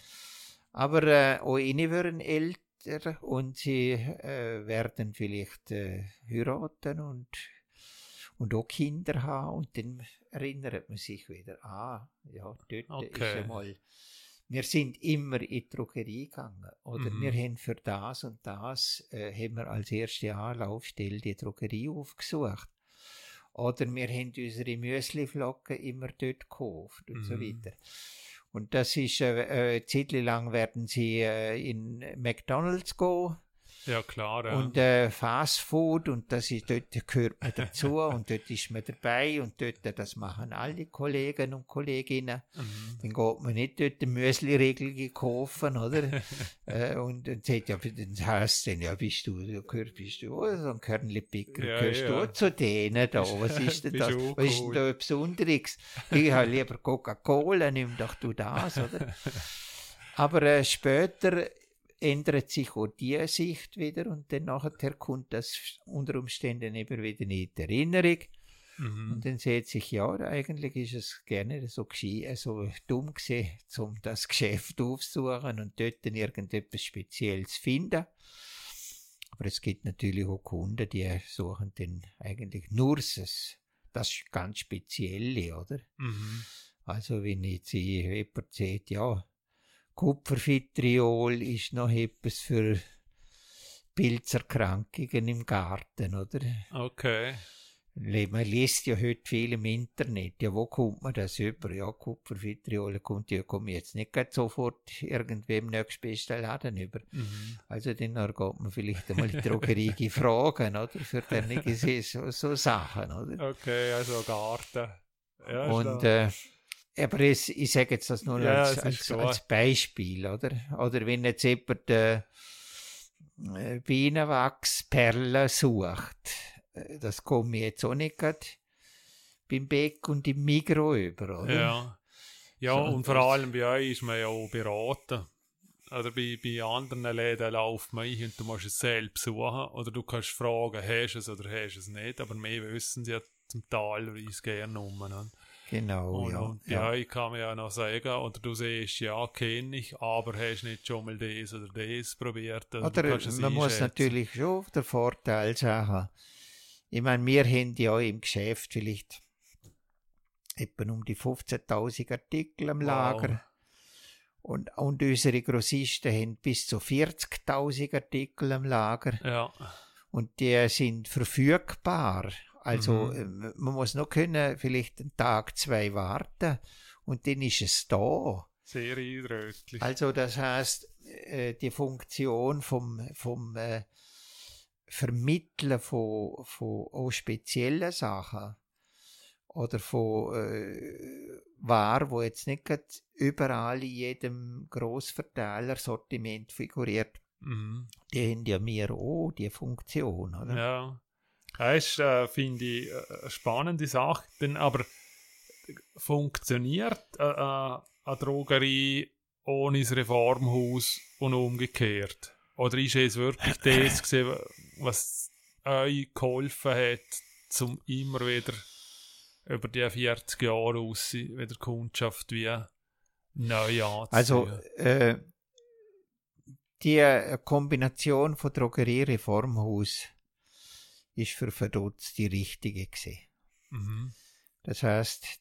Aber äh, auch ihnen werden älter und sie äh, werden vielleicht äh, heiraten und und auch Kinder haben und dann erinnert man sich wieder, ah, ja, dort okay. ist einmal, wir sind immer in die Drogerie gegangen oder mhm. wir haben für das und das, äh, haben wir als erste Anlaufstelle die Drogerie aufgesucht. Oder wir haben unsere Müsliflocken immer dort gekauft und mhm. so weiter. Und das ist, äh, äh, lang werden sie äh, in McDonalds gehen Ja, klar. Ja. Und äh, Fast Food, und das ist, dort gehört man dazu und dort ist man dabei und dort, das machen alle Kollegen und Kolleginnen. mhm. Dann geht man nicht dort eine Müsli-Regel kaufen, oder? äh, und dann sagt ja, dann heißt dann, ja, bist du, du gehörst, bist du oh, so ein Körnli-Picker, Ja, gehörst ja. du zu denen da? Was ist denn das? Was ist denn da Besonderes? Ich habe lieber Coca-Cola, nimm doch du das, oder? Aber äh, später ändert sich auch die Sicht wieder und dann nachher kommt das unter Umständen eben wieder in die Erinnerung. Mhm. Und dann sieht sich, ja, eigentlich ist es gerne so, so dumm gewesen, um das Geschäft aufzusuchen und dort dann irgendetwas Spezielles zu finden. Aber es gibt natürlich auch Kunden, die suchen dann eigentlich nur das, das ganz Spezielle, oder? Mhm. Also wenn jetzt jemand sagt, ja, Kupfervitriol ist noch etwas für Pilzerkrankungen im Garten, oder? Okay. Man liest ja heute viel im Internet. Ja, wo kommt man das über? Ja, Kupfervitriol kommt ja, komme jetzt nicht sofort irgendwie im nächstbesten Laden über. Mhm. Also dann geht man vielleicht einmal in die Drogerie fragen, oder? Für dann so, so Sachen, oder? Okay, also Garten. Ja, Und äh, aber es, ich sage jetzt das nur Ja, als, es als, als Beispiel, oder? Oder wenn jetzt jemand äh, äh, Bienenwachsperlen sucht, äh, das komme ich jetzt auch nicht grad beim Beck und im Migro über, oder? Ja. Ja, So, und vor allem bei euch ist man ja auch beraten. Oder bei, bei anderen Läden läuft man ein und du musst es selbst suchen. Oder du kannst fragen, hast du es oder hast du es nicht. Aber mehr wissen sie ja zum Teilweise gerne um. Ne? Genau, und, ja. und ja. euch kann man ja noch sagen, oder du siehst, ja, kenne ich, aber hast nicht schon mal das oder das probiert. Oder, du Oder man muss natürlich schon den Vorteil sagen. Ich meine, wir haben ja im Geschäft vielleicht etwa um die 15.000 Artikel am Wow. Lager. Und, und unsere Grossisten haben bis zu 40.000 Artikel am Lager. Ja, Und die sind verfügbar. Also Mhm. ähm, man muss noch können, vielleicht einen Tag, zwei warten. Und dann ist es da. sehr eindrücklich. Also das heißt, äh, die Funktion vom, vom äh, Vermitteln von, von auch speziellen Sachen oder von äh, Waren, wo jetzt nicht überall in jedem Grossverteiler-Sortiment figuriert, Mhm. die haben ja wir auch die Funktion, oder? Ja. Das ist, äh, finde ich, äh, eine spannende Sache. Denn aber funktioniert äh, äh, eine Drogerie ohne das Reformhaus und umgekehrt? Oder ist es wirklich das, gewesen, was euch geholfen hat, zum immer wieder über die 40 Jahre aus wieder Kundschaft wie neu anzuziehen? Also äh, die Kombination von Drogerie Reformhaus ist für Verdutz die richtige gewesen. mhm. Das heißt,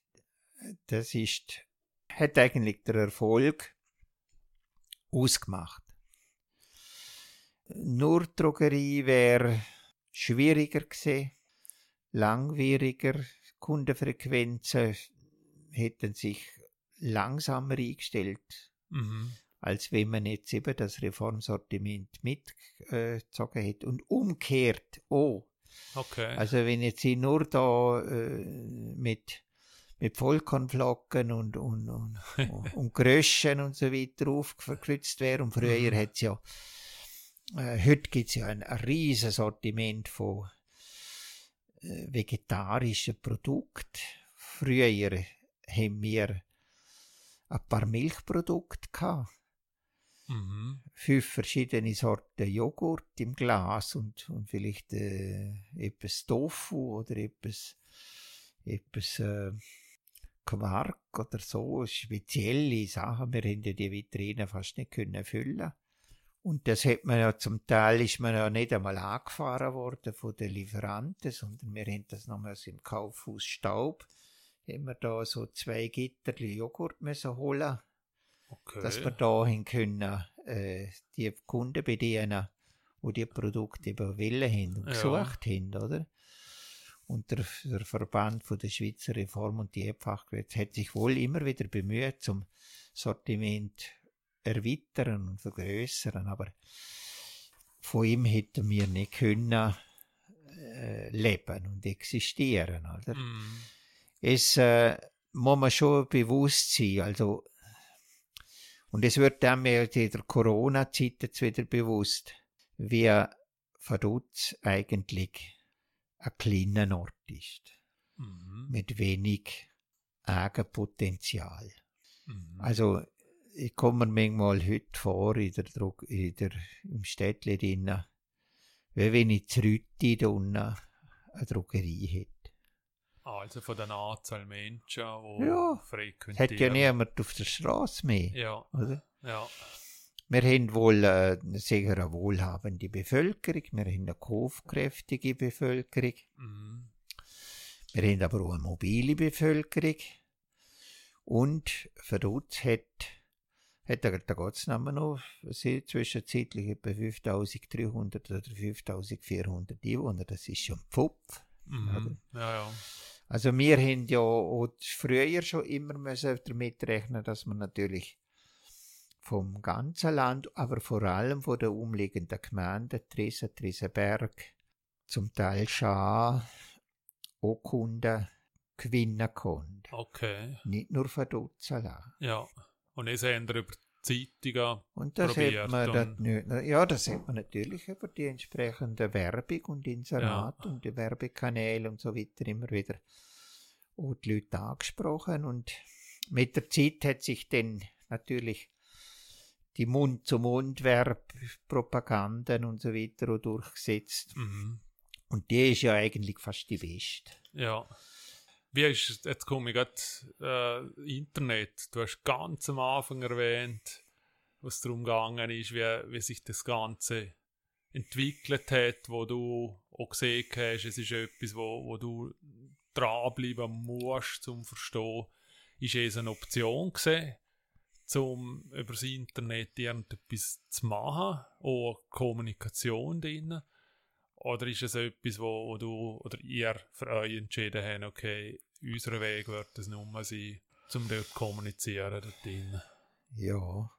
das ist hat eigentlich der Erfolg ausgemacht. Nur Drogerie wäre schwieriger gewesen, langwieriger, Kundenfrequenzen hätten sich langsamer eingestellt, Mhm. als wenn man jetzt eben das Reformsortiment mitgezogen hätte. Und umgekehrt auch. Okay. Also wenn jetzt ich nur da äh, mit, mit Vollkornflocken und, und, und, und, Gröschen und so weiter aufgekreuzt wäre und früher Mhm. hat's ja, äh, heute gibt's ja ein, ein riesen Sortiment von äh, vegetarischen Produkten. Früher haben wir ein paar Milchprodukte gehabt mhm. fünf verschiedene Sorten Joghurt im Glas und, und vielleicht äh, etwas Tofu oder etwas, etwas äh, Quark oder so, spezielle Sachen. Wir ja die Vitrine fast nicht können füllen. Und das hat man ja zum Teil ist man ja nicht einmal angefahren worden von den Lieferanten, sondern wir haben das nochmals im Kaufhaus Staub, haben wir da so zwei Gitterli Joghurt müssen holen okay. dass wir dahin können, äh, die Kunden bedienen, die die Produkte eben wollen haben und Ja. gesucht haben, oder? Und der, der Verband von der Schweizer Reform und die Fachgewerbe hat sich wohl immer wieder bemüht, zum Sortiment erweitern und vergrößern, aber von ihm hätten wir nicht können äh, leben und existieren. Oder? Mhm. Es äh, muss man schon bewusst sein. Also, und es wird dann mehr in der Corona-Zeit jetzt wieder bewusst, wie Vaduz eigentlich ein kleiner Ort ist. Mhm. Mit wenig Eigenpotenzial. Mhm. Also, ich komme mir manchmal heute vor, in der, Druck, in der, im Städtchen drinnen, wie wenn ich Zrütti da unten eine Drogerie hätte. Also von der Anzahl Menschen, die Ja, frequentieren. Hat ja niemand auf der Straße mehr. Ja, Oder? ja. Wir haben wohl äh, sicher eine wohlhabende Bevölkerung, wir haben eine kaufkräftige Bevölkerung, Mhm. wir haben aber auch eine mobile Bevölkerung. Und Verdutz hat, hat da geht es noch, zwischenzeitlich etwa 5300 oder 5400 Einwohner, das ist schon Pfupf. Mhm. Ja, ja. Also wir haben ja auch früher schon immer müssen damit rechnen, dass man natürlich vom ganzen Land, aber vor allem von den umliegenden Gemeinden, Tresen, Tresenberg, zum Teil Schar, auch Kunden gewinnen konnte. Okay. Nicht nur von Dutzala. Ja. Und jetzt haben über Zeitungen. Und das Probiert hat man das nicht, ja, das hat man natürlich über die entsprechende Werbung und Inserat und die Werbekanäle und so weiter immer wieder auch die Leute angesprochen und mit der Zeit hat sich dann natürlich die Mund-zu-Mund-Werbpropaganden und so weiter auch durchgesetzt. Mhm. Und die ist ja eigentlich fast die beste. Ja. Wie ist, jetzt komme ich gerade, äh, Internet. Du hast ganz am Anfang erwähnt, was darum gegangen ist, wie, wie sich das Ganze entwickelt hat, wo du auch gesehen hast, es ist etwas, wo, wo du dranbleiben musst, zum zu verstehen. Ist es eine Option gewesen, um über das Internet irgendetwas zu machen, auch Kommunikation drin? Oder ist es etwas, wo, wo du oder ihr für euch entschieden habt, okay, unser Weg wird es nur sein, um dort zu kommunizieren dort drin? Ja.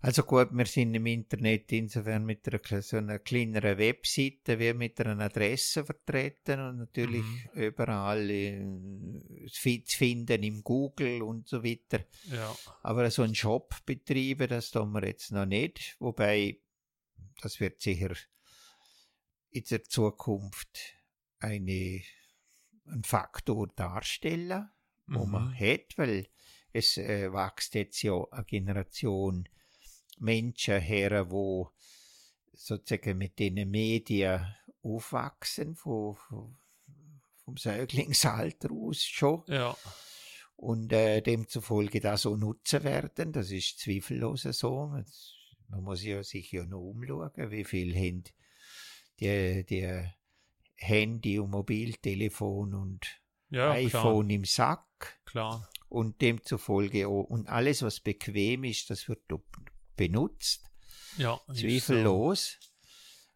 Also gut, wir sind im Internet insofern mit einer, so einer kleineren Webseite wie mit einer Adresse vertreten und natürlich Mhm. überall äh, zu finden im Google und so weiter. Ja. Aber so einen Shop betreiben, das tun wir jetzt noch nicht. Wobei, das wird sicher in der Zukunft eine, ein Faktor darstellen, wo Mhm. man hat, weil es äh, wächst jetzt ja eine Generation Menschen her, wo sozusagen mit den Medien aufwachsen, von, von, vom Säuglingsalter aus schon Ja. und äh, demzufolge das so nutzen werden. Das ist zweifellos so. Man muss ja sich ja noch umschauen, wie viel haben die, die Handy und Mobiltelefon und Ja, iPhone im Sack Klar. klar. und demzufolge auch, und alles, was bequem ist, das wird dort benutzt, Ja, zweifellos.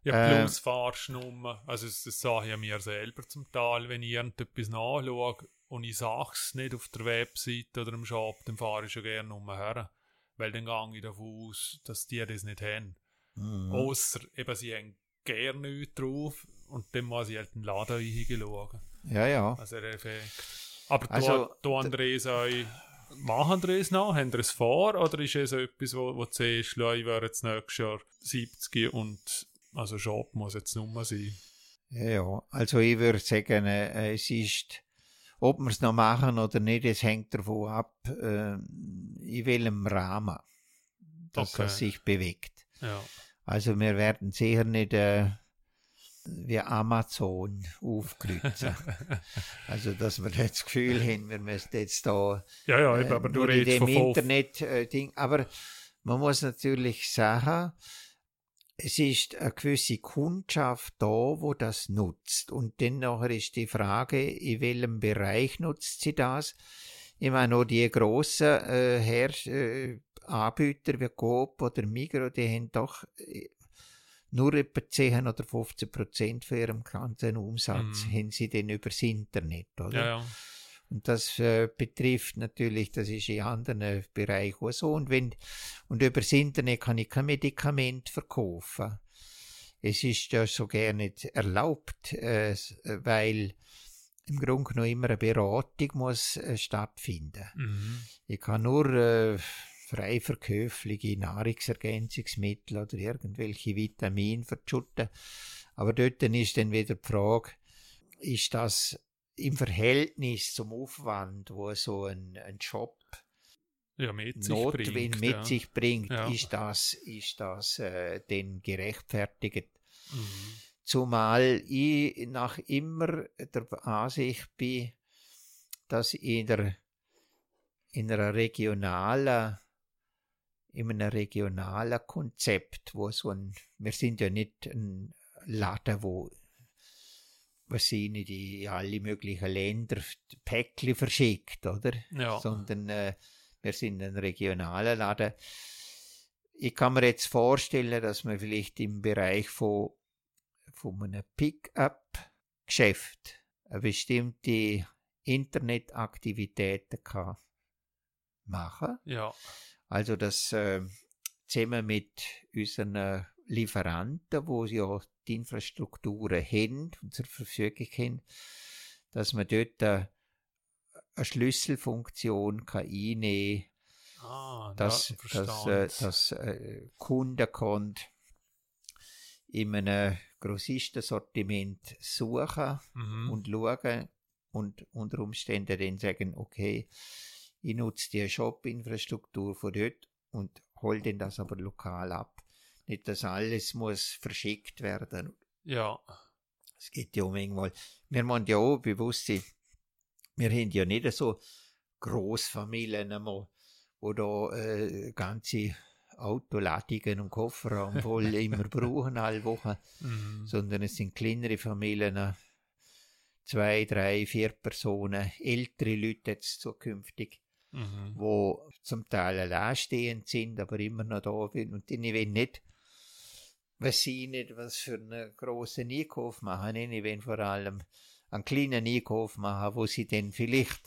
Ja, Äh, plus Fahrschnummer. Also, das, das sage ich ja mir selber zum Teil, wenn ich irgendetwas nachschaue und ich sage es nicht auf der Webseite oder im Shop, dann fahre ich schon gerne umher. Weil dann gehe ich davon aus, dass die das nicht haben. Mhm. Außer eben, sie haben gerne nichts drauf und dann muss ich halt den Laden hinschauen. Ja, ja. Also der Effekt. Aber Also, du Andres, euch, machen ihr es noch? Haben ihr es vor? Oder ist es etwas, wo, wo du siehst, «Schau, ich werde jetzt nächstes Jahr 70 und also Shop muss jetzt Nummer sein? Ja, ja. Also ich würde sagen, äh, es ist, ob wir es noch machen oder nicht, es hängt davon ab, äh, in welchem Rahmen dass Okay. sich bewegt. Ja. Also wir werden sicher nicht äh, wie Amazon aufkreuzen. also dass wir das Gefühl haben, wir müssen jetzt da ja, ja, eben, äh, aber du nur in dem Internet äh, Ding. Aber man muss natürlich sagen, es ist eine gewisse Kundschaft da, wo das nutzt. Und dann nachher ist die Frage, in welchem Bereich nutzt sie das? Ich meine, auch die grossen äh, Her äh, Anbieter wie Coop oder Migro, die haben doch äh, nur etwa 10 oder 15 Prozent von ihrem ganzen Umsatz Mhm. haben sie dann übers Internet, oder? ja, ja. Und das äh, betrifft natürlich, das ist in anderen Bereichen auch so. Und, wenn, und über das Internet kann ich kein Medikament verkaufen. es ist ja so gerne nicht erlaubt, äh, weil im Grunde genommen immer eine Beratung muss äh, stattfinden. Mhm. Ich kann nur äh, frei verkäufliche Nahrungsergänzungsmittel oder irgendwelche Vitamine verschütten. Aber dort ist dann wieder die Frage, ist das im Verhältnis zum Aufwand, wo so ein, ein Job ja, mit Notwind bringt, mit ja. sich bringt, Ja. ist das, ist das äh, denn gerechtfertigt? Mhm. Zumal ich nach immer der Ansicht bin, dass in der in einer regionalen in einem regionalen Konzept, wo so ein, wir sind ja nicht ein Laden, wo was sie nicht in alle möglichen Länder Päckchen verschickt, oder? Ja. sondern äh, wir sind ein regionaler Laden. Ich kann mir jetzt vorstellen, dass man vielleicht im Bereich von, von einem Pick-up-Geschäft eine bestimmte Internetaktivitäten kann machen. ja. Also dass äh, zusammen mit unseren Lieferanten, wo sie ja die Infrastrukturen haben und zur Verfügung haben, dass man dort äh, eine Schlüsselfunktion kann einnehmen Ah, dass, ja, dass, äh, verstanden. dass äh, Kunden können in einem Grossistensortiment suchen Mhm. und schauen und unter Umständen dann sagen, okay, ich nutze die Shop-Infrastruktur von dort und hol denn das aber lokal ab. Nicht, dass alles muss verschickt werden. ja. Es geht ja um manchmal, wir müssen ja auch bewusst sein, wir haben ja nicht so Großfamilien einmal, wo da äh, ganze Autoladungen und Kofferraum voll immer brauchen alle Wochen Mhm. sondern es sind kleinere Familien, äh, zwei, drei, vier Personen, ältere Leute jetzt zukünftig, Mhm. wo zum Teil alleinstehend sind, aber immer noch da sind und die wollen nicht, was sie nicht was für einen großen Einkauf machen, ich will vor allem einen kleinen Einkauf machen, wo sie dann vielleicht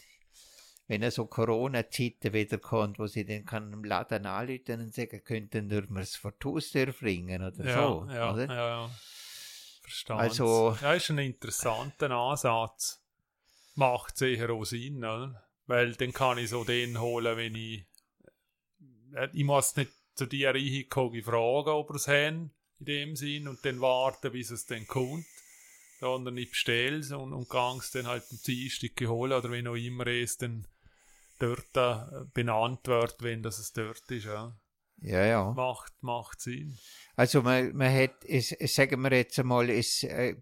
wenn er so Corona-Zeiten wieder kommt, wo sie dann kann im Laden anrufen und sagen, könnten wir es vor Haustür bringen oder Ja, so. ja, oder? ja, ja. Verstanden. Also- ja, ist ein interessanter Ansatz. Macht sicher auch Sinn, oder? Weil dann kann ich so den holen, wenn ich. äh, Ich muss nicht zu dir reinkommen, fragen, ob er es haben, in dem Sinn, und dann warten, bis es dann kommt. Sondern ich bestelle es und, und kann es dann halt am Dienstag holen, oder wenn auch immer es dann dort äh, benannt wird, wenn das es dort ist. Ja. Ja, ja. Macht, macht Sinn. Also man, man hat, es, es, sagen wir jetzt einmal, es äh,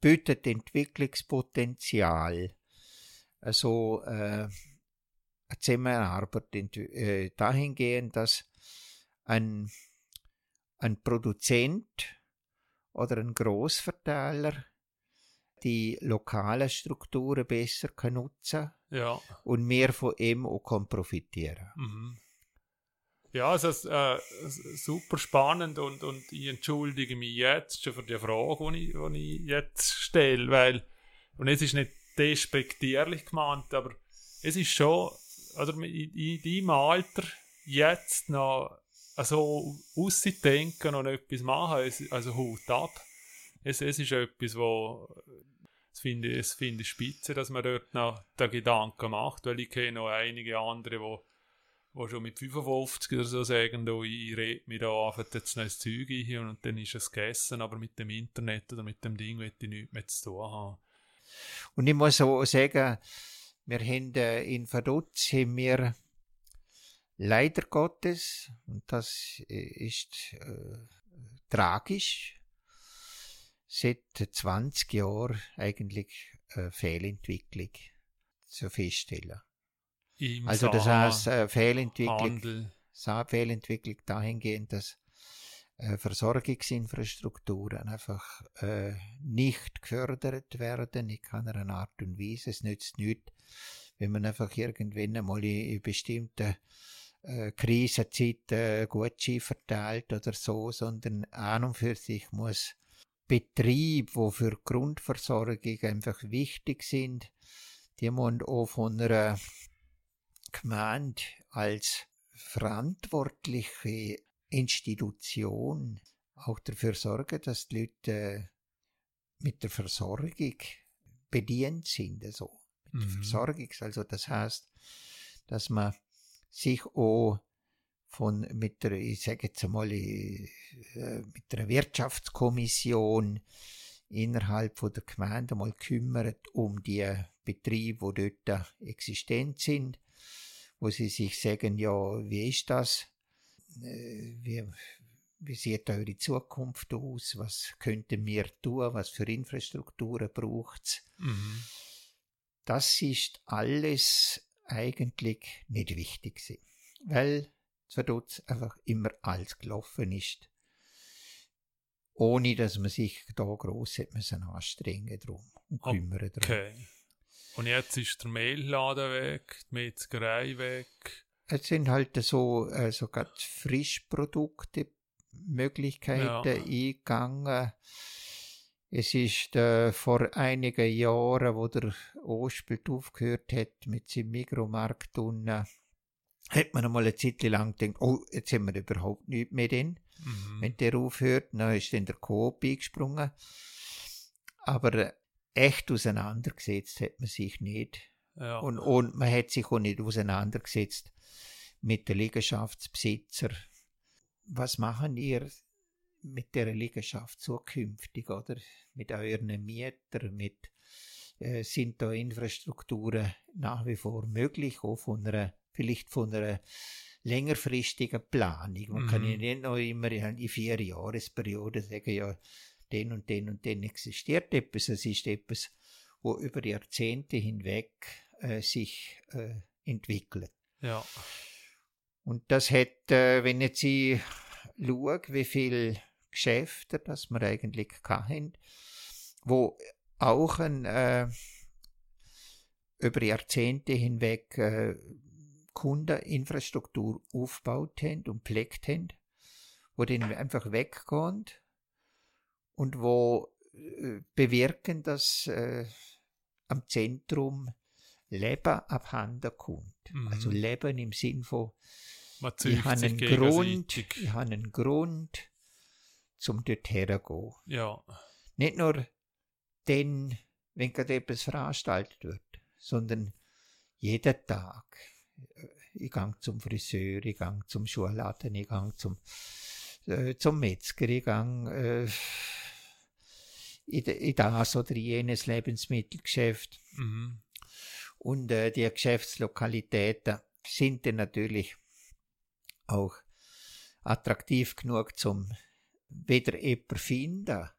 bietet Entwicklungspotenzial. Also äh, eine Zusammenarbeit äh, dahingehend, dass ein, ein Produzent oder ein Großverteiler die lokalen Strukturen besser kann nutzen Ja. und mehr von ihm auch kann profitieren. Mhm. Ja, es, äh, es- super spannend und, und ich entschuldige mich jetzt schon für die Frage, die ich, die ich jetzt stelle, weil, und es ist nicht despektierlich gemeint, aber es ist schon, oder in, in deinem Alter jetzt noch also ausdenken und etwas machen, also Hut ab. Es, es ist etwas, wo das finde ich, finde ich spitze, dass man dort noch den Gedanken macht, weil ich kenne noch einige andere, wo wo schon mit 55 oder so sagen, du, ich rede mir da einfach jetzt noch ein Zeug ein und dann ist es gegessen, aber mit dem Internet oder mit dem Ding will ich nichts mehr zu tun haben. Und ich muss auch sagen, wir haben äh, in Vaduz haben wir leider Gottes, und das äh, ist äh, tragisch, seit 20 Jahren eigentlich äh, Fehlentwicklung zu feststellen. Im Also das heißt äh, Fehlentwicklung, Fehlentwicklung dahingehend, dass Versorgungsinfrastrukturen einfach äh, nicht gefördert werden in keiner Art und Weise. Es nützt nichts, wenn man einfach irgendwann einmal in, bestimmten äh, Krisenzeiten Gutschein verteilt oder so, sondern an und für sich muss Betrieb, wo für Grundversorgung einfach wichtig sind, die man auch von einer Gemeinde als verantwortliche Institution auch dafür sorgen, dass die Leute äh, mit der Versorgung bedient sind. Also mit der Mhm. Versorgung. Also das heißt, dass man sich auch von mit der, ich sage jetzt einmal, äh, mit der Wirtschaftskommission innerhalb von der Gemeinde mal kümmert um die Betriebe, die dort existent sind, wo sie sich sagen, ja, wie ist das? Äh, Wie, wie sieht eure Zukunft aus? Was könnten wir tun? Was für Infrastrukturen braucht's? Mhm. Das ist alles eigentlich nicht wichtig gewesen, weil es dort einfach immer alles gelaufen ist, ohne dass man sich da gross hätte müssen anstrengen drum und kümmern drum. Okay. Und jetzt ist der Mehlladen weg, die Metzgerei weg. Es sind halt so, äh, so ganz Frischprodukte, Möglichkeiten Ja. eingegangen. Es ist äh, vor einigen Jahren, wo der Ospelt aufgehört hat mit seinem Mikromarkt unten, hat man einmal eine Zeit lang gedacht, oh, jetzt haben wir überhaupt nichts mehr drin. Mhm. Wenn der aufhört, dann ist dann der Coop eingesprungen. Aber äh, echt auseinandergesetzt hat man sich nicht. Ja. Und, und man hat sich auch nicht auseinandergesetzt mit den Liegenschaftsbesitzer. Was machen ihr mit der Liegenschaft zukünftig, oder? Mit euren Mietern, mit, äh, sind da Infrastrukturen nach wie vor möglich, auch von einer, vielleicht von einer längerfristigen Planung. Man kann Mhm. ja nicht noch immer in die vier Jahresperiode sagen, ja, den und den und den existiert etwas. Es ist etwas, wo über Jahrzehnte hinweg äh, sich äh, entwickelt. ja. Und das äh, wenn jetzt ich schaue, wie viele Geschäfte das wir eigentlich haben, wo auch ein, äh, über Jahrzehnte hinweg äh, Kundeninfrastruktur aufgebaut haben und pflegt haben, wo dann einfach weggehen und wo äh, bewirken, dass äh, am Zentrum Leben abhanden kommt. Mhm. Also Leben im Sinn von ich habe einen Grund, ich habe einen Grund, zum dort herzugehen. Ja. Nicht nur dann, wenn gerade etwas veranstaltet wird, sondern jeden Tag. Ich gehe zum Friseur, ich gehe zum Schuhladen, ich gehe zum, äh, zum Metzger, ich gehe äh, in, in das oder jenes Lebensmittelgeschäft. Mhm. Und äh, die Geschäftslokalitäten sind dann natürlich auch attraktiv genug zum wieder jemanden finden,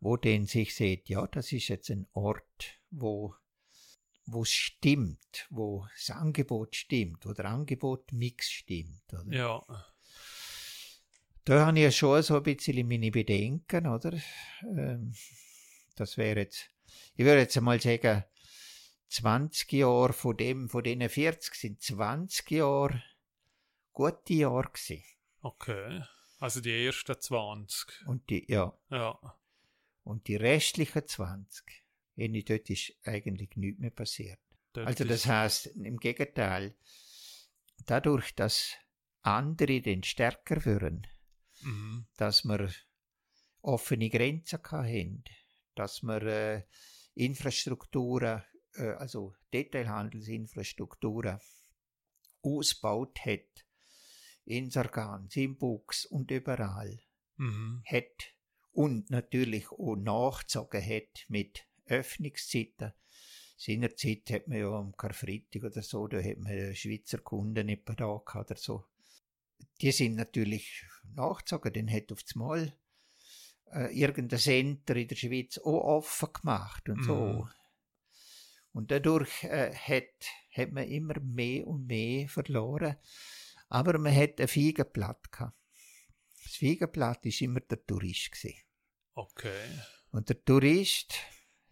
wo denn sich sieht, ja, das ist jetzt ein Ort, wo wo es stimmt, wo das Angebot stimmt, wo der Angebotmix stimmt. Oder? Ja. Da habe ich ja schon so ein bisschen meine Bedenken, oder? Ähm, das wäre jetzt, ich würde jetzt einmal sagen, 20 Jahre von dem, von denen 40 sind 20 Jahre gute Jahre gewesen. Okay. Also die ersten 20. Und die, ja, Ja. und die restlichen 20, Ende dort ist eigentlich nichts mehr passiert. Dort Also das heißt, im Gegenteil, dadurch, dass andere den stärker würden, Mhm. dass wir offene Grenzen hatten, dass wir äh, Infrastrukturen, äh, also Detailhandelsinfrastrukturen ausgebaut hat, in Sargans, in Buchs und überall, Mhm. hat und natürlich auch nachgezogen hat mit Öffnungszeiten. Seinerzeit hat man ja am Karfreitag oder so, da hat man Schweizer Kunden da gehabt oder so. Die sind natürlich nachgezogen, dann hat auf das Mal äh, irgendein Center in der Schweiz auch offen gemacht und so. Und dadurch äh, hat, hat man immer mehr und mehr verloren. Aber man hat ein Feigenblatt gehabt. Das Feigenblatt ist immer der Tourist gewesen. Okay. Und der Tourist,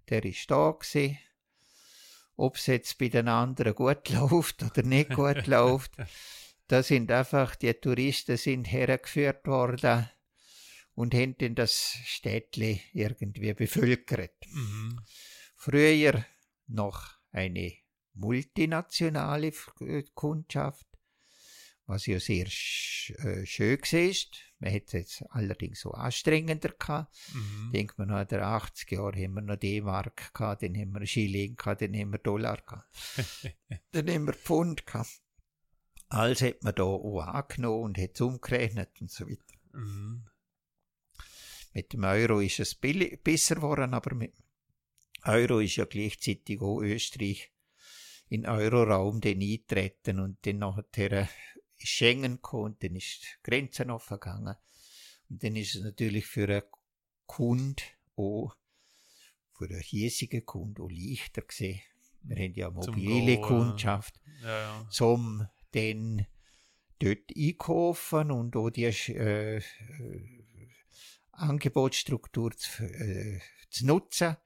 der ist da gewesen. Ob es jetzt bei den anderen gut läuft oder nicht gut läuft, da sind einfach die Touristen sind hergeführt worden und haben dann das Städtli irgendwie bevölkert. Mhm. Früher noch eine multinationale äh, Kundschaft, was ja sehr äh, schön ist. Man hat es jetzt allerdings so anstrengender gehabt. Mhm. Denkt man, nach der 80 Jahren haben wir noch D-Mark gehabt, dann haben wir Schilling gehabt, dann haben wir Dollar gehabt. dann haben wir Pfund gehabt. Alles hat man da auch angenommen und hat es umgerechnet und so weiter. Mhm. Mit dem Euro ist es besser geworden, aber mit Euro ist ja gleichzeitig auch Österreich in den Euroraum dann eintreten und dann nachher ist Schengen gekommen dann ist die Grenzen aufgegangen. Und dann ist es natürlich für einen Kunden auch, für einen hiesigen Kunden auch leichter gesehen. Wir haben ja mobile Gehen, Kundschaft, Ja, ja. zum dann dort einkaufen und auch die äh, äh, Angebotsstruktur zu, äh, zu nutzen.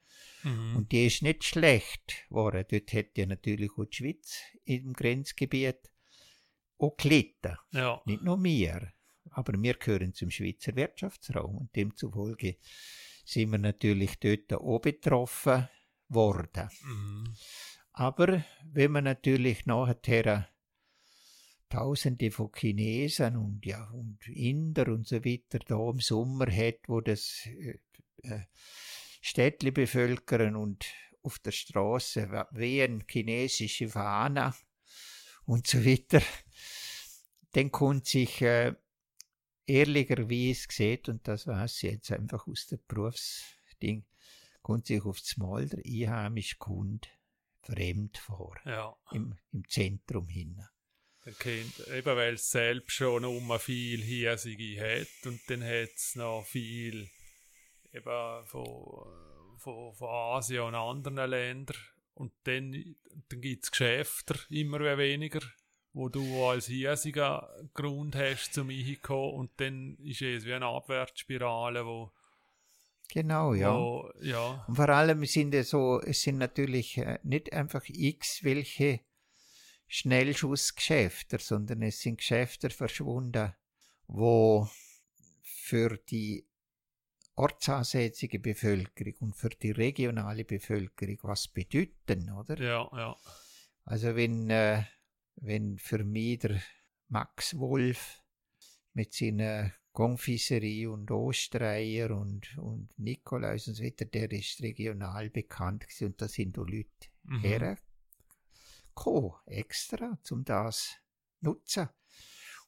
Mhm. Und die ist nicht schlecht geworden. Dort hätte ja natürlich auch die Schweiz im Grenzgebiet auch gelitten. ja. Nicht nur wir. Aber wir gehören zum Schweizer Wirtschaftsraum und demzufolge sind wir natürlich dort auch betroffen worden. Mhm. Aber wenn man natürlich nachher Tausende von Chinesen und ja und Inder und so weiter da im Sommer hat, wo das äh, äh, Städtli bevölkern und auf der Straße wehen chinesische Fahnen und so weiter, dann kommt sich äh, ehrlicherweise gesehen, und das weiß ich jetzt einfach aus der Berufsding, kommt sich aufs Mal der einheimische Kunde fremd vor, ja. im, im Zentrum hin. Dann kennt, eben weil es selbst schon um viel Hiesige hat und dann hat es noch viel eben von, von, von Asien und anderen Ländern. Und dann, dann gibt es Geschäfte immer weniger, wo du als hiesiger Grund hast zum Einkommen. Und dann ist es wie eine Abwärtsspirale, wo, Genau, ja. wo ja, Und vor allem sind es so, es sind natürlich äh, nicht einfach x welche Schnellschussgeschäfte, sondern es sind Geschäfte verschwunden, wo für die ortsansässige Bevölkerung und für die regionale Bevölkerung was bedeuten, oder? ja, ja, Also wenn, äh, wenn für mich der Max Wolf mit seiner Konfiserie und Osterreier und, und Nikolaus und so weiter, der ist regional bekannt gewesen und da sind auch Leute Mhm. hergekommen, extra, zum das nutzen.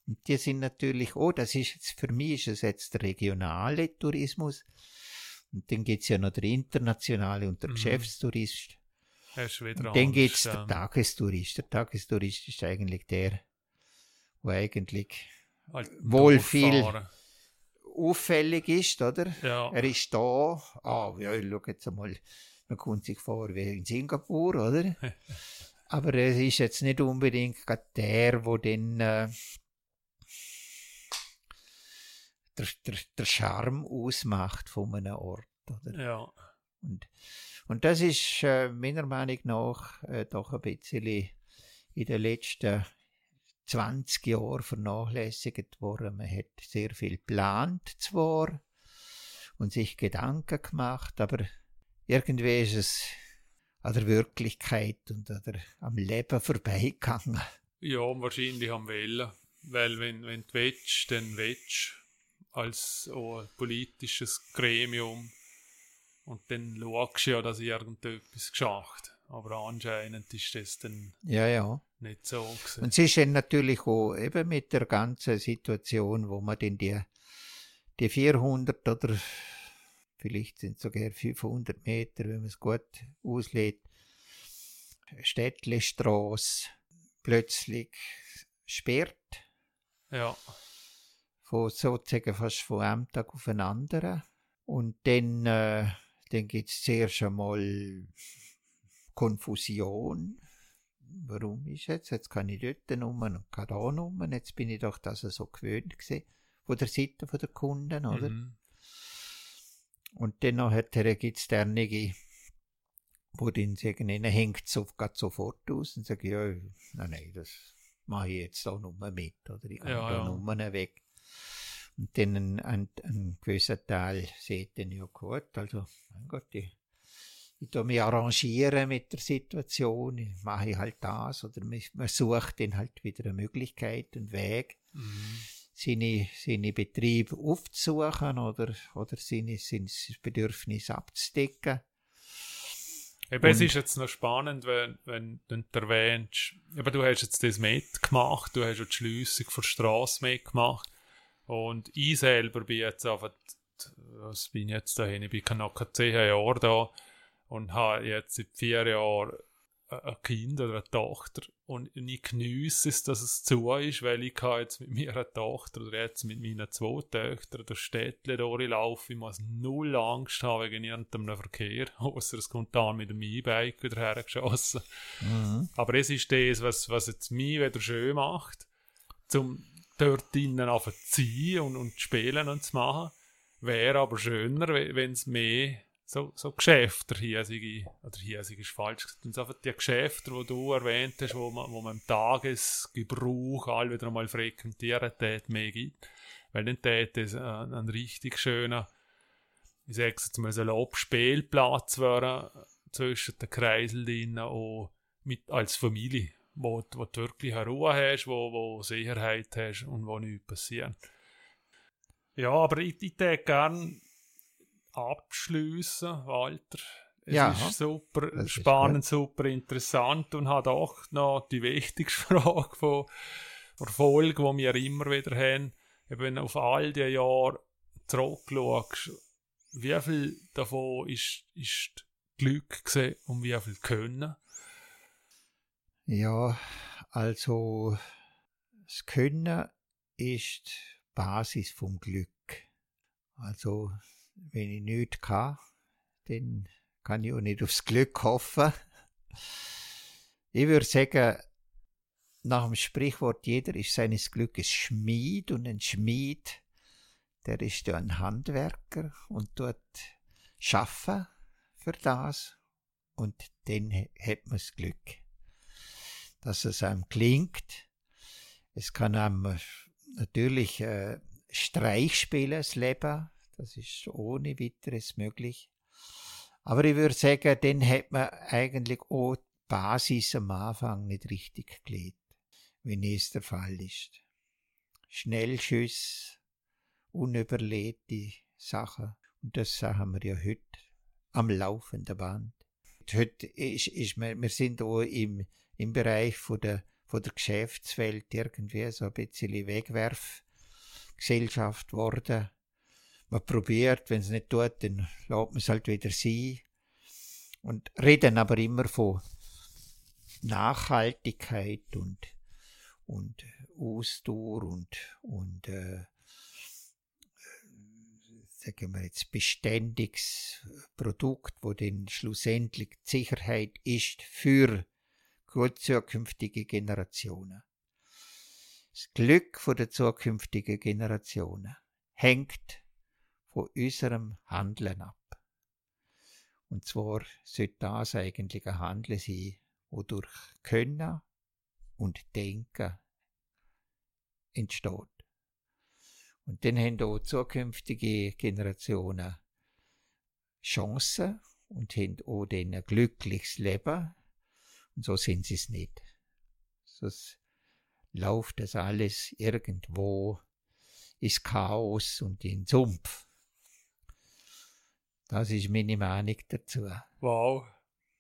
Und die sind natürlich, oh, das ist jetzt, für mich ist es jetzt der regionale Tourismus. Und dann geht's ja noch der internationale und der Mhm. Geschäftstourist. Und dann anders, geht's der Tagestourist. Der Tagestourist ist eigentlich der, wo eigentlich halt wohl durchfahren. auffällig ist, oder? Ja, Er ist da, ah, ja, ich schau jetzt einmal, man kommt sich vor wie in Singapur, oder? Aber es ist jetzt nicht unbedingt der, wo dann äh, der, der, der Charme ausmacht von einem Ort, oder? ja, Und, und das ist äh, meiner Meinung nach äh, doch ein bisschen in den letzten 20 Jahren vernachlässigt worden. Man hat sehr viel geplant zwar und sich Gedanken gemacht, aber irgendwie ist es an der Wirklichkeit und an der, am Leben vorbeigegangen. Ja, wahrscheinlich am Wellen. Weil wenn, wenn du willst, dann willst als auch ein politisches Gremium. Und dann schaust du ja, dass irgendetwas geschafft. Aber anscheinend ist das dann Ja, ja. nicht so gewesen. Und es ist dann natürlich auch eben mit der ganzen Situation, wo man denn die, die 400 oder vielleicht sind es sogar 500 Meter, wenn man es gut auslädt, Städtlestrasse plötzlich sperrt, Ja, von sozusagen fast von einem Tag auf den anderen. Und dann, äh, dann gibt es zuerst einmal Konfusion. Warum ist jetzt? Jetzt kann ich dort nummer und kann da nummer. Jetzt bin ich doch das so gewöhnt gewesen, von der Seite der Kunden, oder? mhm. Und dann nachher gibt es derjenige, wo dann sagen, ihnen hängt es so, sofort aus und sagen, ja, nein, nein, das mache ich jetzt auch nur mit, oder ich gehe Ja, da ja. Nummern weg. Und dann ein, ein, gewisser Teil sieht dann, ja gut, also, mein Gott, ich, ich mich arrangieren mit der Situation, ich mache halt das, oder man, sucht dann halt wieder eine Möglichkeit, einen Weg. Mhm. seine, seine Betriebe aufzusuchen oder, oder seine, sein Bedürfnis abzudecken. Eben, es ist jetzt noch spannend, wenn, wenn du erwähnst, eben, du hast jetzt das mitgemacht, du hast ja die Schliessung von der Straße mitgemacht und ich selber bin jetzt einfach, was bin ich jetzt dahin, ich bin knapp zehn Jahre da und habe jetzt seit vier Jahren ein Kind oder eine Tochter und ich genieße es, dass es zu ist, weil ich kann jetzt mit meiner Tochter oder jetzt mit meinen zwei Töchtern durch Städtle durchlaufen. Ich muss null Angst haben wegen irgendeinem Verkehr, außer es kommt dann mit dem E-Bike wieder hergeschossen. Mhm. Aber es ist das, was, was jetzt mich wieder schön macht, zum dort drinnen zu ziehen und, und spielen und zu machen. Wäre aber schöner, wenn es mehr so, so Geschäfte, hiesige, oder hiesige ist falsch gesagt, und einfach die Geschäfte, die du erwähnt hast, wo man, wo man im Tagesgebrauch all wieder einmal frequentieren tät, mehr gibt. Weil dann tät es ein, ein richtig schöner, ich sag's jetzt mal, so ein Spielplatz wäre zwischen den Kreiseln auch mit, als Familie, wo, wo du wirklich Ruhe hast, wo, wo Sicherheit hast und wo nichts passiert. Ja, aber ich, ich denke gerne, abschließen, Walter. Es ja, ist super ist spannend, gut. super interessant und hat auch noch die wichtigste Frage von Erfolg, die wir immer wieder haben. Eben auf all die Jahre zurückschaust, wie viel davon ist, ist Glück gesehen und wie viel Können? Ja, also das Können ist Basis vom Glück. Also wenn ich nichts kann, dann kann ich auch nicht aufs Glück hoffen. Ich würde sagen, nach dem Sprichwort, jeder ist seines Glückes Schmied und ein Schmied, der ist ja ein Handwerker und dort schaffen für das und dann hat man das Glück, dass es einem klingt. Es kann einem natürlich äh, Streich spielen, das Leben, das ist ohne weiteres möglich. Aber ich würde sagen, dann hat man eigentlich auch die Basis am Anfang nicht richtig gelegt, wenn es der Fall ist. Schnellschüsse, unüberlegte Sachen. Und das haben wir ja heute am laufenden Band. Heute ist, ist man, wir sind auch im, im Bereich von der, von der Geschäftswelt irgendwie so ein bisschen Wegwerfgesellschaft geworden man probiert, wenn es nicht tut, dann lässt man es halt wieder sein. Und reden aber immer von Nachhaltigkeit und, und Ausdauer und, und äh, sagen wir jetzt beständiges Produkt, wo dann schlussendlich die Sicherheit ist für gut zukünftige Generationen. Das Glück der zukünftigen Generationen hängt von unserem Handeln ab. Und zwar sollte das eigentlich ein Handeln sein, wodurch Können und Denken entsteht. Und dann haben auch zukünftige Generationen Chancen und haben auch ein glückliches Leben. Und so sind sie es nicht. Sonst läuft das alles irgendwo ins Chaos und in Sumpf. Das ist meine Meinung dazu. Wow,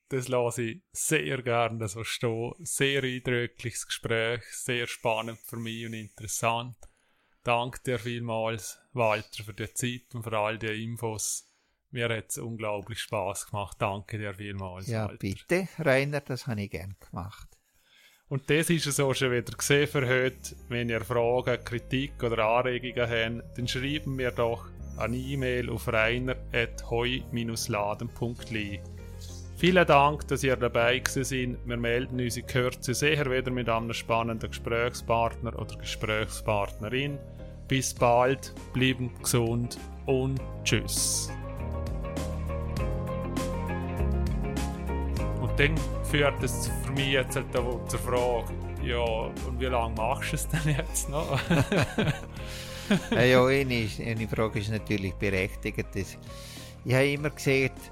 das lasse ich sehr gerne so stehen. Sehr eindrückliches Gespräch, sehr spannend für mich und interessant. Danke dir vielmals, Walter, für die Zeit und für all die Infos. Mir hat es unglaublich Spaß gemacht. Danke dir vielmals. Ja, Walter. bitte, Rainer, das habe ich gern gemacht. Und das ist es auch schon wieder gesehen für heute. Wenn ihr Fragen, Kritik oder Anregungen habt, dann schreiben mir doch eine E-Mail auf reiner.heu-laden.li. Vielen Dank, dass ihr dabei seid. Wir melden uns in Kürze sicher wieder mit einem spannenden Gesprächspartner oder Gesprächspartnerin. Bis bald, bleiben gesund und tschüss. Dann führt es für mich jetzt halt zur Frage, ja, und wie lange machst du es denn jetzt noch? ja, eine, eine Frage ist natürlich berechtigt. Ich habe immer gesagt,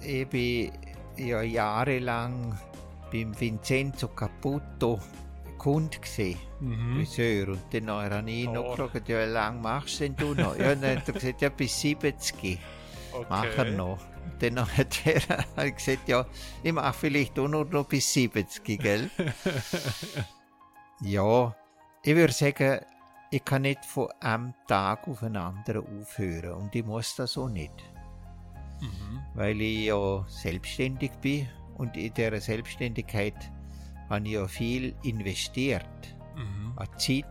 ich bin ja jahrelang beim Vincenzo Caputo Kunde gesehen, Mhm. Friseur. Und dann habe ich ihn noch Oh. gefragt, ja, wie lange machst denn du noch? Ja, dann hat er gesagt, ja, bis 70 mache er Okay. noch. Dann hat er gesagt, ja, ich mache vielleicht auch noch, noch bis 70, gell? ja, ich würde sagen, ich kann nicht von einem Tag auf einen anderen aufhören und ich muss das auch nicht, Mhm. weil ich ja selbstständig bin und in dieser Selbstständigkeit habe ich ja viel investiert. Mhm. An Zeit,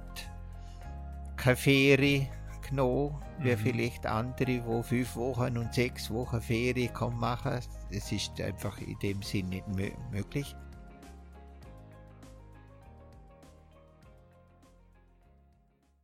keine Ferien genommen, wie Mhm. vielleicht andere, die fünf Wochen und sechs Wochen Ferien kann machen. Das ist einfach in dem Sinn nicht mö möglich.